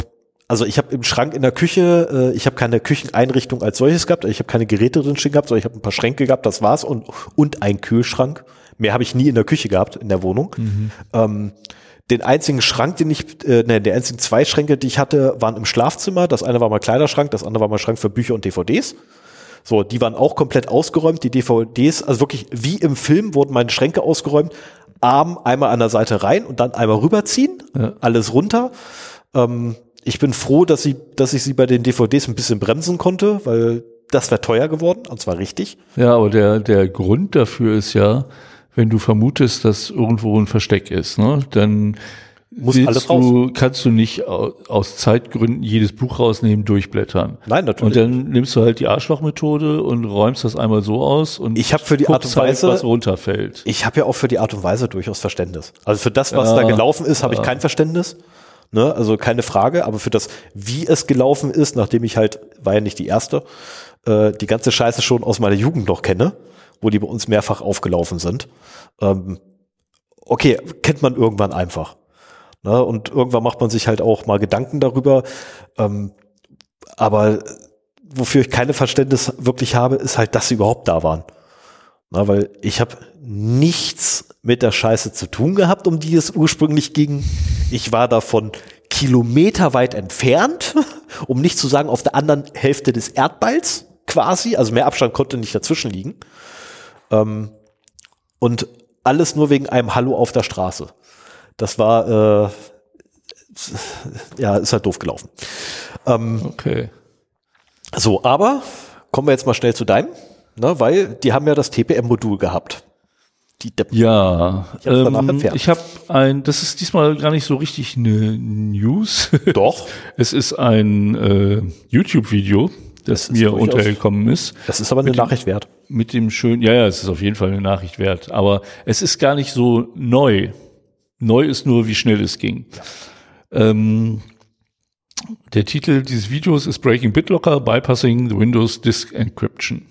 also ich habe im Schrank in der Küche, äh, ich habe keine Kücheneinrichtung als solches gehabt, ich habe keine Geräte drin stehen gehabt, sondern ich habe ein paar Schränke gehabt, das war's und und ein Kühlschrank. Mehr habe ich nie in der Küche gehabt in der Wohnung. Ähm, den einzigen Schrank, den ich, äh, ne, die einzigen zwei Schränke, die ich hatte, waren im Schlafzimmer. Das eine war mein Kleiderschrank, das andere war mein Schrank für Bücher und DVDs. So, die waren auch komplett ausgeräumt. Die DVDs, also wirklich wie im Film, wurden meine Schränke ausgeräumt. Arm einmal an der Seite rein und dann einmal rüberziehen, Ja. alles runter. Ähm, ich bin froh, dass, sie, dass ich sie bei den DVDs ein bisschen bremsen konnte, weil das wäre teuer geworden, und zwar richtig. Ja, aber der, der Grund dafür ist ja, wenn du vermutest, dass irgendwo ein Versteck ist, ne, dann Muss willst alles du, kannst du nicht au- aus Zeitgründen jedes Buch rausnehmen, durchblättern. Nein, Und natürlich. dann nimmst du halt die Arschlochmethode und räumst das einmal so aus und Ich hab für die Art und halt, Weise- was runterfällt. Ich habe ja auch für die Art und Weise durchaus Verständnis. Also für das, was Ja, da gelaufen ist, habe ich kein Verständnis. Ne? Also keine Frage, aber für das, wie es gelaufen ist, nachdem ich halt, war ja nicht die erste, äh, die ganze Scheiße schon aus meiner Jugend noch kenne, wo die bei uns mehrfach aufgelaufen sind. Ähm, okay, kennt man irgendwann einfach. Ne? Und irgendwann macht man sich halt auch mal Gedanken darüber. Ähm, aber wofür ich keine Verständnis wirklich habe, ist halt, dass sie überhaupt da waren. Na, weil ich habe nichts mit der Scheiße zu tun gehabt, um die es ursprünglich ging. Ich war davon kilometerweit entfernt, (laughs) um nicht zu sagen auf der anderen Hälfte des Erdballs quasi. Also mehr Abstand konnte nicht dazwischen liegen. Ähm, und alles nur wegen einem Hallo auf der Straße. Das war, äh, ja, ist halt doof gelaufen. Ähm, Okay. so, aber kommen wir jetzt mal schnell zu deinem, ne, weil die haben ja das TPM-Modul gehabt. Die Deppen. Ja, Ich danach ähm, ich habe ein, das ist diesmal gar nicht so richtig eine News. (laughs) Doch, es ist ein äh, YouTube-Video, das, ist mir untergekommen ist. das ist aber eine Nachricht wert. Mit dem schönen, ja, ja, es ist auf jeden Fall eine Nachricht wert, aber es ist gar nicht so neu. Neu ist nur, wie schnell es ging. Ähm, der Titel dieses Videos ist Breaking BitLocker, Bypassing the Windows Disk Encryption.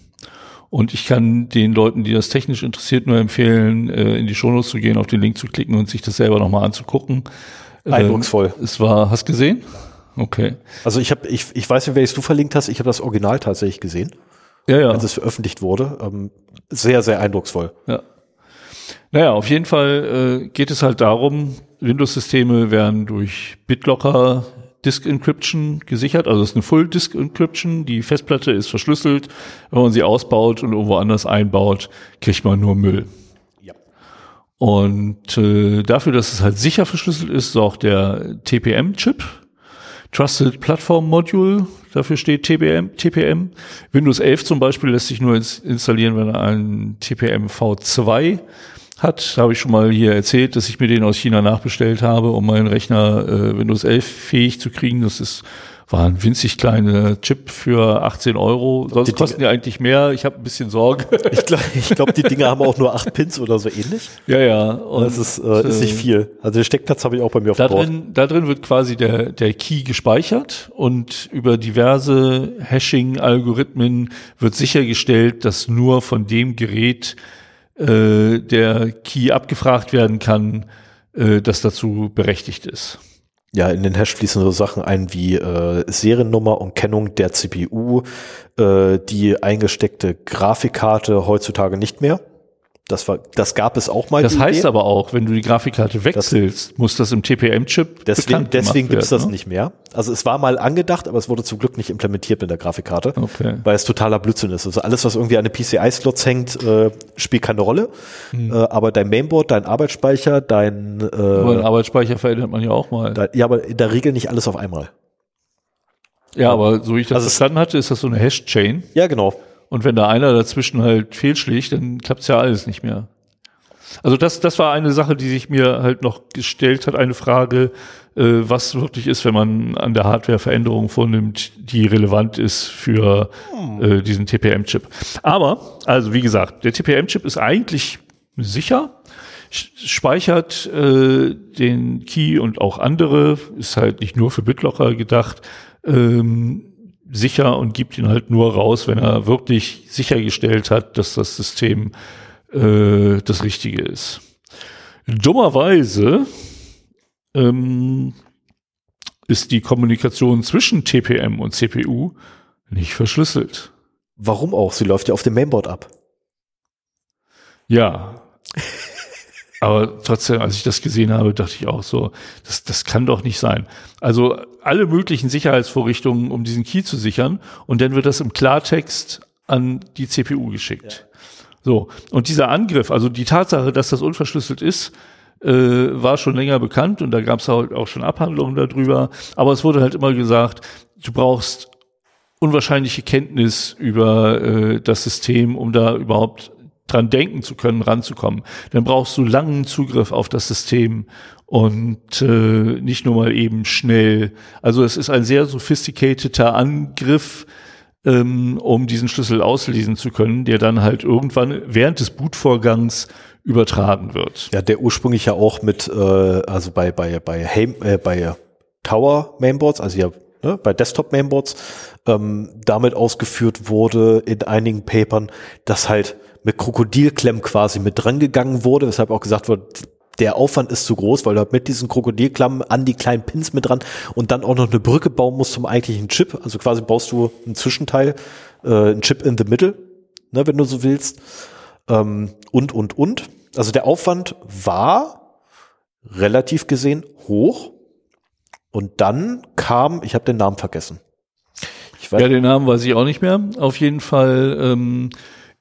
Und ich kann den Leuten, die das technisch interessiert, nur empfehlen, äh, in die Shownotes zu gehen, auf den Link zu klicken und sich das selber nochmal anzugucken. Ähm, Eindrucksvoll. Es war, hast gesehen? Okay. Also ich habe, ich, ich weiß nicht, welches du verlinkt hast, ich habe das Original tatsächlich gesehen, Ja, ja. als es veröffentlicht wurde. Ähm, sehr, sehr eindrucksvoll. Ja. Naja, auf jeden Fall äh, geht es halt darum, Windows-Systeme werden durch BitLocker Disk Encryption gesichert, also es ist eine Full Disk Encryption, die Festplatte ist verschlüsselt, wenn man sie ausbaut und irgendwo anders einbaut, kriegt man nur Müll. Ja. Und äh, dafür, dass es halt sicher verschlüsselt ist, ist auch der TPM-Chip, Trusted Platform Module, dafür steht TPM, TPM. Windows 11 zum Beispiel lässt sich nur ins installieren, wenn er einen TPM V2 hat. Habe ich schon mal hier erzählt, dass ich mir den aus China nachbestellt habe, um meinen Rechner äh, Windows 11 fähig zu kriegen. Das ist war ein winzig kleiner Chip für 18 Euro. Sonst Die kosten die eigentlich mehr. Ich habe ein bisschen Sorge. Ich glaube, (laughs) ich glaub, die Dinger haben auch nur acht Pins oder so ähnlich. ja, ja. Und, Das ist, äh, ist nicht viel. Also den Steckplatz habe ich auch bei mir auf Da drin, da drin wird quasi der, der Key gespeichert und über diverse Hashing-Algorithmen wird sichergestellt, dass nur von dem Gerät äh, der Key abgefragt werden kann, äh, das dazu berechtigt ist. Ja, in den Hash fließen so Sachen ein wie äh, Seriennummer und Kennung der CPU, äh, die eingesteckte Grafikkarte heutzutage nicht mehr. Das war, das gab es auch mal. Das heißt Idee. aber auch, wenn du die Grafikkarte wechselst, muss das im TPM-Chip deswegen, deswegen gibt es das ne? nicht mehr. Also es war mal angedacht, aber es wurde zum Glück nicht implementiert mit der Grafikkarte, Okay. weil es totaler Blödsinn ist. Also alles, was irgendwie an den PCI-Slots hängt, äh, spielt keine Rolle. Hm. Äh, aber dein Mainboard, dein Arbeitsspeicher, dein, Aber den äh, Arbeitsspeicher verändert man ja auch mal. dein ja, aber in der Regel nicht alles auf einmal. ja, aber so wie ich das Also verstanden hatte, ist das so eine Hash-Chain. Ja, genau. Und wenn da einer dazwischen halt fehlschlägt, dann klappt's ja alles nicht mehr. Also das, das war eine Sache, die sich mir halt noch gestellt hat, eine Frage, äh, was wirklich ist, wenn man an der Hardware Veränderungen vornimmt, die relevant ist für äh, diesen TPM-Chip. Aber, also wie gesagt, der TPM-Chip ist eigentlich sicher, speichert äh, den Key und auch andere, ist halt nicht nur für BitLocker gedacht, ähm, sicher und gibt ihn halt nur raus, wenn er wirklich sichergestellt hat, dass das System äh, das Richtige ist. Dummerweise ähm, ist die Kommunikation zwischen TPM und CPU nicht verschlüsselt. Warum auch? Sie läuft ja auf dem Mainboard ab. Ja. (laughs) Aber trotzdem, als ich das gesehen habe, dachte ich auch so, das, das kann doch nicht sein. Also alle möglichen Sicherheitsvorrichtungen, um diesen Key zu sichern, und dann wird das im Klartext an die CPU geschickt. So, und dieser Angriff, also die Tatsache, dass das unverschlüsselt ist, äh, war schon länger bekannt und da gab es halt auch schon Abhandlungen darüber. Aber es wurde halt immer gesagt, du brauchst unwahrscheinliche Kenntnis über äh, das System, um da überhaupt dran denken zu können, ranzukommen. Dann brauchst du langen Zugriff auf das System und äh, nicht nur mal eben schnell. Also es ist ein sehr sophisticateder Angriff, ähm, um diesen Schlüssel auslesen zu können, der dann halt irgendwann während des Bootvorgangs übertragen wird. Ja, der ursprünglich ja auch mit, äh, also bei, bei, bei, Heim, äh, bei Tower Mainboards, also ja, ne, bei Desktop Mainboards, ähm, damit ausgeführt wurde in einigen Papern, dass halt mit Krokodilklemmen quasi mit dran gegangen wurde, weshalb auch gesagt wird, der Aufwand ist zu groß, weil du halt mit diesen Krokodilklemmen an die kleinen Pins mit dran und dann auch noch eine Brücke bauen musst zum eigentlichen Chip. Also quasi baust du ein Zwischenteil, äh, ein Chip in the middle, ne, wenn du so willst. Ähm, und, und, und. Also der Aufwand war relativ gesehen hoch. Und dann kam, ich habe den Namen vergessen. Ich weiß, Ja, den Namen weiß ich auch nicht mehr. Auf jeden Fall ähm,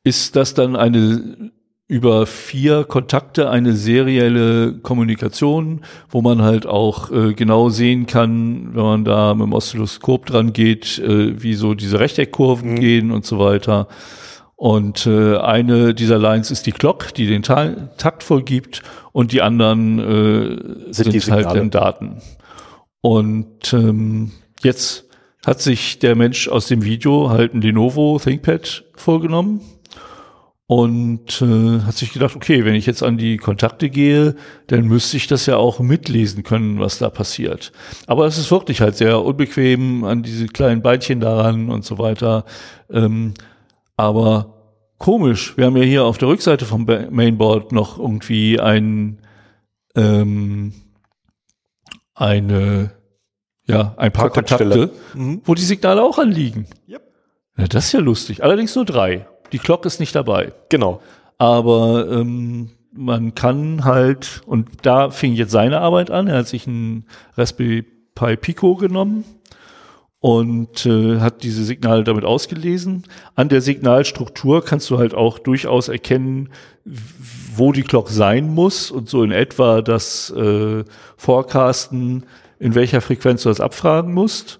ist das dann eine über vier Kontakte eine serielle Kommunikation, wo man halt auch äh, genau sehen kann, wenn man da mit dem Oszilloskop dran geht, äh, wie so diese Rechteckkurven mhm. gehen und so weiter. Und äh, eine dieser Lines ist die Clock, die den Ta Takt vollgibt und die anderen äh, sind, sind halt dann Daten. Und ähm, jetzt hat sich der Mensch aus dem Video halt ein Lenovo ThinkPad vorgenommen und äh, hat sich gedacht, okay, wenn ich jetzt an die Kontakte gehe, dann müsste ich das ja auch mitlesen können, was da passiert. Aber es ist wirklich halt sehr unbequem an diese kleinen Beinchen daran und so weiter. Ähm, aber komisch, wir haben ja hier auf der Rückseite vom Mainboard noch irgendwie ein ähm, eine ja ein paar Kontakte, mhm. wo die Signale auch anliegen. Yep. Ja, das ist ja lustig. Allerdings nur drei. Die Glock ist nicht dabei. Genau. Aber ähm, man kann halt, und da fing jetzt seine Arbeit an, er hat sich ein Raspberry Pi Pico genommen und äh, hat diese Signale damit ausgelesen. An der Signalstruktur kannst du halt auch durchaus erkennen, wo die Glock sein muss und so in etwa das äh, Forecasten, in welcher Frequenz du das abfragen musst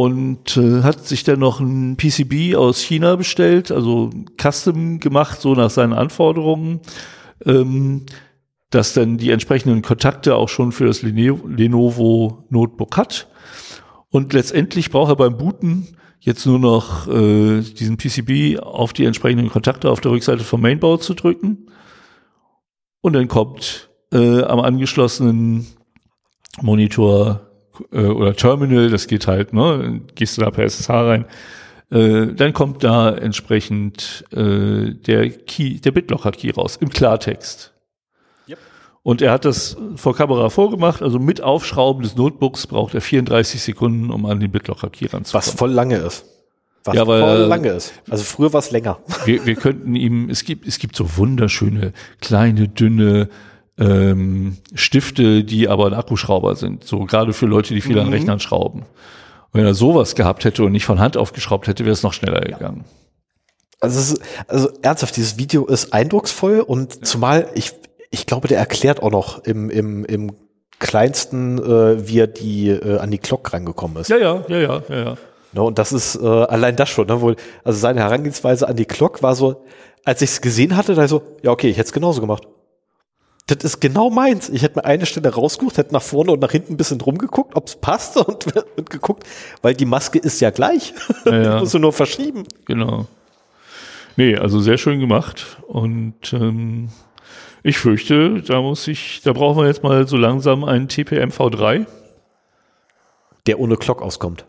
und äh, hat sich dann noch ein PCB aus China bestellt, also Custom gemacht, so nach seinen Anforderungen, ähm, dass dann die entsprechenden Kontakte auch schon für das Lenovo Notebook hat. Und letztendlich braucht er beim Booten jetzt nur noch äh, diesen PCB auf die entsprechenden Kontakte auf der Rückseite vom Mainboard zu drücken. Und dann kommt äh, am angeschlossenen Monitor äh, oder Terminal, das geht halt, ne, gehst du da per SSH rein, äh, dann kommt da entsprechend äh, der Key, der BitLocker-Key raus, im Klartext. Yep. Und er hat das vor Kamera vorgemacht, also mit Aufschrauben des Notebooks braucht er 34 Sekunden, um an den BitLocker-Key ranzukommen. Was voll lange ist. Was ja, weil, voll lange ist. Also früher war es länger. Wir, wir könnten ihm, es gibt, es gibt so wunderschöne, kleine, dünne ähm, Stifte, die aber ein Akkuschrauber sind. So gerade für Leute, die viel mhm. an Rechnern schrauben. Und wenn er sowas gehabt hätte und nicht von Hand aufgeschraubt hätte, wäre es noch schneller ja. gegangen. Also, ist, also ernsthaft, dieses Video ist eindrucksvoll und ja. zumal ich, ich glaube, der erklärt auch noch im, im, im kleinsten, äh, wie er die äh, an die Glock rangekommen ist. Ja, ja, ja, ja, ja. ja. No, und das ist äh, allein das schon, ne, wo, also seine Herangehensweise an die Glock war so, als ich es gesehen hatte, da so, ja, okay, ich hätte es genauso gemacht das ist genau meins. Ich hätte mir eine Stelle rausgesucht, hätte nach vorne und nach hinten ein bisschen drum geguckt, ob es passt (laughs) und, und, geguckt, weil die Maske ist ja gleich. (laughs) Ja, ja. Musst du nur verschieben. Genau. Nee, also sehr schön gemacht. Und ähm, ich fürchte, da muss ich, da brauchen wir jetzt mal so langsam einen TPM V3. Der ohne Glock auskommt.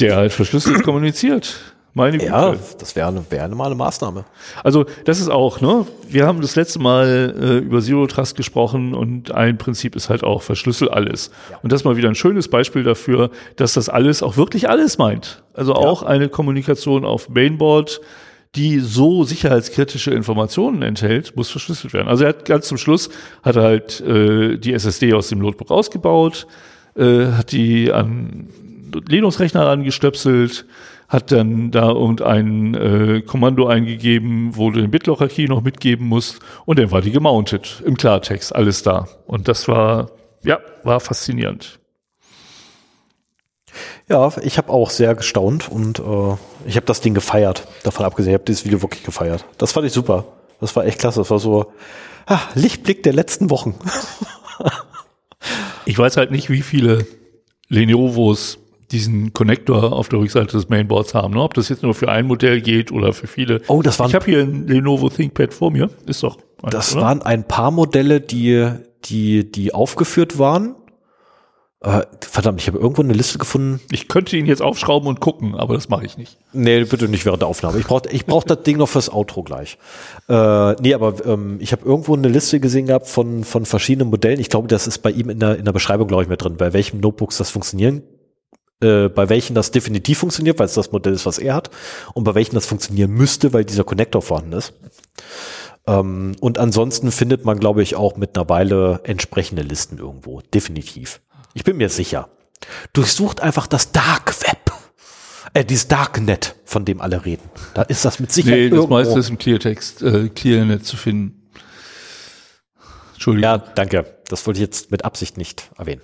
Der halt verschlüsselt kommuniziert. Meine Güte. Ja, das wäre eine, wär eine mal eine Maßnahme. Also das ist auch, ne? Wir haben das letzte Mal äh, über Zero Trust gesprochen und ein Prinzip ist halt auch verschlüssel alles. Ja. Und das ist mal wieder ein schönes Beispiel dafür, dass das alles auch wirklich alles meint. Also ja. auch eine Kommunikation auf Mainboard, die so sicherheitskritische Informationen enthält, muss verschlüsselt werden. Also er hat ganz zum Schluss hat er halt äh, die SSD aus dem Notebook ausgebaut, äh, hat die an Linux-Rechner angestöpselt, hat dann da irgendein äh, Kommando eingegeben, wo du den BitLocker-Key noch mitgeben musst und dann war die gemountet, im Klartext, alles da. Und das war, ja, war faszinierend. Ja, ich habe auch sehr gestaunt und äh, ich habe das Ding gefeiert. Davon abgesehen, ich habe dieses Video wirklich gefeiert. Das fand ich super. Das war echt klasse. Das war so ah, Lichtblick der letzten Wochen. (laughs) ich weiß halt nicht, wie viele Lenovos diesen Connector auf der Rückseite des Mainboards haben. Ne? Ob das jetzt nur für ein Modell geht oder für viele. Oh, das waren. Ich habe hier ein Lenovo ThinkPad vor mir. Ist doch. Eins, das oder? waren ein paar Modelle, die, die, die aufgeführt waren. Äh, verdammt, ich habe irgendwo eine Liste gefunden. Ich könnte ihn jetzt aufschrauben und gucken, aber das mache ich nicht. Nee, bitte nicht während der Aufnahme. Ich brauche ich brauch das Ding noch fürs Outro gleich. Äh, nee, aber ähm, ich habe irgendwo eine Liste gesehen gehabt von, von verschiedenen Modellen. Ich glaube, das ist bei ihm in der, in der Beschreibung, glaube ich, mit drin, bei welchem Notebooks das funktionieren äh, bei welchen das definitiv funktioniert, weil es das Modell ist, was er hat, und bei welchen das funktionieren müsste, weil dieser Connector vorhanden ist. Ähm, und ansonsten findet man, glaube ich, auch mittlerweile entsprechende Listen irgendwo. Definitiv. Ich bin mir sicher. Durchsucht einfach das Dark Web. Äh, dieses Darknet. von dem alle reden. Da ist das mit Sicherheit Nee, das irgendwo. meiste ist im Cleartext, äh, Clearnet zu finden. Entschuldigung. Ja, danke. Das wollte ich jetzt mit Absicht nicht erwähnen.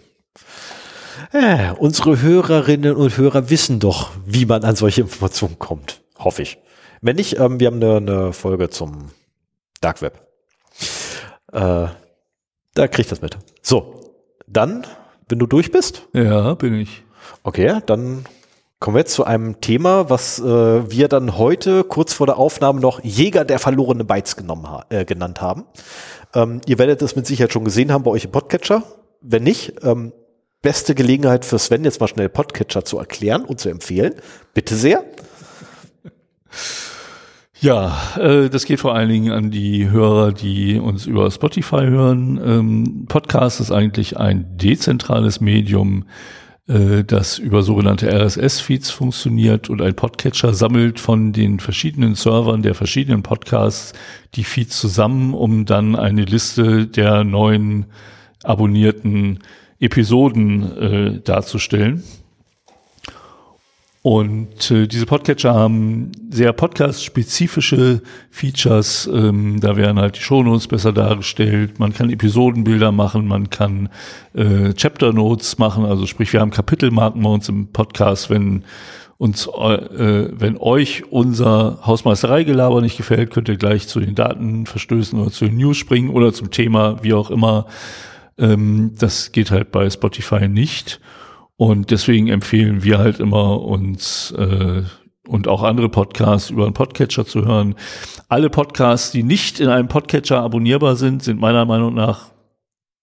Äh, unsere Hörerinnen und Hörer wissen doch, wie man an solche Informationen kommt. Hoffe ich. Wenn nicht, ähm, wir haben eine, eine Folge zum Dark Web. Äh, da kriegt das mit. So, dann, wenn du durch bist, Ja, bin ich. okay, dann kommen wir jetzt zu einem Thema, was äh, wir dann heute kurz vor der Aufnahme noch Jäger der verlorenen Bytes genommen ha äh, genannt haben. Ähm, ihr werdet es mit Sicherheit schon gesehen haben bei euch im Podcatcher. Wenn nicht, ähm, beste Gelegenheit für Sven, jetzt mal schnell Podcatcher zu erklären und zu empfehlen. Bitte sehr. Ja, äh, das geht vor allen Dingen an die Hörer, die uns über Spotify hören. Ähm, Podcast ist eigentlich ein dezentrales Medium, äh, das über sogenannte RSS-Feeds funktioniert und ein Podcatcher sammelt von den verschiedenen Servern der verschiedenen Podcasts die Feeds zusammen, um dann eine Liste der neuen abonnierten Episoden äh, darzustellen. Und äh, diese Podcatcher haben sehr podcast-spezifische Features. Ähm, da werden halt die Shownotes besser dargestellt. Man kann Episodenbilder machen, man kann äh, Chapter Notes machen. Also sprich, wir haben Kapitelmarken bei uns im Podcast, wenn uns, äh, wenn euch unser Hausmeistereigelaber nicht gefällt, könnt ihr gleich zu den Datenverstößen oder zu den News springen oder zum Thema, wie auch immer. Ähm, das geht halt bei Spotify nicht. Und deswegen empfehlen wir halt immer uns äh, und auch andere Podcasts über einen Podcatcher zu hören. Alle Podcasts, die nicht in einem Podcatcher abonnierbar sind, sind meiner Meinung nach,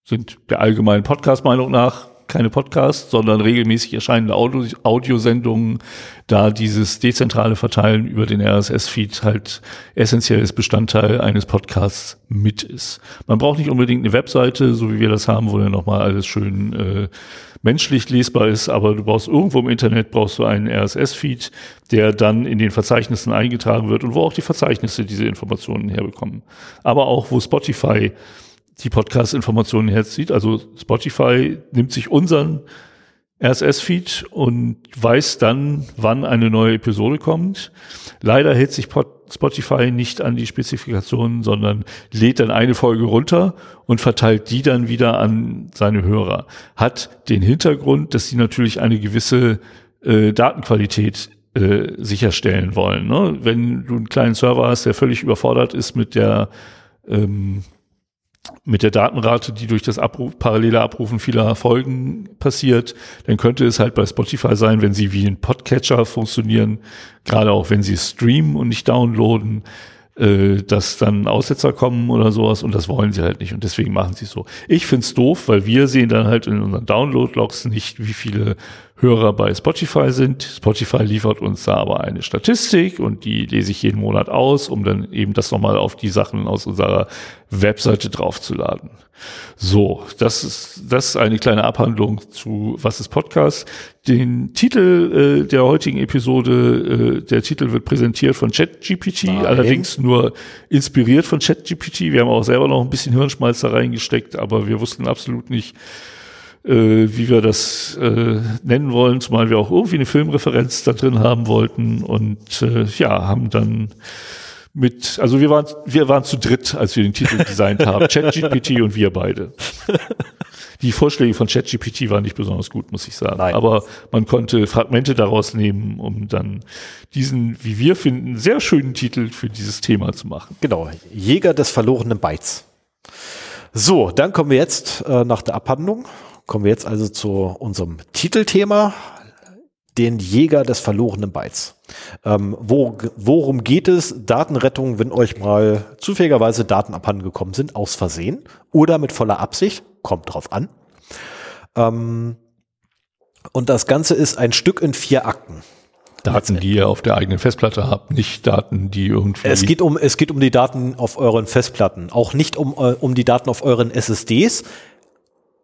sind der allgemeinen Podcast-Meinung nach keine Podcasts, sondern regelmäßig erscheinende Audio Audiosendungen, da dieses dezentrale Verteilen über den RSS-Feed halt essentielles Bestandteil eines Podcasts mit ist. Man braucht nicht unbedingt eine Webseite, so wie wir das haben, wo dann nochmal alles schön äh, menschlich lesbar ist, aber du brauchst irgendwo im Internet brauchst du einen RSS-Feed, der dann in den Verzeichnissen eingetragen wird und wo auch die Verzeichnisse diese Informationen herbekommen. Aber auch wo Spotify die Podcast-Informationen herzieht. Also Spotify nimmt sich unseren RSS-Feed und weiß dann, wann eine neue Episode kommt. Leider hält sich Spotify nicht an die Spezifikationen, sondern lädt dann eine Folge runter und verteilt die dann wieder an seine Hörer. Hat den Hintergrund, dass sie natürlich eine gewisse äh, Datenqualität äh, sicherstellen wollen. Ne? Wenn du einen kleinen Server hast, der völlig überfordert ist mit der ähm, mit der Datenrate, die durch das Abruf, parallele Abrufen vieler Folgen passiert, dann könnte es halt bei Spotify sein, wenn sie wie ein Podcatcher funktionieren, gerade auch wenn sie streamen und nicht downloaden, äh, dass dann Aussetzer kommen oder sowas und das wollen sie halt nicht und deswegen machen sie es so. Ich find's doof, weil wir sehen dann halt in unseren Download-Logs nicht, wie viele Hörer bei Spotify sind. Spotify liefert uns da aber eine Statistik und die lese ich jeden Monat aus, um dann eben das nochmal auf die Sachen aus unserer Webseite draufzuladen. So, das ist, das ist eine kleine Abhandlung zu Was ist Podcast. Den Titel äh, der heutigen Episode, äh, der Titel wird präsentiert von ChatGPT, allerdings nur inspiriert von ChatGPT. Wir haben auch selber noch ein bisschen Hirnschmalz da reingesteckt, aber wir wussten absolut nicht, wie wir das äh, nennen wollen, zumal wir auch irgendwie eine Filmreferenz da drin haben wollten und äh, ja, haben dann mit, also wir waren, wir waren zu dritt, als wir den Titel designt haben, (laughs) ChatGPT und wir beide. Die Vorschläge von ChatGPT waren nicht besonders gut, muss ich sagen. Nein. Aber man konnte Fragmente daraus nehmen, um dann diesen, wie wir finden, sehr schönen Titel für dieses Thema zu machen. Genau, Jäger des verlorenen Bytes. So, dann kommen wir jetzt äh, nach der Abhandlung, kommen wir jetzt also zu unserem Titelthema, den Jäger des verlorenen Bytes. Ähm, wo, worum geht es? Datenrettung, wenn euch mal zufälligerweise Daten abhanden gekommen sind, aus Versehen oder mit voller Absicht, kommt drauf an. Ähm, und das Ganze ist ein Stück in vier Akten. Daten, die ihr auf der eigenen Festplatte habt, nicht Daten, die irgendwie. Es geht um, es geht um die Daten auf euren Festplatten, auch nicht um, äh, um die Daten auf euren SSDs.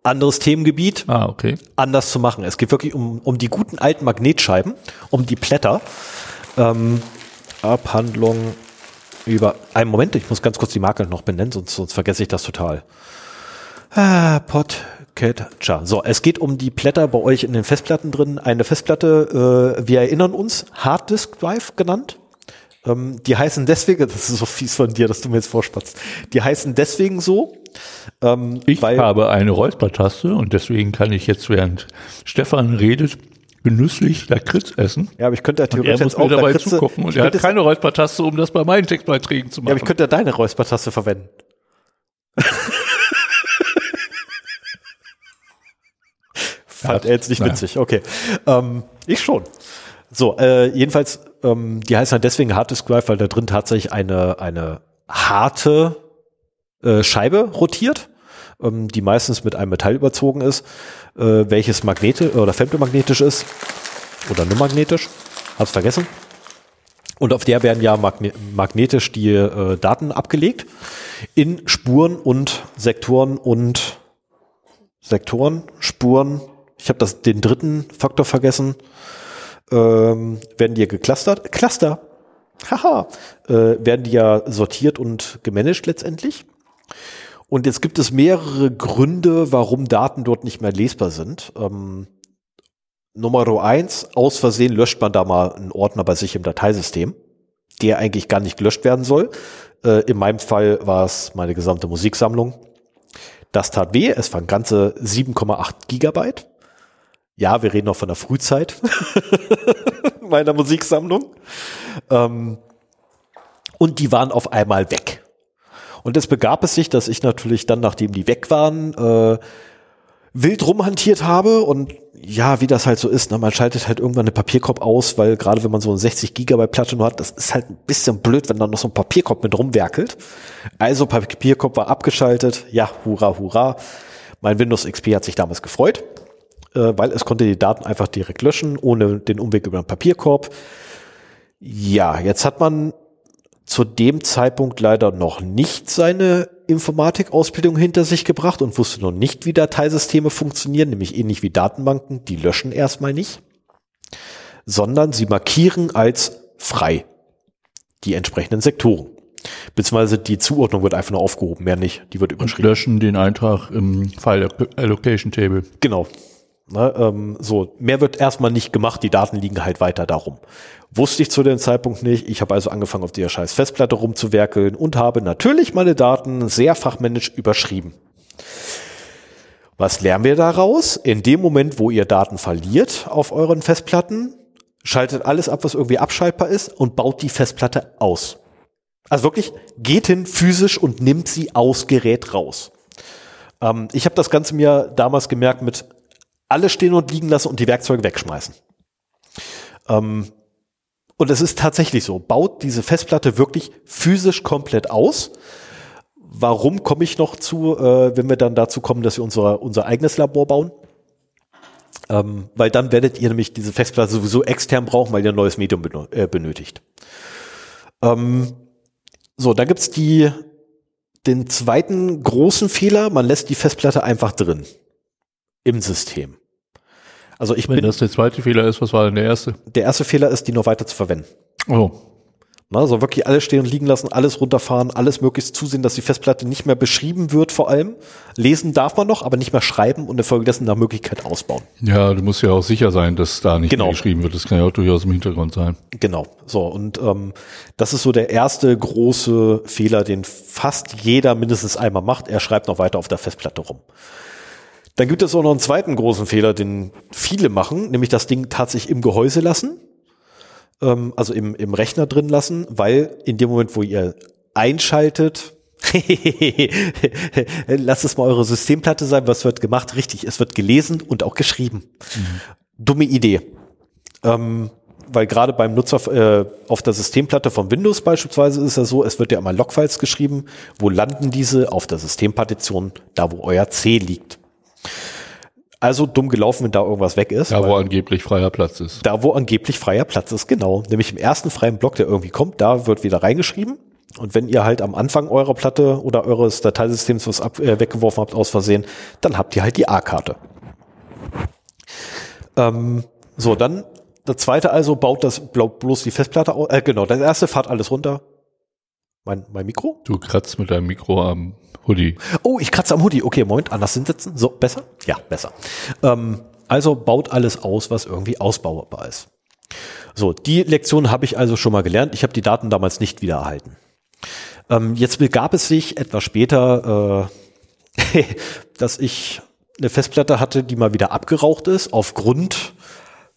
Anderes Themengebiet, ah, okay. anders zu machen. Es geht wirklich um, um die guten alten Magnetscheiben, um die Blätter. Ähm, Abhandlung über. Einen Moment, ich muss ganz kurz die Marke noch benennen, sonst, sonst vergesse ich das total. Ah, Catcher. So, es geht um die Blätter bei euch in den Festplatten drin. Eine Festplatte, äh, wir erinnern uns, Hard Disk Drive genannt. Ähm, die heißen deswegen, das ist so fies von dir, dass du mir jetzt vorspatzt. Die heißen deswegen so. Ähm, ich habe eine Räuspertaste und deswegen kann ich jetzt, während Stefan redet, genüsslich Lakritz essen. Ja, aber ich könnte ja theoretisch jetzt auch dabei Lakritze, zugucken und er hat keine Räuspertaste, um das bei meinen Textbeiträgen zu machen. Ja, aber ich könnte ja deine Räuspertaste verwenden. (laughs) Fand er jetzt nicht Nein. witzig, okay. Ähm, ich schon. So, äh, jedenfalls, ähm, die heißen halt deswegen Hard Disk Drive, weil da drin tatsächlich eine, eine harte äh, Scheibe rotiert, ähm, die meistens mit einem Metall überzogen ist, äh, welches magnetisch oder femtomagnetisch ist oder nur magnetisch. Hab's vergessen. Und auf der werden ja magne magnetisch die äh, Daten abgelegt in Spuren und Sektoren und Sektoren, Spuren. Ich habe das den dritten Faktor vergessen. Ähm, werden die ja geclustert. Cluster. Haha. Äh, werden die ja sortiert und gemanagt letztendlich. Und jetzt gibt es mehrere Gründe, warum Daten dort nicht mehr lesbar sind. Ähm, Nummer eins, aus Versehen löscht man da mal einen Ordner bei sich im Dateisystem, der eigentlich gar nicht gelöscht werden soll. Äh, in meinem Fall war es meine gesamte Musiksammlung. Das tat weh, es waren ganze 7,8 Gigabyte. Ja, wir reden noch von der Frühzeit (laughs) meiner Musiksammlung. Ähm, und die waren auf einmal weg. Und es begab es sich, dass ich natürlich dann, nachdem die weg waren, äh, wild rumhantiert habe und ja, wie das halt so ist, ne, man schaltet halt irgendwann eine Papierkorb aus, weil gerade wenn man so eine 60 Gigabyte Platte nur hat, das ist halt ein bisschen blöd, wenn dann noch so ein Papierkorb mit rumwerkelt. Also Papierkorb war abgeschaltet, ja, hurra, hurra. Mein Windows XP hat sich damals gefreut, äh, weil es konnte die Daten einfach direkt löschen, ohne den Umweg über den Papierkorb. Ja, jetzt hat man zu dem Zeitpunkt leider noch nicht seine Informatikausbildung hinter sich gebracht und wusste noch nicht, wie Dateisysteme funktionieren, nämlich ähnlich wie Datenbanken, die löschen erstmal nicht, sondern sie markieren als frei die entsprechenden Sektoren. Beziehungsweise die Zuordnung wird einfach nur aufgehoben, mehr nicht, die wird überschrieben. Und löschen den Eintrag im File Allocation Table. Genau. Ne, ähm, so, mehr wird erstmal nicht gemacht, die Daten liegen halt weiter darum. Wusste ich zu dem Zeitpunkt nicht. Ich habe also angefangen, auf der scheiß Festplatte rumzuwerkeln und habe natürlich meine Daten sehr fachmännisch überschrieben. Was lernen wir daraus? In dem Moment, wo ihr Daten verliert auf euren Festplatten, schaltet alles ab, was irgendwie abschaltbar ist und baut die Festplatte aus. Also wirklich, geht hin physisch und nimmt sie aus Gerät raus. Ähm, ich habe das Ganze mir damals gemerkt mit alles stehen und liegen lassen und die Werkzeuge wegschmeißen. Ähm, und es ist tatsächlich so, baut diese Festplatte wirklich physisch komplett aus. Warum komme ich noch zu, äh, wenn wir dann dazu kommen, dass wir unser, unser eigenes Labor bauen? Ähm, weil dann werdet ihr nämlich diese Festplatte sowieso extern brauchen, weil ihr ein neues Medium äh, benötigt. Ähm, so, da gibt's die, den zweiten großen Fehler, man lässt die Festplatte einfach drin im System. Also ich Wenn bin, das der zweite Fehler ist, was war denn der erste? Der erste Fehler ist, die noch weiter zu verwenden. Oh. Na, also wirklich alles stehen und liegen lassen, alles runterfahren, alles möglichst zusehen, dass die Festplatte nicht mehr beschrieben wird vor allem. Lesen darf man noch, aber nicht mehr schreiben und infolgedessen nach Möglichkeit ausbauen. Ja, du musst ja auch sicher sein, dass da nicht genau. mehr geschrieben wird. Das kann ja auch durchaus im Hintergrund sein. Genau. So, und ähm, das ist so der erste große Fehler, den fast jeder mindestens einmal macht. Er schreibt noch weiter auf der Festplatte rum. Dann gibt es auch noch einen zweiten großen Fehler, den viele machen, nämlich das Ding tatsächlich im Gehäuse lassen, ähm, also im, im Rechner drin lassen, weil in dem Moment, wo ihr einschaltet, (laughs) lasst es mal eure Systemplatte sein, was wird gemacht? Richtig, es wird gelesen und auch geschrieben. Mhm. Dumme Idee. Ähm, weil gerade beim Nutzer äh, auf der Systemplatte von Windows beispielsweise ist ja so, es wird ja immer Logfiles geschrieben. Wo landen diese? Auf der Systempartition, da wo euer C liegt. Also dumm gelaufen, wenn da irgendwas weg ist. Da, wo angeblich freier Platz ist. Da, wo angeblich freier Platz ist, genau. Nämlich im ersten freien Block, der irgendwie kommt, da wird wieder reingeschrieben. Und wenn ihr halt am Anfang eurer Platte oder eures Dateisystems was ab, äh, weggeworfen habt aus Versehen, dann habt ihr halt die A-Karte. Ähm, so, dann der zweite also baut das bloß die Festplatte aus. Äh, genau, der erste fahrt alles runter. Mein, mein Mikro? Du kratzt mit deinem Mikro am Hoodie. Oh, ich kratze am Hoodie. Okay, Moment, anders hinsetzen. So, besser? Ja, besser. Ähm, also baut alles aus, was irgendwie ausbaubar ist. So, die Lektion habe ich also schon mal gelernt. Ich habe die Daten damals nicht wieder erhalten. Ähm, jetzt begab es sich etwas später, äh, (laughs) dass ich eine Festplatte hatte, die mal wieder abgeraucht ist, aufgrund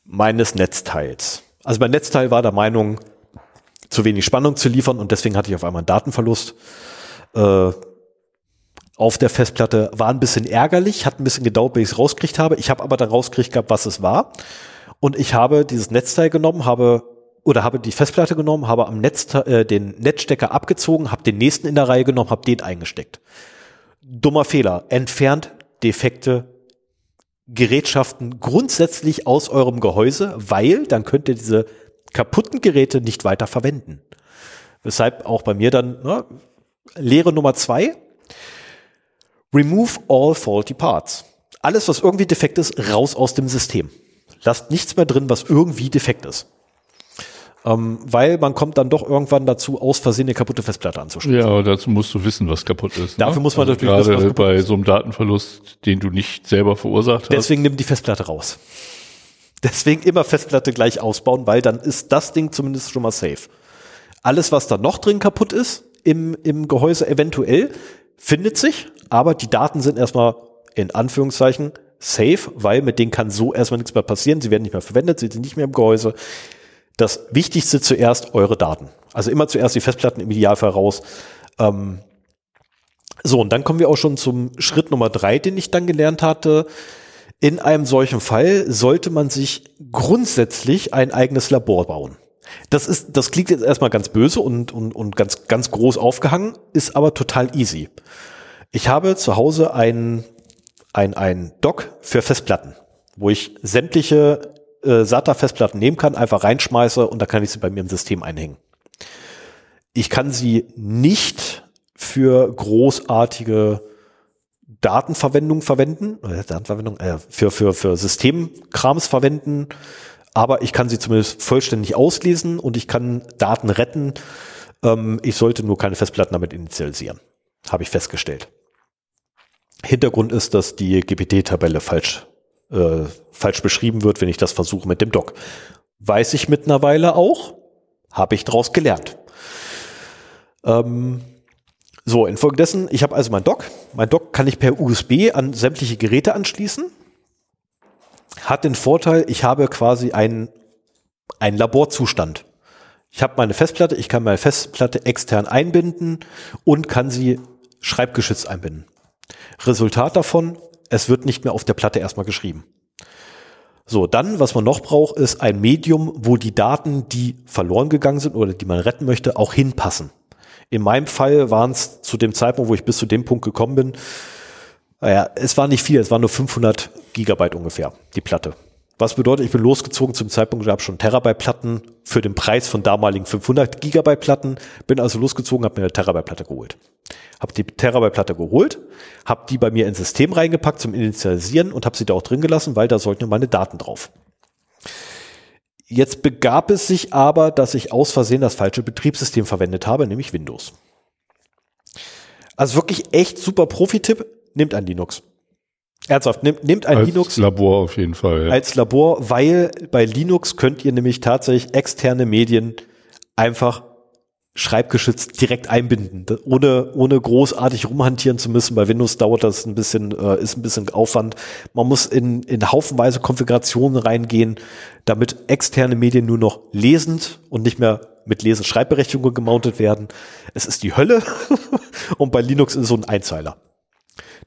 meines Netzteils. Also mein Netzteil war der Meinung, zu wenig Spannung zu liefern und deswegen hatte ich auf einmal einen Datenverlust. Äh, auf der Festplatte war ein bisschen ärgerlich, hat ein bisschen gedauert, bis ich es rausgekriegt habe. Ich habe aber dann rausgekriegt gehabt, was es war. Und ich habe dieses Netzteil genommen, habe oder habe die Festplatte genommen, habe am Netz äh, den Netzstecker abgezogen, habe den nächsten in der Reihe genommen, habe den eingesteckt. Dummer Fehler. Entfernt defekte Gerätschaften grundsätzlich aus eurem Gehäuse, weil dann könnt ihr diese kaputten Geräte nicht weiter verwenden. Weshalb auch bei mir dann ne, Lehre Nummer zwei, remove all faulty parts. Alles, was irgendwie defekt ist, raus aus dem System. Lasst nichts mehr drin, was irgendwie defekt ist. Ähm, weil man kommt dann doch irgendwann dazu, aus Versehen eine kaputte Festplatte anzuschließen. Ja, aber dazu musst du wissen, was kaputt ist. Dafür ne? muss man also natürlich wissen, was gerade bei ist. so einem Datenverlust, den du nicht selber verursacht hast. Deswegen nimm die Festplatte raus. Deswegen immer Festplatte gleich ausbauen, weil dann ist das Ding zumindest schon mal safe. Alles, was da noch drin kaputt ist, im, im Gehäuse eventuell, findet sich, aber die Daten sind erstmal in Anführungszeichen safe, weil mit denen kann so erstmal nichts mehr passieren. Sie werden nicht mehr verwendet, sie sind nicht mehr im Gehäuse. Das Wichtigste zuerst eure Daten. Also immer zuerst die Festplatten im Idealfall raus. Ähm, so, und dann kommen wir auch schon zum Schritt Nummer drei, den ich dann gelernt hatte. In einem solchen Fall sollte man sich grundsätzlich ein eigenes Labor bauen. Das ist, das klingt jetzt erstmal ganz böse und, und, und ganz, ganz groß aufgehangen, ist aber total easy. Ich habe zu Hause ein, ein, ein Dock für Festplatten, wo ich sämtliche äh, SATA-Festplatten nehmen kann, einfach reinschmeiße und da kann ich sie bei mir im System einhängen. Ich kann sie nicht für großartige Datenverwendung verwenden, äh, Datenverwendung, äh, für, für, für Systemkrams verwenden, aber ich kann sie zumindest vollständig auslesen und ich kann Daten retten. Ähm, ich sollte nur keine Festplatten damit initialisieren. Habe ich festgestellt. Hintergrund ist, dass die GPT-Tabelle falsch, äh, falsch beschrieben wird, wenn ich das versuche mit dem Doc. Weiß ich mittlerweile auch, habe ich daraus gelernt. Ähm, so, infolgedessen, ich habe also mein Dock. Mein Dock kann ich per USB an sämtliche Geräte anschließen. Hat den Vorteil, ich habe quasi einen, einen Laborzustand. Ich habe meine Festplatte, ich kann meine Festplatte extern einbinden und kann sie schreibgeschützt einbinden. Resultat davon, es wird nicht mehr auf der Platte erstmal geschrieben. So, dann, was man noch braucht, ist ein Medium, wo die Daten, die verloren gegangen sind oder die man retten möchte, auch hinpassen. In meinem Fall waren es zu dem Zeitpunkt, wo ich bis zu dem Punkt gekommen bin, naja, es war nicht viel, es waren nur 500 Gigabyte ungefähr, die Platte. Was bedeutet, ich bin losgezogen zum Zeitpunkt, ich habe schon Terabyte-Platten für den Preis von damaligen 500 Gigabyte-Platten, bin also losgezogen, habe mir eine Terabyte-Platte geholt. Habe die Terabyte-Platte geholt, habe die bei mir ins System reingepackt zum Initialisieren und habe sie da auch drin gelassen, weil da sollten meine Daten drauf. Jetzt begab es sich aber, dass ich aus Versehen das falsche Betriebssystem verwendet habe, nämlich Windows. Also wirklich echt super Profi-Tipp, nehmt ein Linux. Ernsthaft, nehmt, nehmt ein Als Linux Labor auf jeden Fall. Ja. als Labor, weil bei Linux könnt ihr nämlich tatsächlich externe Medien einfach schreibgeschützt direkt einbinden, ohne, ohne großartig rumhantieren zu müssen. Bei Windows dauert das ein bisschen, äh, ist ein bisschen Aufwand. Man muss in, in haufenweise Konfigurationen reingehen, damit externe Medien nur noch lesend und nicht mehr mit Lese-Schreibberechtigung gemountet werden. Es ist die Hölle (laughs) und bei Linux ist es so ein Einzeiler.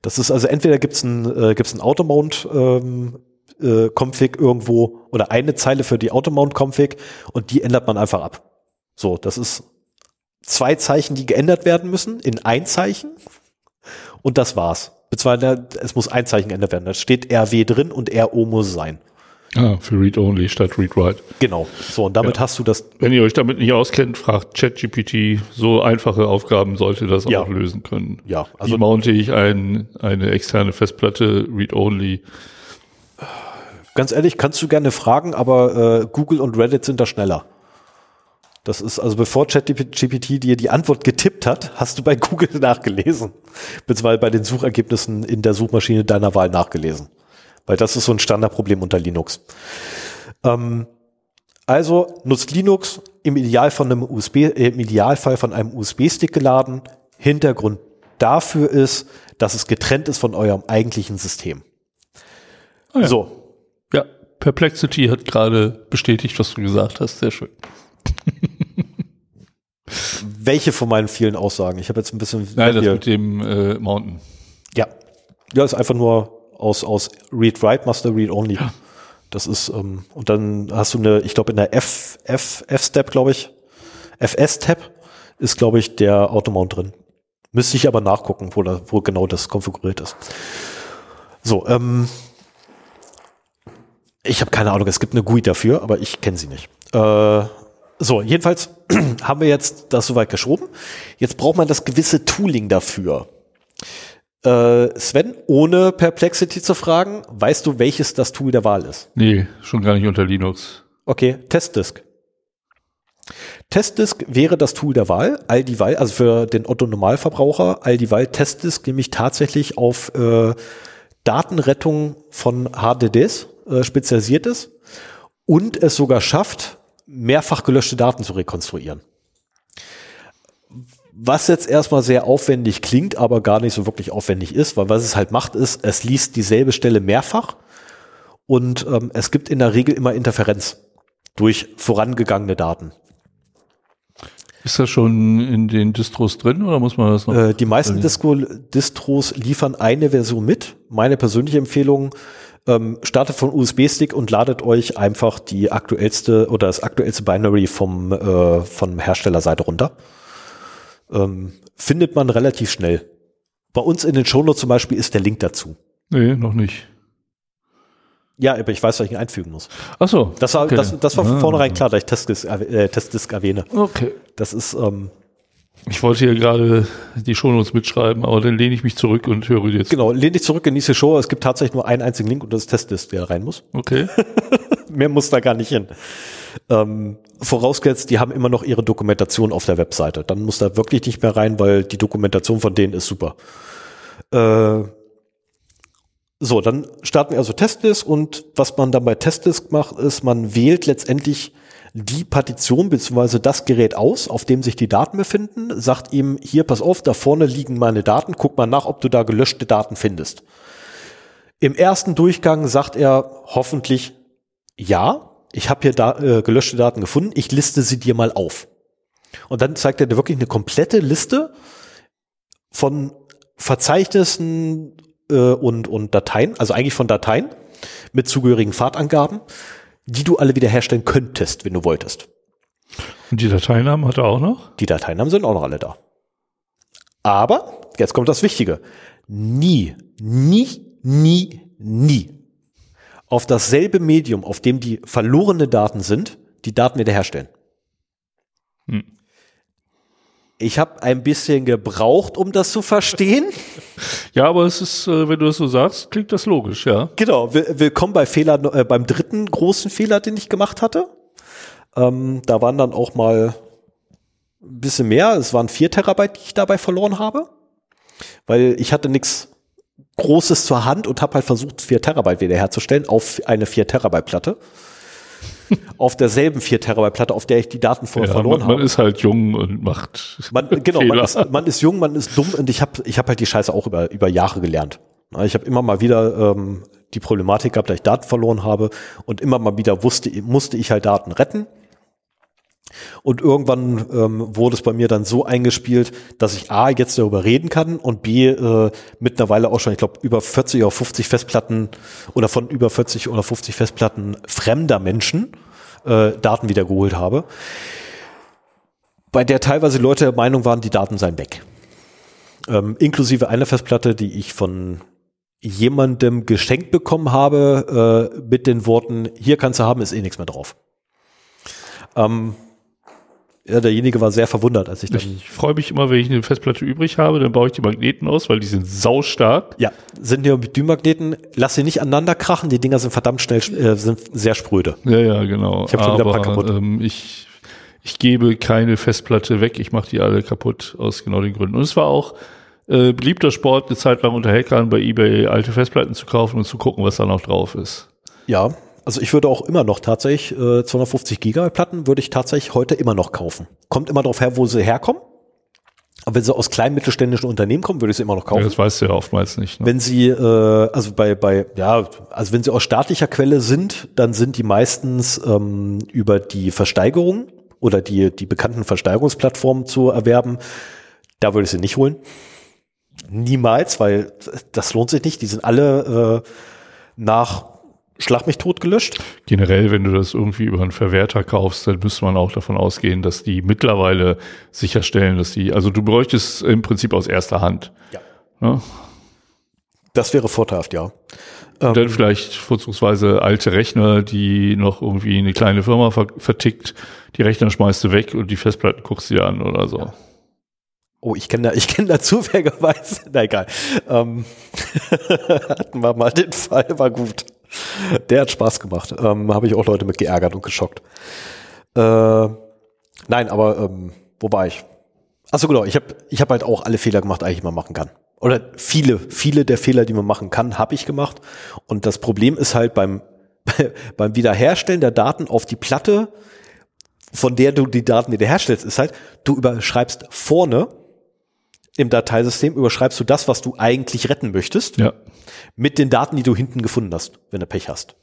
Das ist also entweder gibt's ein, äh, gibt's ein Automount ähm, äh, Config irgendwo oder eine Zeile für die Automount Config und die ändert man einfach ab. So, das ist zwei Zeichen, die geändert werden müssen in ein Zeichen und das war's. Beziehungsweise es muss ein Zeichen geändert werden. Da steht RW drin und RO muss sein. Ah, für Read-Only statt Read-Write. Genau. So, und damit Ja. hast du das Wenn ihr euch damit nicht auskennt, fragt ChatGPT. So einfache Aufgaben sollte das Ja. auch lösen können. Ja, Also Wie mounte ich ein, eine externe Festplatte Read-Only? Ganz ehrlich, kannst du gerne fragen, aber äh, Google und Reddit sind da schneller. Das ist also bevor ChatGPT dir die Antwort getippt hat, hast du bei (laughs) Google nachgelesen. Beziehungsweise bei den Suchergebnissen in der Suchmaschine deiner Wahl nachgelesen. Weil das ist so ein Standardproblem unter Linux. Ähm, also nutzt Linux im Ideal von einem USB, äh, im Idealfall von einem USB-Stick geladen. Hintergrund dafür ist, dass es getrennt ist von eurem eigentlichen System. Ah ja. So. Ja, Perplexity hat gerade bestätigt, was du gesagt hast. Sehr schön. (laughs) Welche von meinen vielen Aussagen? Ich habe jetzt ein bisschen. Nein, das mit dem äh, Mountain. Ja. Ja, ist einfach nur aus, aus Read-Write, Master Read-Only. Ja. Das ist, ähm, und dann hast du eine, ich glaube in der F, F, F-Step, glaube ich, FS-Tab ist, glaube ich, der Automount drin. Müsste ich aber nachgucken, wo, da, wo genau das konfiguriert ist. So, ähm, ich habe keine Ahnung, es gibt eine GUI dafür, aber ich kenne sie nicht. Äh, so, jedenfalls (clears throat) haben wir jetzt das soweit geschoben. Jetzt braucht man das gewisse Tooling dafür. Äh, Sven, ohne Perplexity zu fragen, weißt du, welches das Tool der Wahl ist? Nee, schon gar nicht unter Linux. Okay, Testdisk. Testdisk wäre das Tool der Wahl, all die Wahl, also für den Otto Normalverbraucher, all die Wahl Testdisk nämlich tatsächlich auf äh, Datenrettung von HDDs äh, spezialisiert ist und es sogar schafft, mehrfach gelöschte Daten zu rekonstruieren. Was jetzt erstmal sehr aufwendig klingt, aber gar nicht so wirklich aufwendig ist, weil was es halt macht, ist, es liest dieselbe Stelle mehrfach und ähm, es gibt in der Regel immer Interferenz durch vorangegangene Daten. Ist das schon in den Distros drin oder muss man das noch? Äh, die meisten Disco Distros liefern eine Version mit. Meine persönliche Empfehlung, ähm, startet von USB-Stick und ladet euch einfach die aktuellste oder das aktuellste Binary vom, äh, vom Herstellerseite runter ähm, findet man relativ schnell. Bei uns in den Shownotes zum Beispiel ist der Link dazu. Nee, noch nicht. Ja, aber ich weiß, was ich ihn einfügen muss. Ach so. Das war, okay. das, das war von ah. vornherein klar, dass ich Testdisk, äh, Testdisk erwähne. Okay. Das ist, ähm, ich wollte hier gerade die Shownotes mitschreiben, aber dann lehne ich mich zurück und höre jetzt. Genau, lehne dich zurück, genieße Show. Es gibt tatsächlich nur einen einzigen Link und das ist Testdisk, der rein muss. Okay. (laughs) Mehr muss da gar nicht hin. Ähm, vorausgesetzt, die haben immer noch ihre Dokumentation auf der Webseite. Dann muss da wirklich nicht mehr rein, weil die Dokumentation von denen ist super. Äh, so, dann starten wir also Testdisk und was man dann bei Testdisk macht, ist, man wählt letztendlich die Partition bzw. das Gerät aus, auf dem sich die Daten befinden, sagt ihm, hier, pass auf, da vorne liegen meine Daten, guck mal nach, ob du da gelöschte Daten findest. Im ersten Durchgang sagt er hoffentlich ja, ich habe hier da, äh, gelöschte Daten gefunden, ich liste sie dir mal auf. Und dann zeigt er dir wirklich eine komplette Liste von Verzeichnissen äh, und, und Dateien, also eigentlich von Dateien mit zugehörigen Fahrtangaben, die du alle wiederherstellen könntest, wenn du wolltest. Und die Dateinamen hat er auch noch? Die Dateinamen sind auch noch alle da. Aber, jetzt kommt das Wichtige, nie, nie, nie, nie auf dasselbe Medium, auf dem die verlorene Daten sind, die Daten wiederherstellen. Hm. Ich habe ein bisschen gebraucht, um das zu verstehen. (laughs) Ja, aber es ist, äh, wenn du das so sagst, klingt das logisch, ja. Genau. Willkommen bei Fehler, äh, beim dritten großen Fehler, den ich gemacht hatte. Ähm, da waren dann auch mal ein bisschen mehr. Es waren vier Terabyte, die ich dabei verloren habe. Weil ich hatte nichts Großes zur Hand und habe halt versucht, 4 Terabyte wiederherzustellen auf eine 4 Terabyte Platte. (laughs) auf derselben 4 Terabyte Platte, auf der ich die Daten vorher ja, verloren man, habe. Man ist halt jung und macht. Man, genau, man ist, man ist, jung, man ist dumm und ich habe ich hab halt die Scheiße auch über, über Jahre gelernt. Ich habe immer mal wieder ähm, die Problematik gehabt, dass ich Daten verloren habe und immer mal wieder wusste, musste ich halt Daten retten und irgendwann ähm, wurde es bei mir dann so eingespielt, dass ich A, jetzt darüber reden kann und B, äh, mittlerweile auch schon, ich glaube, über 40 oder 50 Festplatten oder von über 40 oder 50 Festplatten fremder Menschen äh, Daten wiedergeholt habe. Bei der teilweise Leute der Meinung waren, die Daten seien weg. Ähm, inklusive einer Festplatte, die ich von jemandem geschenkt bekommen habe, äh, mit den Worten, hier kannst du haben, ist eh nichts mehr drauf. Ähm, ja, derjenige war sehr verwundert, als ich dann. Ich freue mich immer, wenn ich eine Festplatte übrig habe, dann baue ich die Magneten aus, weil die sind saustark. Ja, sind ja mit Dünmagneten. Lass sie nicht aneinander krachen, die Dinger sind verdammt schnell, äh, sind sehr spröde. Ja, ja, genau. Ich habe schon wieder ein paar kaputt. Ähm, ich ich gebe keine Festplatte weg, ich mache die alle kaputt aus genau den Gründen. Und es war auch äh, beliebter Sport, eine Zeit lang unter Hackern bei eBay alte Festplatten zu kaufen und zu gucken, was da noch drauf ist. Ja, also ich würde auch immer noch tatsächlich äh, 250 Gigabyte Platten würde ich tatsächlich heute immer noch kaufen. Kommt immer darauf her, wo sie herkommen. Aber wenn sie aus kleinen mittelständischen Unternehmen kommen, würde ich sie immer noch kaufen. Ja, das weißt du ja oftmals nicht. Ne? Wenn sie, äh, also bei, bei, ja, also wenn sie aus staatlicher Quelle sind, dann sind die meistens ähm, über die Versteigerung oder die, die bekannten Versteigerungsplattformen zu erwerben. Da würde ich sie nicht holen. Niemals, weil das lohnt sich nicht. Die sind alle äh, nach Schlag mich tot gelöscht? Generell, wenn du das irgendwie über einen Verwerter kaufst, dann müsste man auch davon ausgehen, dass die mittlerweile sicherstellen, dass die, also du bräuchtest im Prinzip aus erster Hand. Ja. ja? Das wäre vorteilhaft, ja. Und dann ähm, vielleicht vorzugsweise alte Rechner, die noch irgendwie eine kleine Firma vertickt. Die Rechner schmeißt du weg und die Festplatten guckst du dir an oder so. Ja. Oh, ich kenne da, ich kenne da (laughs) zufälligerweise, na egal. Ähm, (laughs) hatten wir mal den Fall, war gut. Der hat Spaß gemacht. Ähm, Habe ich auch Leute mit geärgert und geschockt. Äh, nein, aber ähm, wo war ich? Achso, genau. Ich habe ich hab halt auch alle Fehler gemacht, eigentlich man machen kann. Oder viele, viele der Fehler, die man machen kann, habe ich gemacht. Und das Problem ist halt beim, (laughs) beim Wiederherstellen der Daten auf die Platte, von der du die Daten wiederherstellst, ist halt, du überschreibst vorne im Dateisystem überschreibst du das, was du eigentlich retten möchtest, ja. mit den Daten, die du hinten gefunden hast, wenn du Pech hast.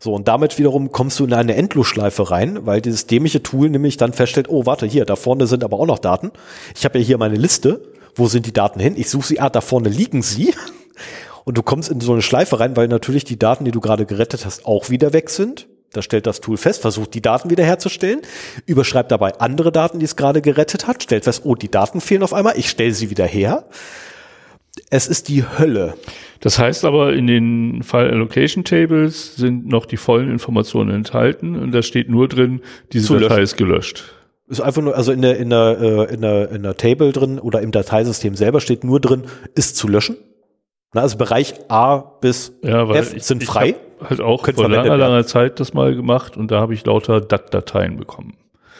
So, und damit wiederum kommst du in eine Endlosschleife rein, weil dieses dämliche Tool nämlich dann feststellt, oh, warte, hier, da vorne sind aber auch noch Daten. Ich habe ja hier meine Liste, wo sind die Daten hin? Ich suche sie, ah, da vorne liegen sie. (laughs) Und du kommst in so eine Schleife rein, weil natürlich die Daten, die du gerade gerettet hast, auch wieder weg sind. Da stellt das Tool fest, versucht die Daten wiederherzustellen, überschreibt dabei andere Daten, die es gerade gerettet hat, stellt fest, oh, die Daten fehlen auf einmal, ich stelle sie wieder her. Es ist die Hölle. Das heißt aber, in den File Allocation Tables sind noch die vollen Informationen enthalten und da steht nur drin, diese Datei ist gelöscht. Ist einfach nur, also in der, in der, äh, in der, in der Table drin oder im Dateisystem selber steht nur drin, ist zu löschen. Na, also Bereich A bis ja, F ich, sind frei. Ich halt auch vor langer, langer Zeit das mal gemacht und da habe ich lauter DAT-Dateien bekommen.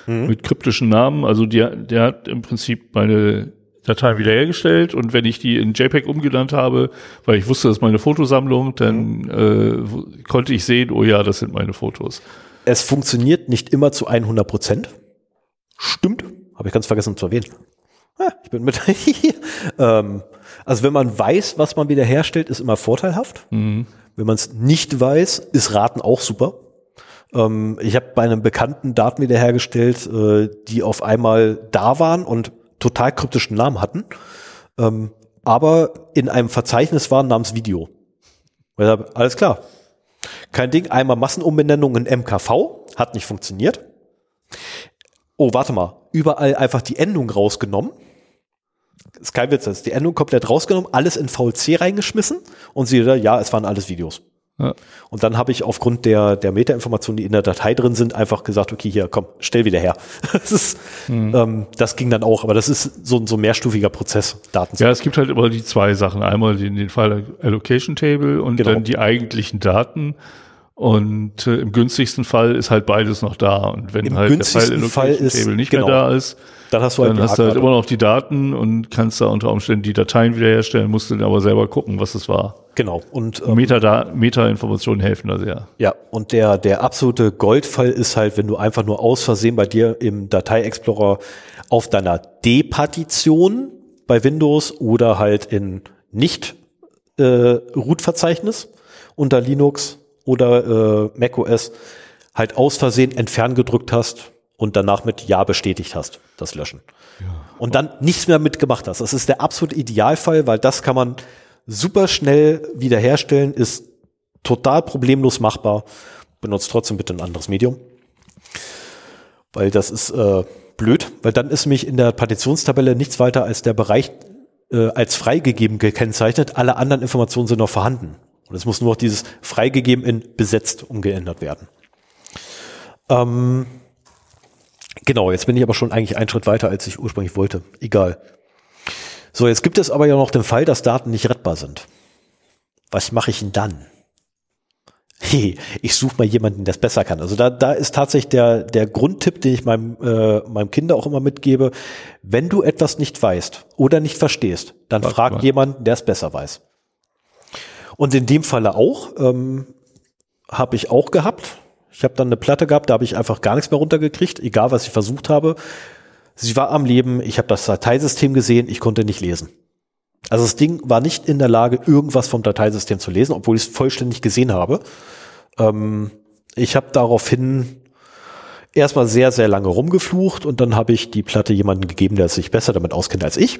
Mhm. Mit kryptischen Namen. Also die, der hat im Prinzip meine Dateien wiederhergestellt und wenn ich die in JPEG umgenannt habe, weil ich wusste, das ist meine Fotosammlung, dann mhm. äh, konnte ich sehen, oh ja, das sind meine Fotos. Es funktioniert nicht immer zu 100 Prozent. Stimmt. Habe ich ganz vergessen zu erwähnen. Ah, ich bin mit. (laughs) ähm, also wenn man weiß, was man wiederherstellt, ist immer vorteilhaft. Mhm. Wenn man es nicht weiß, ist Raten auch super. Ähm, ich habe bei einem Bekannten Daten wiederhergestellt, äh, die auf einmal da waren und total kryptischen Namen hatten, ähm, aber in einem Verzeichnis waren namens Video. Hab, alles klar. Kein Ding, einmal Massenumbenennung in MKV, hat nicht funktioniert. Oh, warte mal, überall einfach die Endung rausgenommen ist kein Witz, ist die Endung komplett rausgenommen, alles in VLC reingeschmissen und sie da, ja, es waren alles Videos. Ja. Und dann habe ich aufgrund der, der Metainformationen, die in der Datei drin sind, einfach gesagt, okay, hier, komm, stell wieder her. (laughs) das, ist, mhm. ähm, das ging dann auch, aber das ist so, so ein mehrstufiger Prozess, Daten. Ja, es gibt halt immer die zwei Sachen. Einmal den, den File Allocation Table und genau. dann die eigentlichen Daten. Und äh, im günstigsten Fall ist halt beides noch da. Und wenn Im halt der File Allocation Fall ist, Table nicht genau. mehr da ist, dann hast du halt, dann hast du halt immer noch die Daten und kannst da unter Umständen die Dateien wiederherstellen, musst du dann aber selber gucken, was es war. Genau. Und ähm, Meta-Informationen helfen da sehr. Ja, und der, der absolute Goldfall ist halt, wenn du einfach nur aus Versehen bei dir im Datei-Explorer auf deiner D-Partition bei Windows oder halt in nicht äh, Root-Verzeichnis unter Linux oder äh, macOS halt aus Versehen entfernen gedrückt hast und danach mit Ja bestätigt hast, das Löschen. Ja. Und dann nichts mehr mitgemacht hast. Das ist der absolute Idealfall, weil das kann man super schnell wiederherstellen, ist total problemlos machbar. Benutzt trotzdem bitte ein anderes Medium. Weil das ist äh, blöd, weil dann ist nämlich in der Partitionstabelle nichts weiter als der Bereich äh, als freigegeben gekennzeichnet. Alle anderen Informationen sind noch vorhanden. Und es muss nur noch dieses freigegeben in besetzt umgeändert werden. Ähm, Genau, jetzt bin ich aber schon eigentlich einen Schritt weiter, als ich ursprünglich wollte. Egal. So, jetzt gibt es aber ja noch den Fall, dass Daten nicht rettbar sind. Was mache ich denn dann? Hey, (laughs) ich suche mal jemanden, der es besser kann. Also da, da ist tatsächlich der, der Grundtipp, den ich meinem, äh, meinem Kinder auch immer mitgebe. Wenn du etwas nicht weißt oder nicht verstehst, dann Frag frag mal. jemanden, der es besser weiß. Und in dem Falle auch, ähm, habe ich auch gehabt. Ich habe dann eine Platte gehabt, da habe ich einfach gar nichts mehr runtergekriegt, egal was ich versucht habe. Sie war am Leben, ich habe das Dateisystem gesehen, ich konnte nicht lesen. Also das Ding war nicht in der Lage, irgendwas vom Dateisystem zu lesen, obwohl ich es vollständig gesehen habe. Ähm, ich habe daraufhin erstmal sehr, sehr lange rumgeflucht und dann habe ich die Platte jemandem gegeben, der sich besser damit auskennt als ich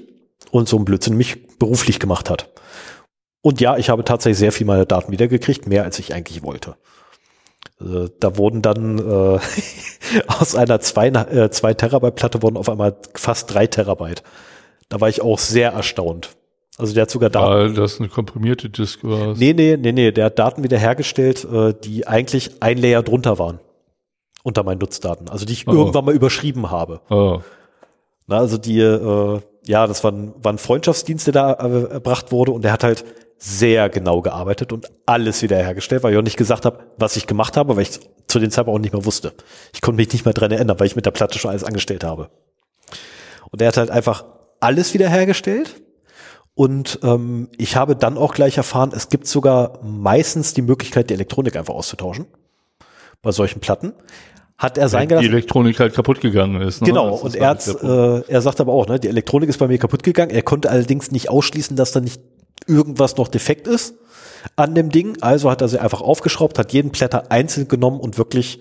und so ein Blödsinn mich beruflich gemacht hat. Und ja, ich habe tatsächlich sehr viel meiner Daten wiedergekriegt, mehr als ich eigentlich wollte. Äh, Da wurden dann äh, (laughs) aus einer 2 äh, zwei Terabyte Platte wurden auf einmal fast 3 Terabyte. Da war ich auch sehr erstaunt. Also der hat sogar Daten. Weil das eine komprimierte Disk war. Nee, nee, nee, nee, der hat Daten wiederhergestellt, äh, die eigentlich ein Layer drunter waren. Unter meinen Nutzdaten. Also die ich Oh. irgendwann mal überschrieben habe. Oh. Na, also die, äh, ja, das war ein, war ein Freundschaftsdienst, der da äh, erbracht wurde und der hat halt sehr genau gearbeitet und alles wiederhergestellt, weil ich auch nicht gesagt habe, was ich gemacht habe, weil ich zu dem Zeitpunkt auch nicht mehr wusste. Ich konnte mich nicht mehr dran erinnern, weil ich mit der Platte schon alles angestellt habe. Und er hat halt einfach alles wiederhergestellt. Und ähm, ich habe dann auch gleich erfahren, es gibt sogar meistens die Möglichkeit, die Elektronik einfach auszutauschen. Bei solchen Platten. Hat er sein die gelassen. Elektronik halt kaputt gegangen ist. Ne? Genau, Das und ist er, hat, äh, er sagt aber auch, ne, die Elektronik ist bei mir kaputt gegangen. Er konnte allerdings nicht ausschließen, dass da nicht irgendwas noch defekt ist an dem Ding. Also hat er sie einfach aufgeschraubt, hat jeden Blätter einzeln genommen und wirklich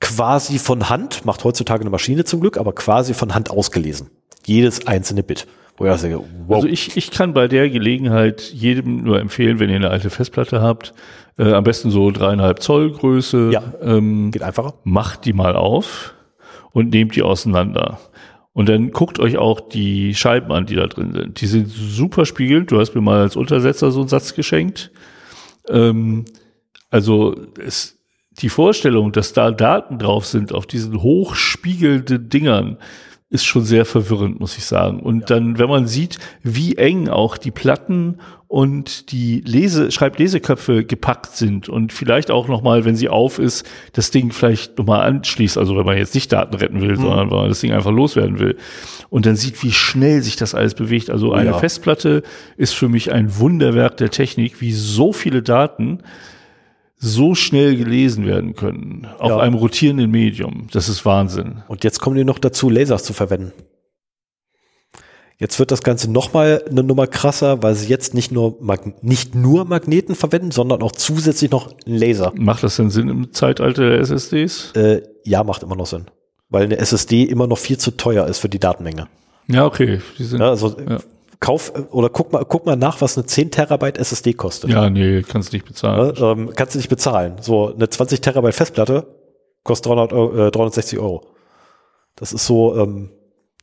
quasi von Hand, macht heutzutage eine Maschine zum Glück, aber quasi von Hand ausgelesen. Jedes einzelne Bit. Wo sage, wow, Also ich, ich kann bei der Gelegenheit jedem nur empfehlen, wenn ihr eine alte Festplatte habt, äh, am besten so dreieinhalb Zoll Größe, Ja. ähm, geht einfacher. macht die mal auf und nehmt die auseinander. Und dann guckt euch auch die Scheiben an, die da drin sind. Die sind super spiegelnd. Du hast mir mal als Untersetzer so einen Satz geschenkt. Ähm, also es, die Vorstellung, dass da Daten drauf sind auf diesen hochspiegelnden Dingern, ist schon sehr verwirrend, muss ich sagen. Und dann, wenn man sieht, wie eng auch die Platten und die Lese, Schreibleseköpfe gepackt sind und vielleicht auch nochmal, wenn sie auf ist, das Ding vielleicht nochmal anschließt, also wenn man jetzt nicht Daten retten will, sondern wenn man das Ding einfach loswerden will. Und dann sieht, wie schnell sich das alles bewegt. Also eine ja. Festplatte ist für mich ein Wunderwerk der Technik, wie so viele Daten so schnell gelesen werden können auf Ja. einem rotierenden Medium. Das ist Wahnsinn. Und jetzt kommen die noch dazu, Lasers zu verwenden. Jetzt wird das Ganze nochmal eine Nummer krasser, weil sie jetzt nicht nur, Mag nicht nur Magneten verwenden, sondern auch zusätzlich noch Laser. Macht das denn Sinn im Zeitalter der SSDs? Äh, ja, macht immer noch Sinn. Weil eine SSD immer noch viel zu teuer ist für die Datenmenge. Ja, okay. Sind, Ja, ja, also Ja. kauf oder guck mal, guck mal nach, was eine 10 Terabyte SSD kostet. nee, kannst nicht bezahlen. Ja, ähm, kannst du nicht bezahlen. So eine 20 Terabyte Festplatte kostet 300 Euro, äh, 360 Euro. Das ist so, ähm,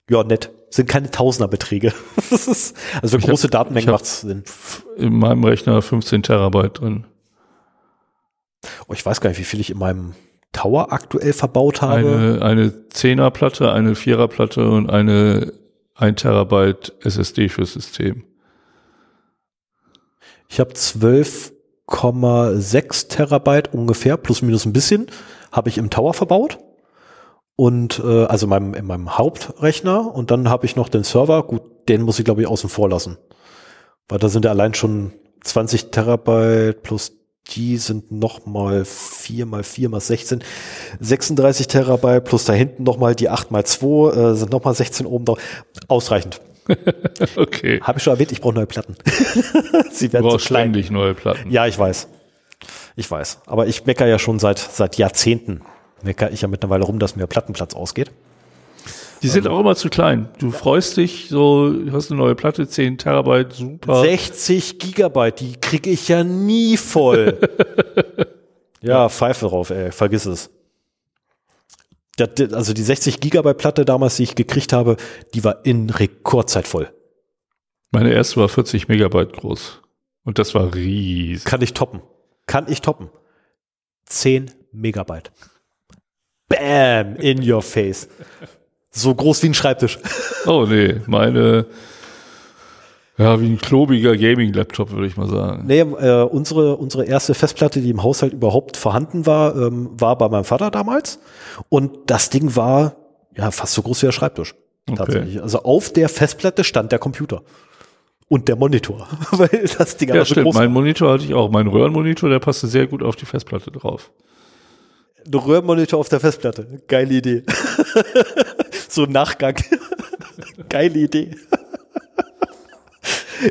ja, nett. Sind keine Tausenderbeträge. (laughs) ist, also für Ich hab- große Datenmengen ich hab- macht's Sinn. In meinem Rechner 15 Terabyte drin. Oh, ich weiß gar nicht, wie viel ich in meinem Tower aktuell verbaut habe. Eine, eine 10er Platte, eine 4er Platte und eine 1 Terabyte SSD fürs System. Ich habe 12,6 Terabyte ungefähr, plus minus ein bisschen, habe ich im Tower verbaut. Und äh, also in meinem, in meinem Hauptrechner und dann habe ich noch den Server, gut, den muss ich glaube ich außen vor lassen. Weil da sind ja allein schon 20 Terabyte plus die sind noch mal 4 mal 4 mal 16, 36 Terabyte plus da hinten noch mal die 8 mal 2 äh, sind noch mal 16 oben drauf. Ausreichend. (laughs) Okay. Habe ich schon erwähnt, ich brauche neue Platten. (laughs) Sie Du werden zu brauchst klein. ständig neue Platten. Ja, ich weiß. Ich weiß. Aber ich mecker ja schon seit, seit Jahrzehnten. Mecker ich ja mittlerweile rum, dass mir Plattenplatz ausgeht. Die sind auch immer zu klein. Du freust dich so, du hast eine neue Platte, 10 Terabyte, super. 60 Gigabyte, die kriege ich ja nie voll. (laughs) ja, Pfeife drauf, ey, vergiss es. Also die 60 Gigabyte Platte damals, die ich gekriegt habe, die war in Rekordzeit voll. Meine erste war 40 Megabyte groß. Und das war riesig. Kann ich toppen. Kann ich toppen. 10 Megabyte. Bam, in your face. So groß wie ein Schreibtisch. (laughs) Oh nee, meine Ja, wie ein klobiger Gaming-Laptop, würde ich mal sagen. Nee, äh, unsere, unsere erste Festplatte, die im Haushalt überhaupt vorhanden war, ähm, war bei meinem Vater damals. Und das Ding war ja fast so groß wie der Schreibtisch. Okay. Tatsächlich. Also auf der Festplatte stand der Computer. Und der Monitor. (laughs) Weil das Ding Ja, stimmt. Mein. Monitor hatte ich auch. Mein Röhrenmonitor, der passte sehr gut auf die Festplatte drauf. Ein Röhrenmonitor auf der Festplatte. Geile Idee. (laughs) so ein Nachgang. (laughs) Geile Idee.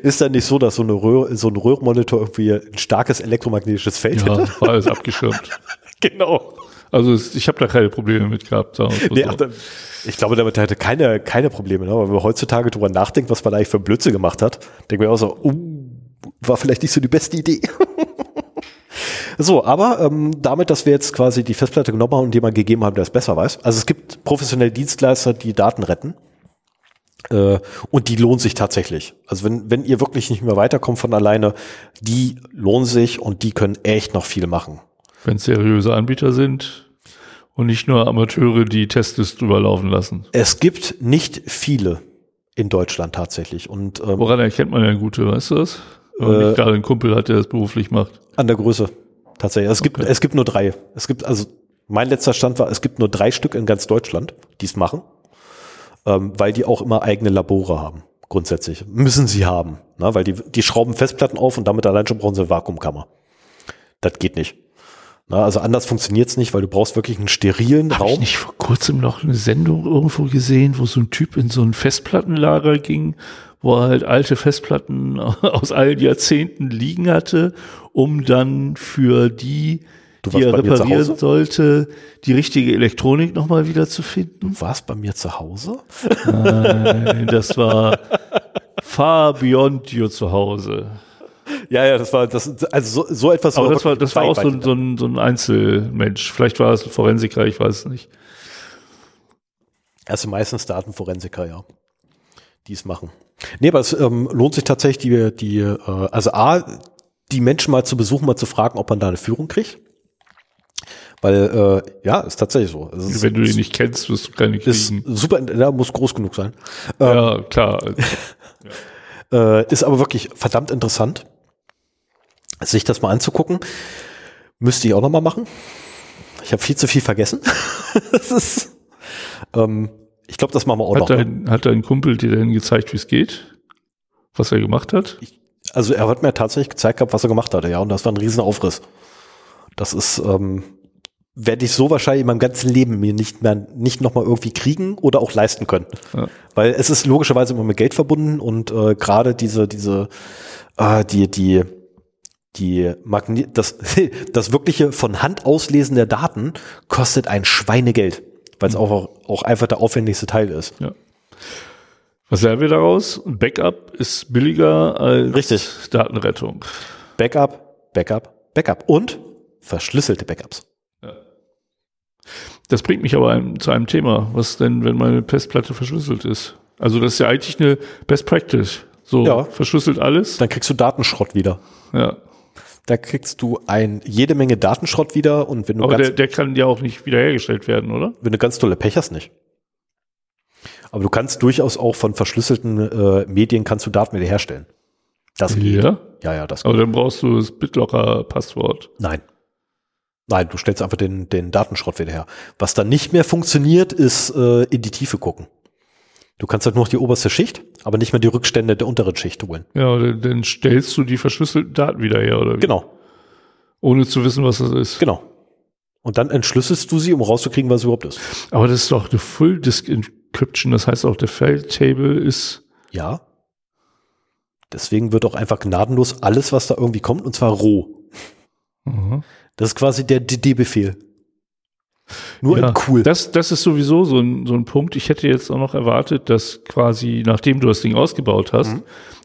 Ist dann nicht so, dass so, eine Röhr, so ein Röhrenmonitor irgendwie ein starkes elektromagnetisches Feld Ja, hätte? war alles abgeschirmt. (laughs) Genau. Also es- ich habe da keine Probleme mit gehabt. sagen mal Nee, so. ach, ich glaube, damit hätte keine, keine Probleme. Ne? Aber wenn man heutzutage drüber nachdenkt, was man eigentlich für Blödsinn gemacht hat, denken wir auch so, uh, war vielleicht nicht so die beste Idee. So, aber ähm, damit, dass wir jetzt quasi die Festplatte genommen haben und jemand gegeben haben, der es besser weiß. Also es gibt professionelle Dienstleister, die Daten retten. Äh, und die lohnen sich tatsächlich. Also wenn, wenn ihr wirklich nicht mehr weiterkommt von alleine, die lohnen sich und die können echt noch viel machen. Wenn es seriöse Anbieter sind und nicht nur Amateure, die Tests drüber laufen lassen. Es gibt nicht viele in Deutschland tatsächlich. Und ähm, Woran erkennt man ja gute, weißt du das? Wenn man Äh, nicht gerade einen Kumpel hat, der das beruflich macht. An der Größe. Tatsächlich. Es gibt, Okay. es gibt nur drei. Es gibt, also, mein letzter Stand war, es gibt nur drei Stück in ganz Deutschland, die es machen. Ähm, weil die auch immer eigene Labore haben. Grundsätzlich. Müssen sie haben. Ne? Weil die, die schrauben Festplatten auf und damit allein schon brauchen sie eine Vakuumkammer. Das geht nicht. Na, also anders funktioniert's nicht, weil du brauchst wirklich einen sterilen Habe ich Raum. nicht vor kurzem noch eine Sendung irgendwo gesehen, wo so ein Typ in so ein Festplattenlager ging, wo er halt alte Festplatten (laughs) aus allen Jahrzehnten liegen hatte, um dann für die, Du die er reparieren sollte, die richtige Elektronik nochmal wieder zu finden. Du warst bei mir zu Hause? Nein, das war far beyond your zu Hause. Ja, ja, das war, das, also so, so etwas. Aber das war, das war auch so ein, so, ein, so ein Einzelmensch. Vielleicht war es ein Forensiker, ich weiß es nicht. Also meistens Datenforensiker, ja. Die es machen. Nee, aber es ähm, lohnt sich tatsächlich, die, die, äh, also A, die Menschen mal zu besuchen, mal zu fragen, ob man da eine Führung kriegt. Weil, äh, ja, ist tatsächlich so. Ist, Wenn du ihn nicht kennst, wirst du keine ist kriegen. super, da muss groß genug sein. Ähm, Ja, klar. (laughs) äh, ist aber wirklich verdammt interessant, sich das mal anzugucken. Müsste ich auch noch mal machen. Ich habe viel zu viel vergessen. (laughs) das ist, ähm, ich glaube, das machen wir auch Hat noch. ne? dein, hat dein Kumpel dir denn gezeigt, wie es geht? Was er gemacht hat? Also er hat mir tatsächlich gezeigt gehabt, was er gemacht hatte, ja, und das war ein Riesenaufriss. Das ist, ähm, werde ich so wahrscheinlich in meinem ganzen Leben mir nicht mehr, nicht nochmal irgendwie kriegen oder auch leisten können. Ja. Weil es ist logischerweise immer mit Geld verbunden und äh, gerade diese, diese, äh, die, die, die Magne das, (laughs) das wirkliche von Hand auslesen der Daten kostet ein Schweinegeld, weil es auch, auch einfach der aufwendigste Teil ist. Was lernen wir daraus? Backup ist billiger als Richtig. Datenrettung. Backup, Backup, Backup und verschlüsselte Backups. Das bringt mich aber einem, zu einem Thema. Was denn, wenn meine Festplatte verschlüsselt ist? Also das ist ja eigentlich eine Best Practice. So, Ja. verschlüsselt alles. Dann kriegst du Datenschrott wieder. Ja. Da kriegst du ein, jede Menge Datenschrott wieder und wenn du, Aber ganz, der, der kann ja auch nicht wiederhergestellt werden, oder? wenn du ganz tolle Pech hast, nicht. Aber du kannst durchaus auch von verschlüsselten äh, Medien kannst du Daten wiederherstellen. Das geht. Ja. Ja, ja, das geht. Aber dann brauchst du das BitLocker-Passwort. Nein. Nein, du stellst einfach den, den Datenschrott wieder her. Was dann nicht mehr funktioniert, ist äh, in die Tiefe gucken. Du kannst halt nur noch die oberste Schicht, aber nicht mehr die Rückstände der unteren Schicht holen. Ja, dann, dann stellst du die verschlüsselten Daten wieder her, oder wie? Genau, Ohne zu wissen, was das ist. genau. Und dann entschlüsselst du sie, um rauszukriegen, was es überhaupt ist. Aber das ist doch eine Full Disk Encryption. Das heißt auch, der Fail-Table ist, Ja. Deswegen wird auch einfach gnadenlos alles, was da irgendwie kommt, und zwar roh. Aha. Das ist quasi der DD-Befehl. Nur Ja, cool. Das, das ist sowieso so ein, so ein Punkt. Ich hätte jetzt auch noch erwartet, dass quasi, nachdem du das Ding ausgebaut hast, Mhm.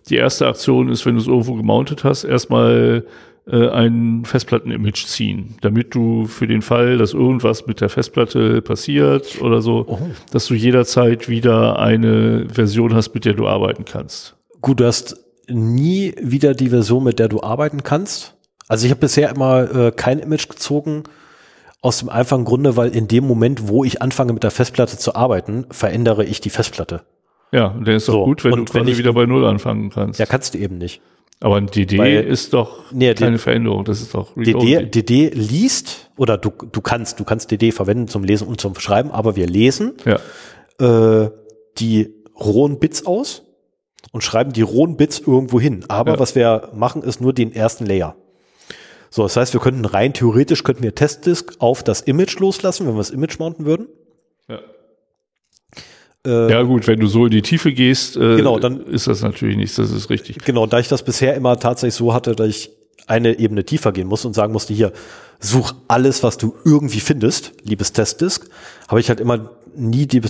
die erste Aktion ist, wenn du es irgendwo gemountet hast, erstmal äh, ein Festplatten-Image ziehen, damit du für den Fall, dass irgendwas mit der Festplatte passiert oder so, Oh. dass du jederzeit wieder eine Version hast, mit der du arbeiten kannst. Gut, du hast nie wieder die Version, mit der du arbeiten kannst. Also ich habe bisher immer äh, kein Image gezogen, aus dem einfachen Grunde, weil in dem Moment, wo ich anfange mit der Festplatte zu arbeiten, verändere ich die Festplatte. Ja, und der ist doch So, gut, wenn und du wenn quasi ich- wieder bei Null anfangen kannst. Ja, kannst du eben nicht. Aber ein DD Weil- ist doch Nee, keine D- Veränderung, das ist doch DD. DD liest, oder du, du kannst, du kannst DD verwenden zum Lesen und zum Schreiben, aber wir lesen Ja, äh, die rohen Bits aus und schreiben die rohen Bits irgendwo hin. Aber Ja. was wir machen, ist nur den ersten Layer. So, das heißt, wir könnten rein theoretisch könnten wir Testdisk auf das Image loslassen, wenn wir das Image mounten würden. ja. Äh, ja gut, wenn du so in die Tiefe gehst, äh, Genau, dann- ist das natürlich nichts, das ist richtig. Genau, da ich das bisher immer tatsächlich so hatte, dass ich eine Ebene tiefer gehen musste und sagen musste, hier, such alles, was du irgendwie findest, liebes Testdisk, habe ich halt immer nie die,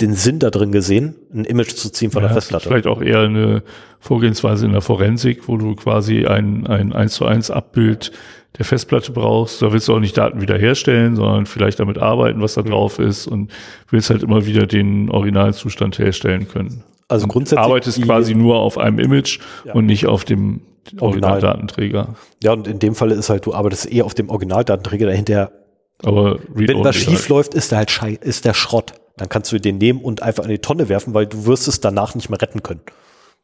den Sinn da drin gesehen, ein Image zu ziehen von Ja, der Festplatte. vielleicht auch eher eine Vorgehensweise in der Forensik, wo du quasi ein, ein 1 zu 1 Abbild der Festplatte brauchst. Da willst du auch nicht Daten wiederherstellen, sondern vielleicht damit arbeiten, was da Mhm. drauf ist und willst halt immer wieder den Originalzustand herstellen können. Also Und grundsätzlich arbeitest quasi nur auf einem Image Ja. und nicht auf dem Original. Originaldatenträger. Ja, und in dem Falle ist halt, du arbeitest eher auf dem Originaldatenträger dahinter. Aber Wenn was schief halt. läuft, ist der halt schei ist der Schrott. Dann kannst du den nehmen und einfach in die Tonne werfen, weil du wirst es danach nicht mehr retten können.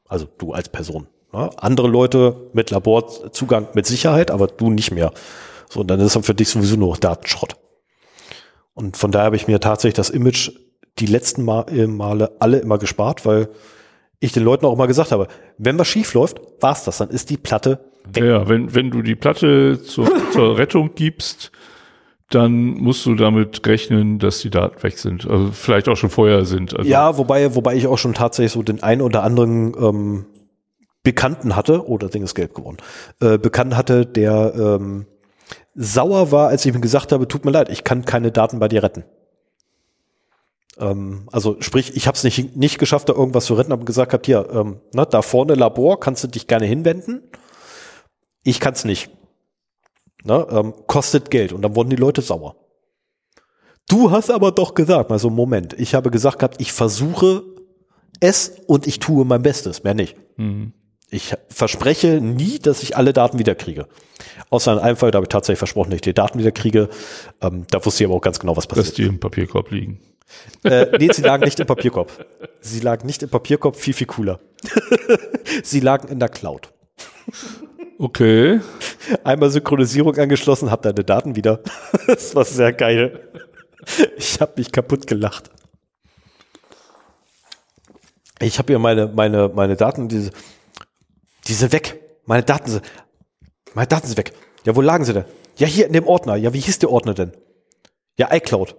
Also du als Person. Ja, andere Leute mit Laborzugang mit Sicherheit, aber du nicht mehr. So, und dann ist dann für dich sowieso nur Datenschrott. Und von daher habe ich mir tatsächlich das Image die letzten äh, Male alle immer gespart, weil ich den Leuten auch immer gesagt habe, wenn was schief läuft, war's das, dann ist die Platte weg. Ja, wenn, wenn du die Platte zur, zur Rettung gibst, dann musst du damit rechnen, dass die Daten weg sind. Also vielleicht auch schon vorher sind. Also, Ja, wobei, wobei ich auch schon tatsächlich so den einen oder anderen ähm, Bekannten hatte, oh, das Ding ist gelb geworden, äh, Bekannten hatte, der ähm, sauer war, als ich ihm gesagt habe, tut mir leid, ich kann keine Daten bei dir retten. Ähm, also sprich, ich habe es nicht, nicht geschafft, da irgendwas zu retten, aber gesagt habe, hier, ähm, na, da vorne Labor, kannst du dich gerne hinwenden. Ich kann es nicht. Na, ähm, kostet Geld. Und dann wurden die Leute sauer. Du hast aber doch gesagt, also Moment, ich habe gesagt gehabt, ich versuche es und ich tue mein Bestes, mehr nicht. Mhm. Ich verspreche nie, dass ich alle Daten wiederkriege. Außer in einem Fall, da habe ich tatsächlich versprochen, dass ich die Daten wiederkriege. Ähm, da wusste ich aber auch ganz genau, was Dass passiert. die im Papierkorb liegen. Äh, nee, sie lagen nicht im Papierkorb. Sie lagen nicht im Papierkorb, viel, viel cooler. (laughs) sie lagen in der Cloud. Okay. Einmal Synchronisierung angeschlossen, hab deine Daten wieder. (laughs) das war sehr geil. Ich habe mich kaputt gelacht. Ich habe hier meine, meine, meine Daten, diese, die sind weg. Meine Daten sind, meine Daten sind weg. Ja, wo lagen sie denn? Ja, hier in dem Ordner. Ja, wie hieß der Ordner denn? Ja, iCloud.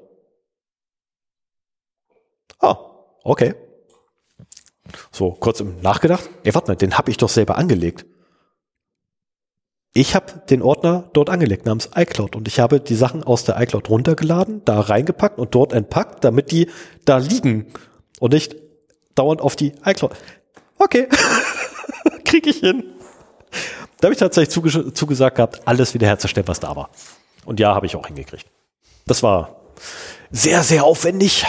Ah, okay. So, kurz im Nachgedacht. Ey, warte mal, den habe ich doch selber angelegt. Ich habe den Ordner dort angelegt namens iCloud und ich habe die Sachen aus der iCloud runtergeladen, da reingepackt und dort entpackt, damit die da liegen und nicht dauernd auf die iCloud. Okay, (laughs) krieg ich hin. Da habe ich tatsächlich zuge zugesagt gehabt, alles wiederherzustellen, was da war. Und ja, habe ich auch hingekriegt. Das war sehr, sehr aufwendig.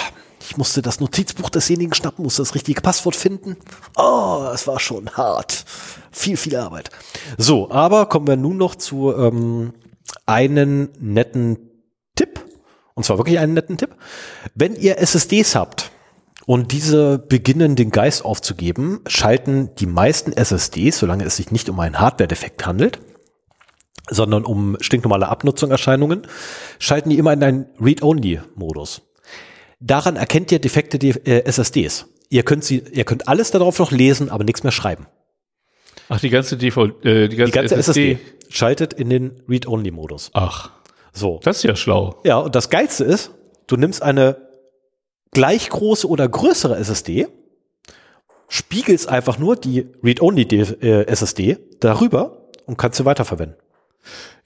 Ich musste das Notizbuch desjenigen schnappen, musste das richtige Passwort finden. Oh, es war schon hart. Viel, viel Arbeit. So, aber kommen wir nun noch zu ähm, einen netten Tipp. Und zwar wirklich einen netten Tipp. Wenn ihr SSDs habt und diese beginnen den Geist aufzugeben, schalten die meisten SSDs, solange es sich nicht um einen Hardware-Defekt handelt, sondern um stinknormale Abnutzungserscheinungen, schalten die immer in einen Read-Only-Modus. Daran erkennt ihr defekte D äh, SSDs. Ihr könnt sie, ihr könnt alles darauf noch lesen, aber nichts mehr schreiben. Ach, die ganze DVD, äh, die ganze, Die ganze SSD. SSD schaltet in den Read-Only-Modus. Ach, So. das ist ja schlau. Ja, und das Geilste ist, du nimmst eine gleich große oder größere SSD, spiegelst einfach nur die Read-Only-SSD darüber und kannst sie weiterverwenden.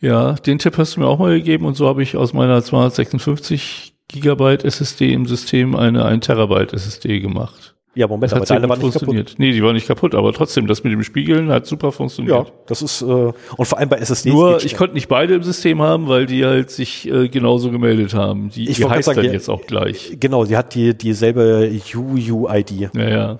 Ja, den Tipp hast du mir auch mal gegeben und so habe ich aus meiner 256 Gigabyte SSD im System eine 1 Terabyte SSD gemacht. Ja, Moment, Das aber deine war nicht kaputt. funktioniert. Nee, die war nicht kaputt, aber trotzdem, das mit dem Spiegeln hat super Ja, funktioniert. das ist, äh, und vor allem bei SSDs. Nur, ich konnte nicht beide im System haben, weil die halt sich äh, genauso gemeldet haben. Die, Ich die heißt gerade dann sagen, jetzt auch gleich. Genau, sie hat die, dieselbe UUID. Ja, ja.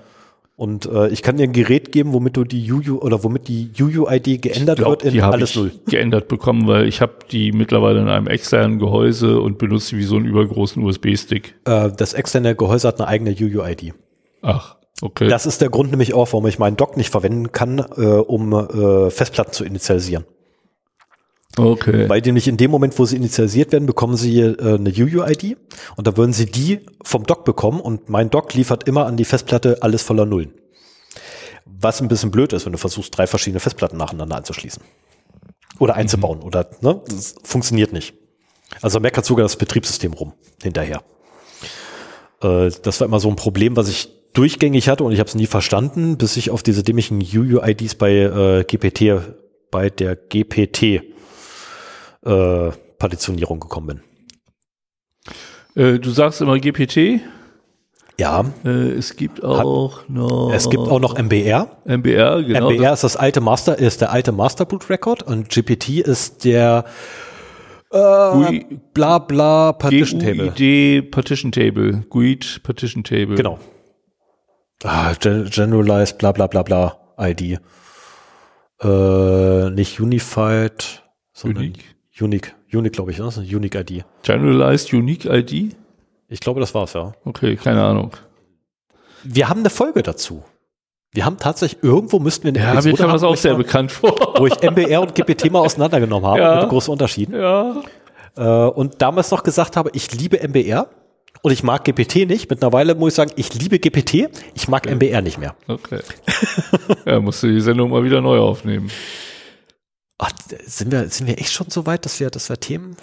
Und äh, ich kann dir ein Gerät geben, womit du die UU oder womit die UUID geändert glaub, wird in alles ich null. geändert bekommen, weil ich habe die mittlerweile in einem externen Gehäuse und benutze wie so einen übergroßen USB-Stick. Äh, das externe Gehäuse hat eine eigene UUID. Ach, Okay. Das ist der Grund nämlich auch, warum ich meinen Dock nicht verwenden kann, äh, um äh, Festplatten zu initialisieren. Okay. Weil nämlich in dem Moment, wo sie initialisiert werden, bekommen sie äh, eine UUID und da würden sie die vom Dock bekommen und mein Dock liefert immer an die Festplatte alles voller Nullen. Was ein bisschen blöd ist, wenn du versuchst, drei verschiedene Festplatten nacheinander anzuschließen. Oder einzubauen. Oder, ne? Das funktioniert nicht. Also meckert sogar das Betriebssystem rum hinterher. Äh, das war immer so ein Problem, was ich durchgängig hatte und ich habe es nie verstanden, bis ich auf diese dämlichen UUIDs bei äh, GPT, bei der GPT äh, Partitionierung gekommen bin. Äh, du sagst immer GPT. Ja, Äh, es gibt auch noch. es gibt auch noch MBR. MBR, genau. MBR ist das alte Master, ist der alte Masterboot Record und GPT ist der GUI, bla bla Partition Table. GUID Partition Table. GUID Partition Table. Genau. Ah, Gen Generalized bla bla bla bla ID. Äh, nicht Unified, sondern Unique. Unique. Unique, glaube ich, ne? Das ist eine Unique ID. Generalized Unique ID? Ich glaube, das war's, ja. Okay, keine Ahnung. Wir haben eine Folge dazu. Wir haben tatsächlich, irgendwo müssten wir eine Ja, mir kam das auch sehr mal- bekannt vor. Wo ich MBR und GPT mal auseinandergenommen habe, Ja. mit großen Unterschieden. ja. Äh, und damals noch gesagt habe, ich liebe MBR und ich mag GPT nicht. Mittlerweile muss ich sagen, ich liebe GPT, ich mag MBR nicht mehr. Okay. (laughs) ja, musst du die Sendung mal wieder neu aufnehmen. Ach, sind wir, sind wir echt schon so weit, dass wir, dass wir Themen?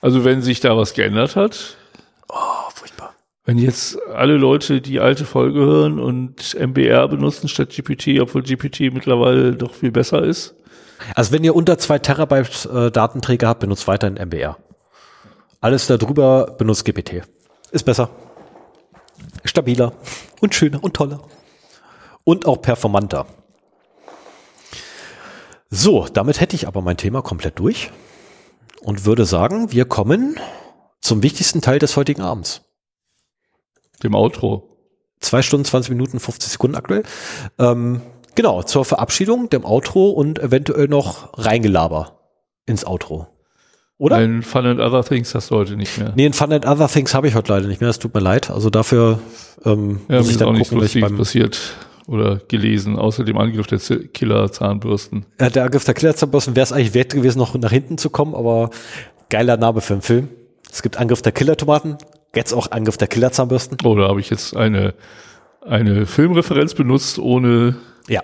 Also wenn sich da was geändert hat, Oh, furchtbar. wenn jetzt alle Leute die alte Folge hören und MBR benutzen statt GPT, obwohl GPT mittlerweile doch viel besser ist. Also wenn ihr unter zwei Terabyte äh, Datenträger habt, benutzt weiterhin MBR. Alles darüber benutzt GPT. Ist besser. Stabiler und schöner und toller. Und auch performanter. So, damit hätte ich aber mein Thema komplett durch und würde sagen, wir kommen zum wichtigsten Teil des heutigen Abends. Dem Outro. Zwei Stunden, 20 Minuten, 50 Sekunden aktuell. Ähm, genau, zur Verabschiedung, dem Outro und eventuell noch Reingelaber ins Outro. Oder? Ein Fun and Other Things hast du heute nicht mehr. Nee, ein Fun and Other Things habe ich heute leider nicht mehr. Das tut mir leid. Also dafür ähm, ja, muss ich dann gucken, dass ich beim passiert oder gelesen, außer dem Angriff der Killer-Zahnbürsten. äh, der Angriff der Killerzahnbürsten wäre es eigentlich wert gewesen, noch nach hinten zu kommen, aber geiler Name für einen Film. Es gibt Angriff der Killertomaten, jetzt auch Angriff der Killerzahnbürsten. Oh, da habe ich jetzt eine, eine Filmreferenz benutzt, ohne Ja.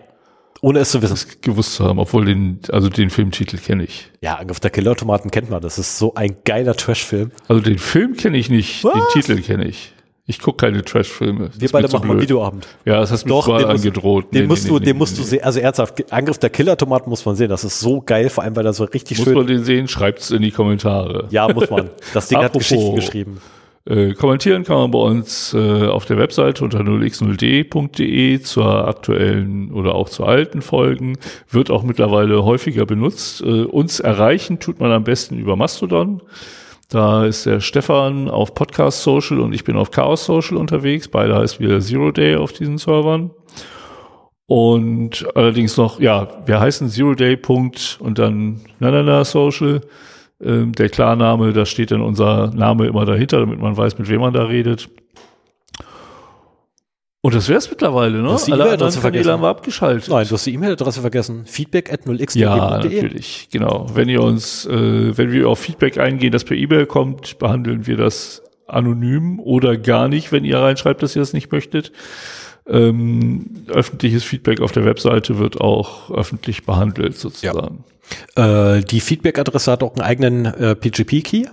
Ohne es zu wissen. es gewusst zu haben, obwohl den, also den Filmtitel kenne ich. Ja, Angriff der Killertomaten kennt man. Das ist so ein geiler Trash-Film. Also den Film kenne ich nicht, den Was? Titel kenne ich. Ich gucke keine Trash-Filme. Das Wir beide machen mal. Videoabend. Ja, das hast du mir Doch, mal angedroht. den Nee, musst nee, du, nee, den musst du sehen. Also ernsthaft, Angriff der Killertomaten muss man sehen. Das ist so geil, vor allem weil er so richtig Muss schön. man den sehen? Schreibt's in die Kommentare. ja, muss man. Das Ding hat Apropos. Geschichten geschrieben. Äh, kommentieren kann man bei uns äh, auf der Webseite unter 0x0d.de zur aktuellen oder auch zu alten Folgen. Wird auch mittlerweile häufiger benutzt. Äh, uns erreichen tut man am besten über Mastodon. Da ist der Stefan auf Podcast Social und ich bin auf Chaos Social unterwegs. Beide heißt wieder Zero Day auf diesen Servern. Und allerdings noch, ja, wir heißen Zero Day Punkt und dann na na na Social. Ähm, der Klarname, da steht dann unser Name immer dahinter, damit man weiß, mit wem man da redet. Und das wäre es mittlerweile, ne? Du Alle anderen vergessen. haben wir abgeschaltet. Nein, du hast die E-Mail-Adresse vergessen. Feedback at 0x Ja, natürlich, genau. Wenn ihr uns, äh, wenn wir auf Feedback eingehen, das per E-Mail kommt, behandeln wir das anonym oder gar nicht, wenn ihr reinschreibt, dass ihr das nicht möchtet. Ähm, öffentliches Feedback auf der Webseite wird auch öffentlich behandelt, sozusagen. Äh, die Feedback-Adresse hat auch einen eigenen äh, PGP-Key.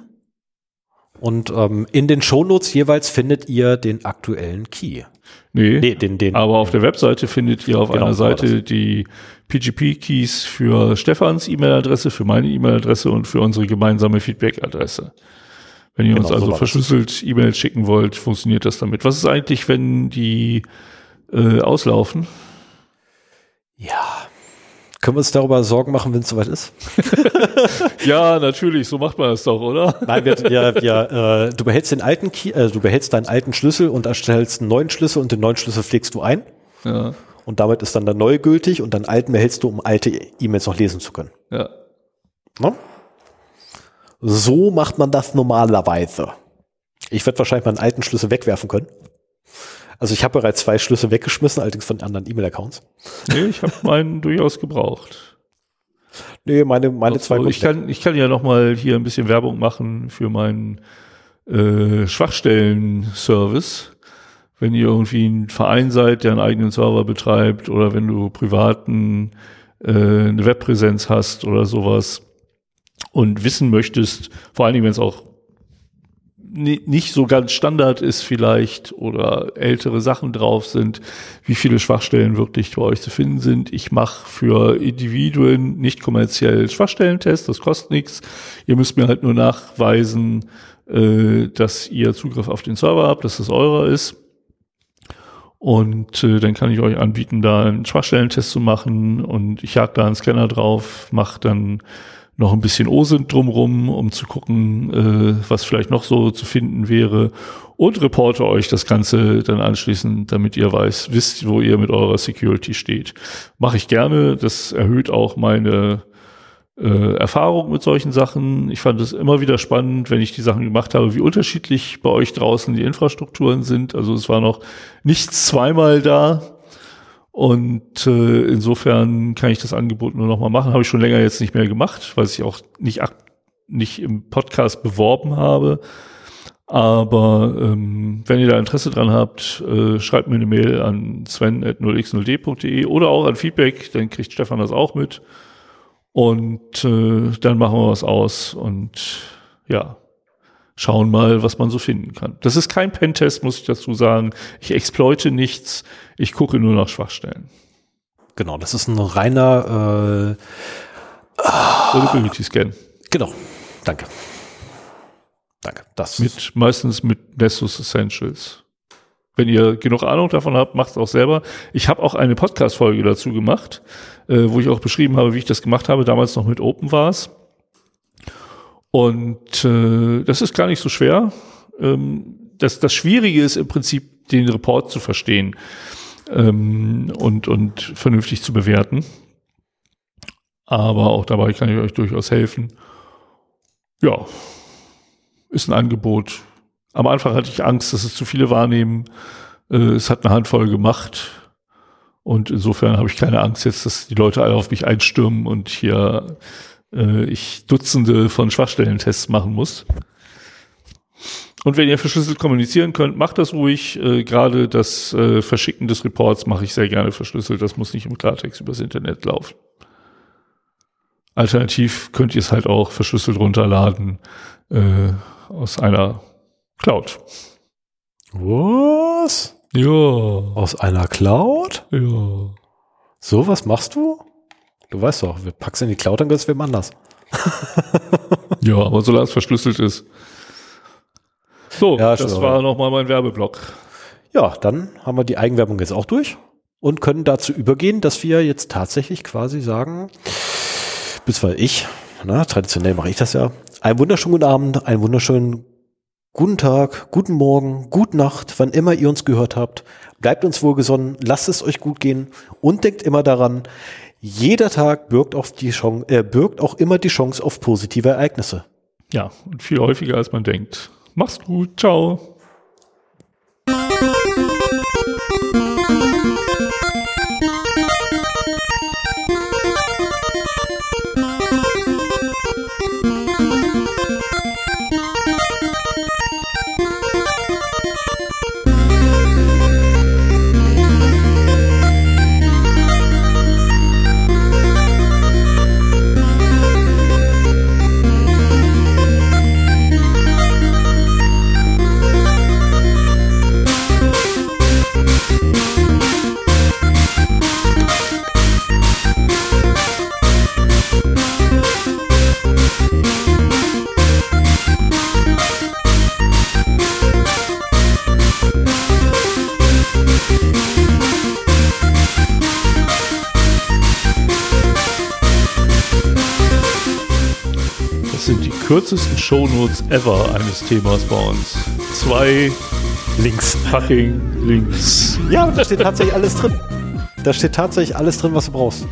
Und ähm, in den Shownotes jeweils findet ihr den aktuellen Key. Nee, Nee, den, den. aber auf der Webseite findet ihr auf Genau, einer so Seite die PGP-Keys für Stefans E-Mail-Adresse, für meine E-Mail-Adresse und für unsere gemeinsame Feedback-Adresse. Wenn ihr uns Genau, so also das. verschlüsselt E-Mails schicken wollt, funktioniert das damit. Was ist eigentlich, wenn die äh, auslaufen? ja. Können wir uns darüber Sorgen machen, wenn es soweit ist? (laughs) Ja, natürlich, so macht man das doch, oder? Nein, wir, wir, wir, äh, du behältst den alten Key, äh, du behältst deinen alten Schlüssel und erstellst einen neuen Schlüssel und den neuen Schlüssel pflegst du ein. Ja, Und damit ist dann der neue gültig und deinen alten behältst du, um alte E-Mails noch lesen zu können. ja. Ne? So macht man das normalerweise. Ich werde wahrscheinlich meinen alten Schlüssel wegwerfen können. Also ich habe bereits zwei Schlüssel weggeschmissen, allerdings von anderen E-Mail-Accounts. Nee, ich habe meinen (laughs) durchaus gebraucht. Nee, meine, meine Also, zwei ich kann, ich kann ja noch mal hier ein bisschen Werbung machen für meinen äh, Schwachstellen-Service. Wenn ihr irgendwie ein Verein seid, der einen eigenen Server betreibt oder wenn du privaten äh, eine Webpräsenz hast oder sowas und wissen möchtest, vor allen Dingen, wenn es auch nicht so ganz Standard ist vielleicht oder ältere Sachen drauf sind, wie viele Schwachstellen wirklich bei euch zu finden sind. Ich mache für Individuen nicht kommerziell Schwachstellentests, das kostet nichts. Ihr müsst mir halt nur nachweisen, äh, dass ihr Zugriff auf den Server habt, dass es eurer ist. Und äh, dann kann ich euch anbieten, da einen Schwachstellentest zu machen und ich jag da einen Scanner drauf, mache dann noch ein bisschen OSINT drumrum, um zu gucken, äh, was vielleicht noch so zu finden wäre und reporte euch das Ganze dann anschließend, damit ihr weiß, wisst, wo ihr mit eurer Security steht. Mache ich gerne, das erhöht auch meine äh, Erfahrung mit solchen Sachen. Ich fand es immer wieder spannend, wenn ich die Sachen gemacht habe, wie unterschiedlich bei euch draußen die Infrastrukturen sind. Also es war noch nichts zweimal da. Und äh, insofern kann ich das Angebot nur noch mal machen. Habe ich schon länger jetzt nicht mehr gemacht, weil ich auch nicht, nicht im Podcast beworben habe. Aber ähm, wenn ihr da Interesse dran habt, äh, schreibt mir eine Mail an sven.0x0d.de oder auch an Feedback, dann kriegt Stefan das auch mit. Und äh, dann machen wir was aus und ja, schauen mal, was man so finden kann. Das ist kein Pentest, muss ich dazu sagen. Ich exploite nichts, ich gucke nur nach Schwachstellen. Genau, das ist ein reiner, äh, Vulnerability Scan. genau, danke. Danke. Das Mit, meistens mit Nessus Essentials. Wenn ihr genug Ahnung davon habt, macht es auch selber. Ich habe auch eine Podcast-Folge dazu gemacht, äh, wo ich auch beschrieben habe, wie ich das gemacht habe. Damals noch mit Open war es. Und äh, das ist gar nicht so schwer. Ähm, das, das Schwierige ist im Prinzip, den Report zu verstehen ähm, und, und vernünftig zu bewerten. Aber auch dabei kann ich euch durchaus helfen. Ja, ist ein Angebot. Am Anfang hatte ich Angst, dass es zu viele wahrnehmen. Äh, es hat eine Handvoll gemacht. Und insofern habe ich keine Angst jetzt, dass die Leute alle auf mich einstürmen und hier äh, ich Dutzende von Schwachstellentests machen muss. Und wenn ihr verschlüsselt kommunizieren könnt, macht das ruhig. Äh, Gerade das äh, Verschicken des Reports mache ich sehr gerne verschlüsselt. Das muss nicht im Klartext übers Internet laufen. Alternativ könnt ihr es halt auch verschlüsselt runterladen äh, aus einer Cloud. Was? Ja, Aus einer Cloud? ja. So, was machst du? Du weißt doch, wir packst in die Cloud, dann gönnst wem anders. (laughs) Ja, aber solange es verschlüsselt ist. So, Ja, das schon. war nochmal mein Werbeblock. Ja, dann haben wir die Eigenwerbung jetzt auch durch und können dazu übergehen, dass wir jetzt tatsächlich quasi sagen, beziehungsweise ich, na, traditionell mache ich das ja, einen wunderschönen guten Abend, einen wunderschönen guten Tag, guten Morgen, gute Nacht, wann immer ihr uns gehört habt. Bleibt uns wohlgesonnen, lasst es euch gut gehen und denkt immer daran, jeder Tag birgt, auf die Chance, äh, birgt auch immer die Chance auf positive Ereignisse. Ja, und viel häufiger als man denkt. Mach's gut, ciao. Sind die kürzesten Shownotes ever eines Themas bei uns. Zwei Links. fucking Links. Ja, und da steht tatsächlich alles drin. Da steht tatsächlich alles drin, was du brauchst.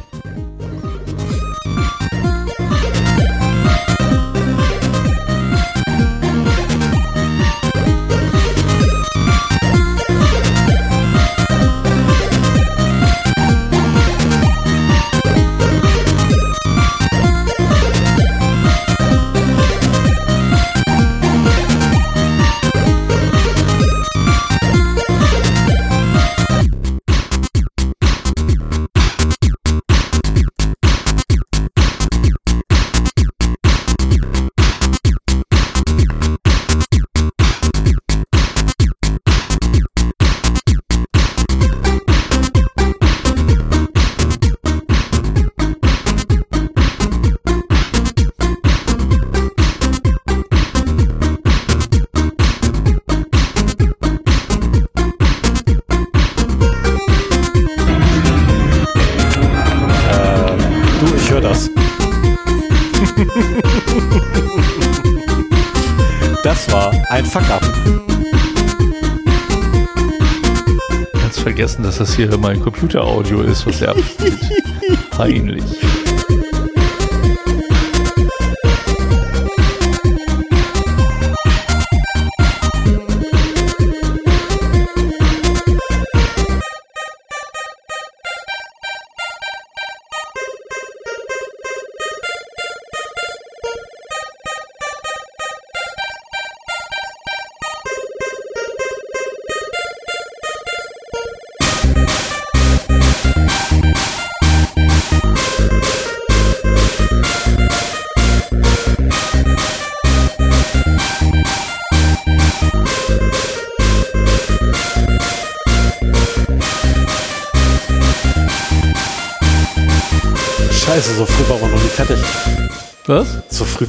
Hier mein Computeraudio ist, was er abspielt. (laughs) Peinlich.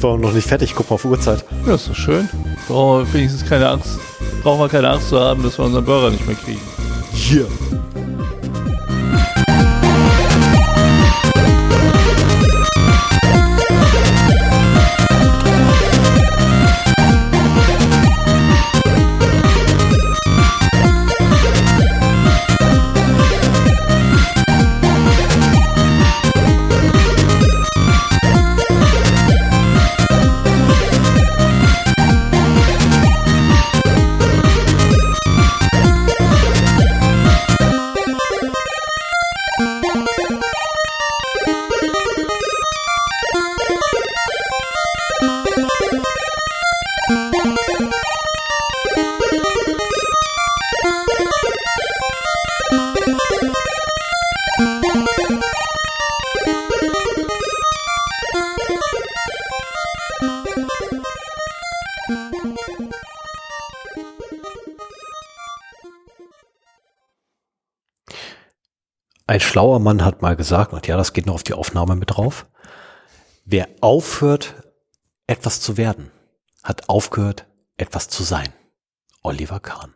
Waren wir noch nicht fertig. Guck mal auf Uhrzeit. Ja, ist doch schön. Brauchen wir wenigstens keine Angst. Brauchen wir keine Angst zu haben, dass wir unseren Burger nicht mehr kriegen. Hier. Ein schlauer Mann hat mal gesagt, und ja, das geht noch auf die Aufnahme mit drauf, wer aufhört, etwas zu werden, hat aufgehört, etwas zu sein. Oliver Kahn.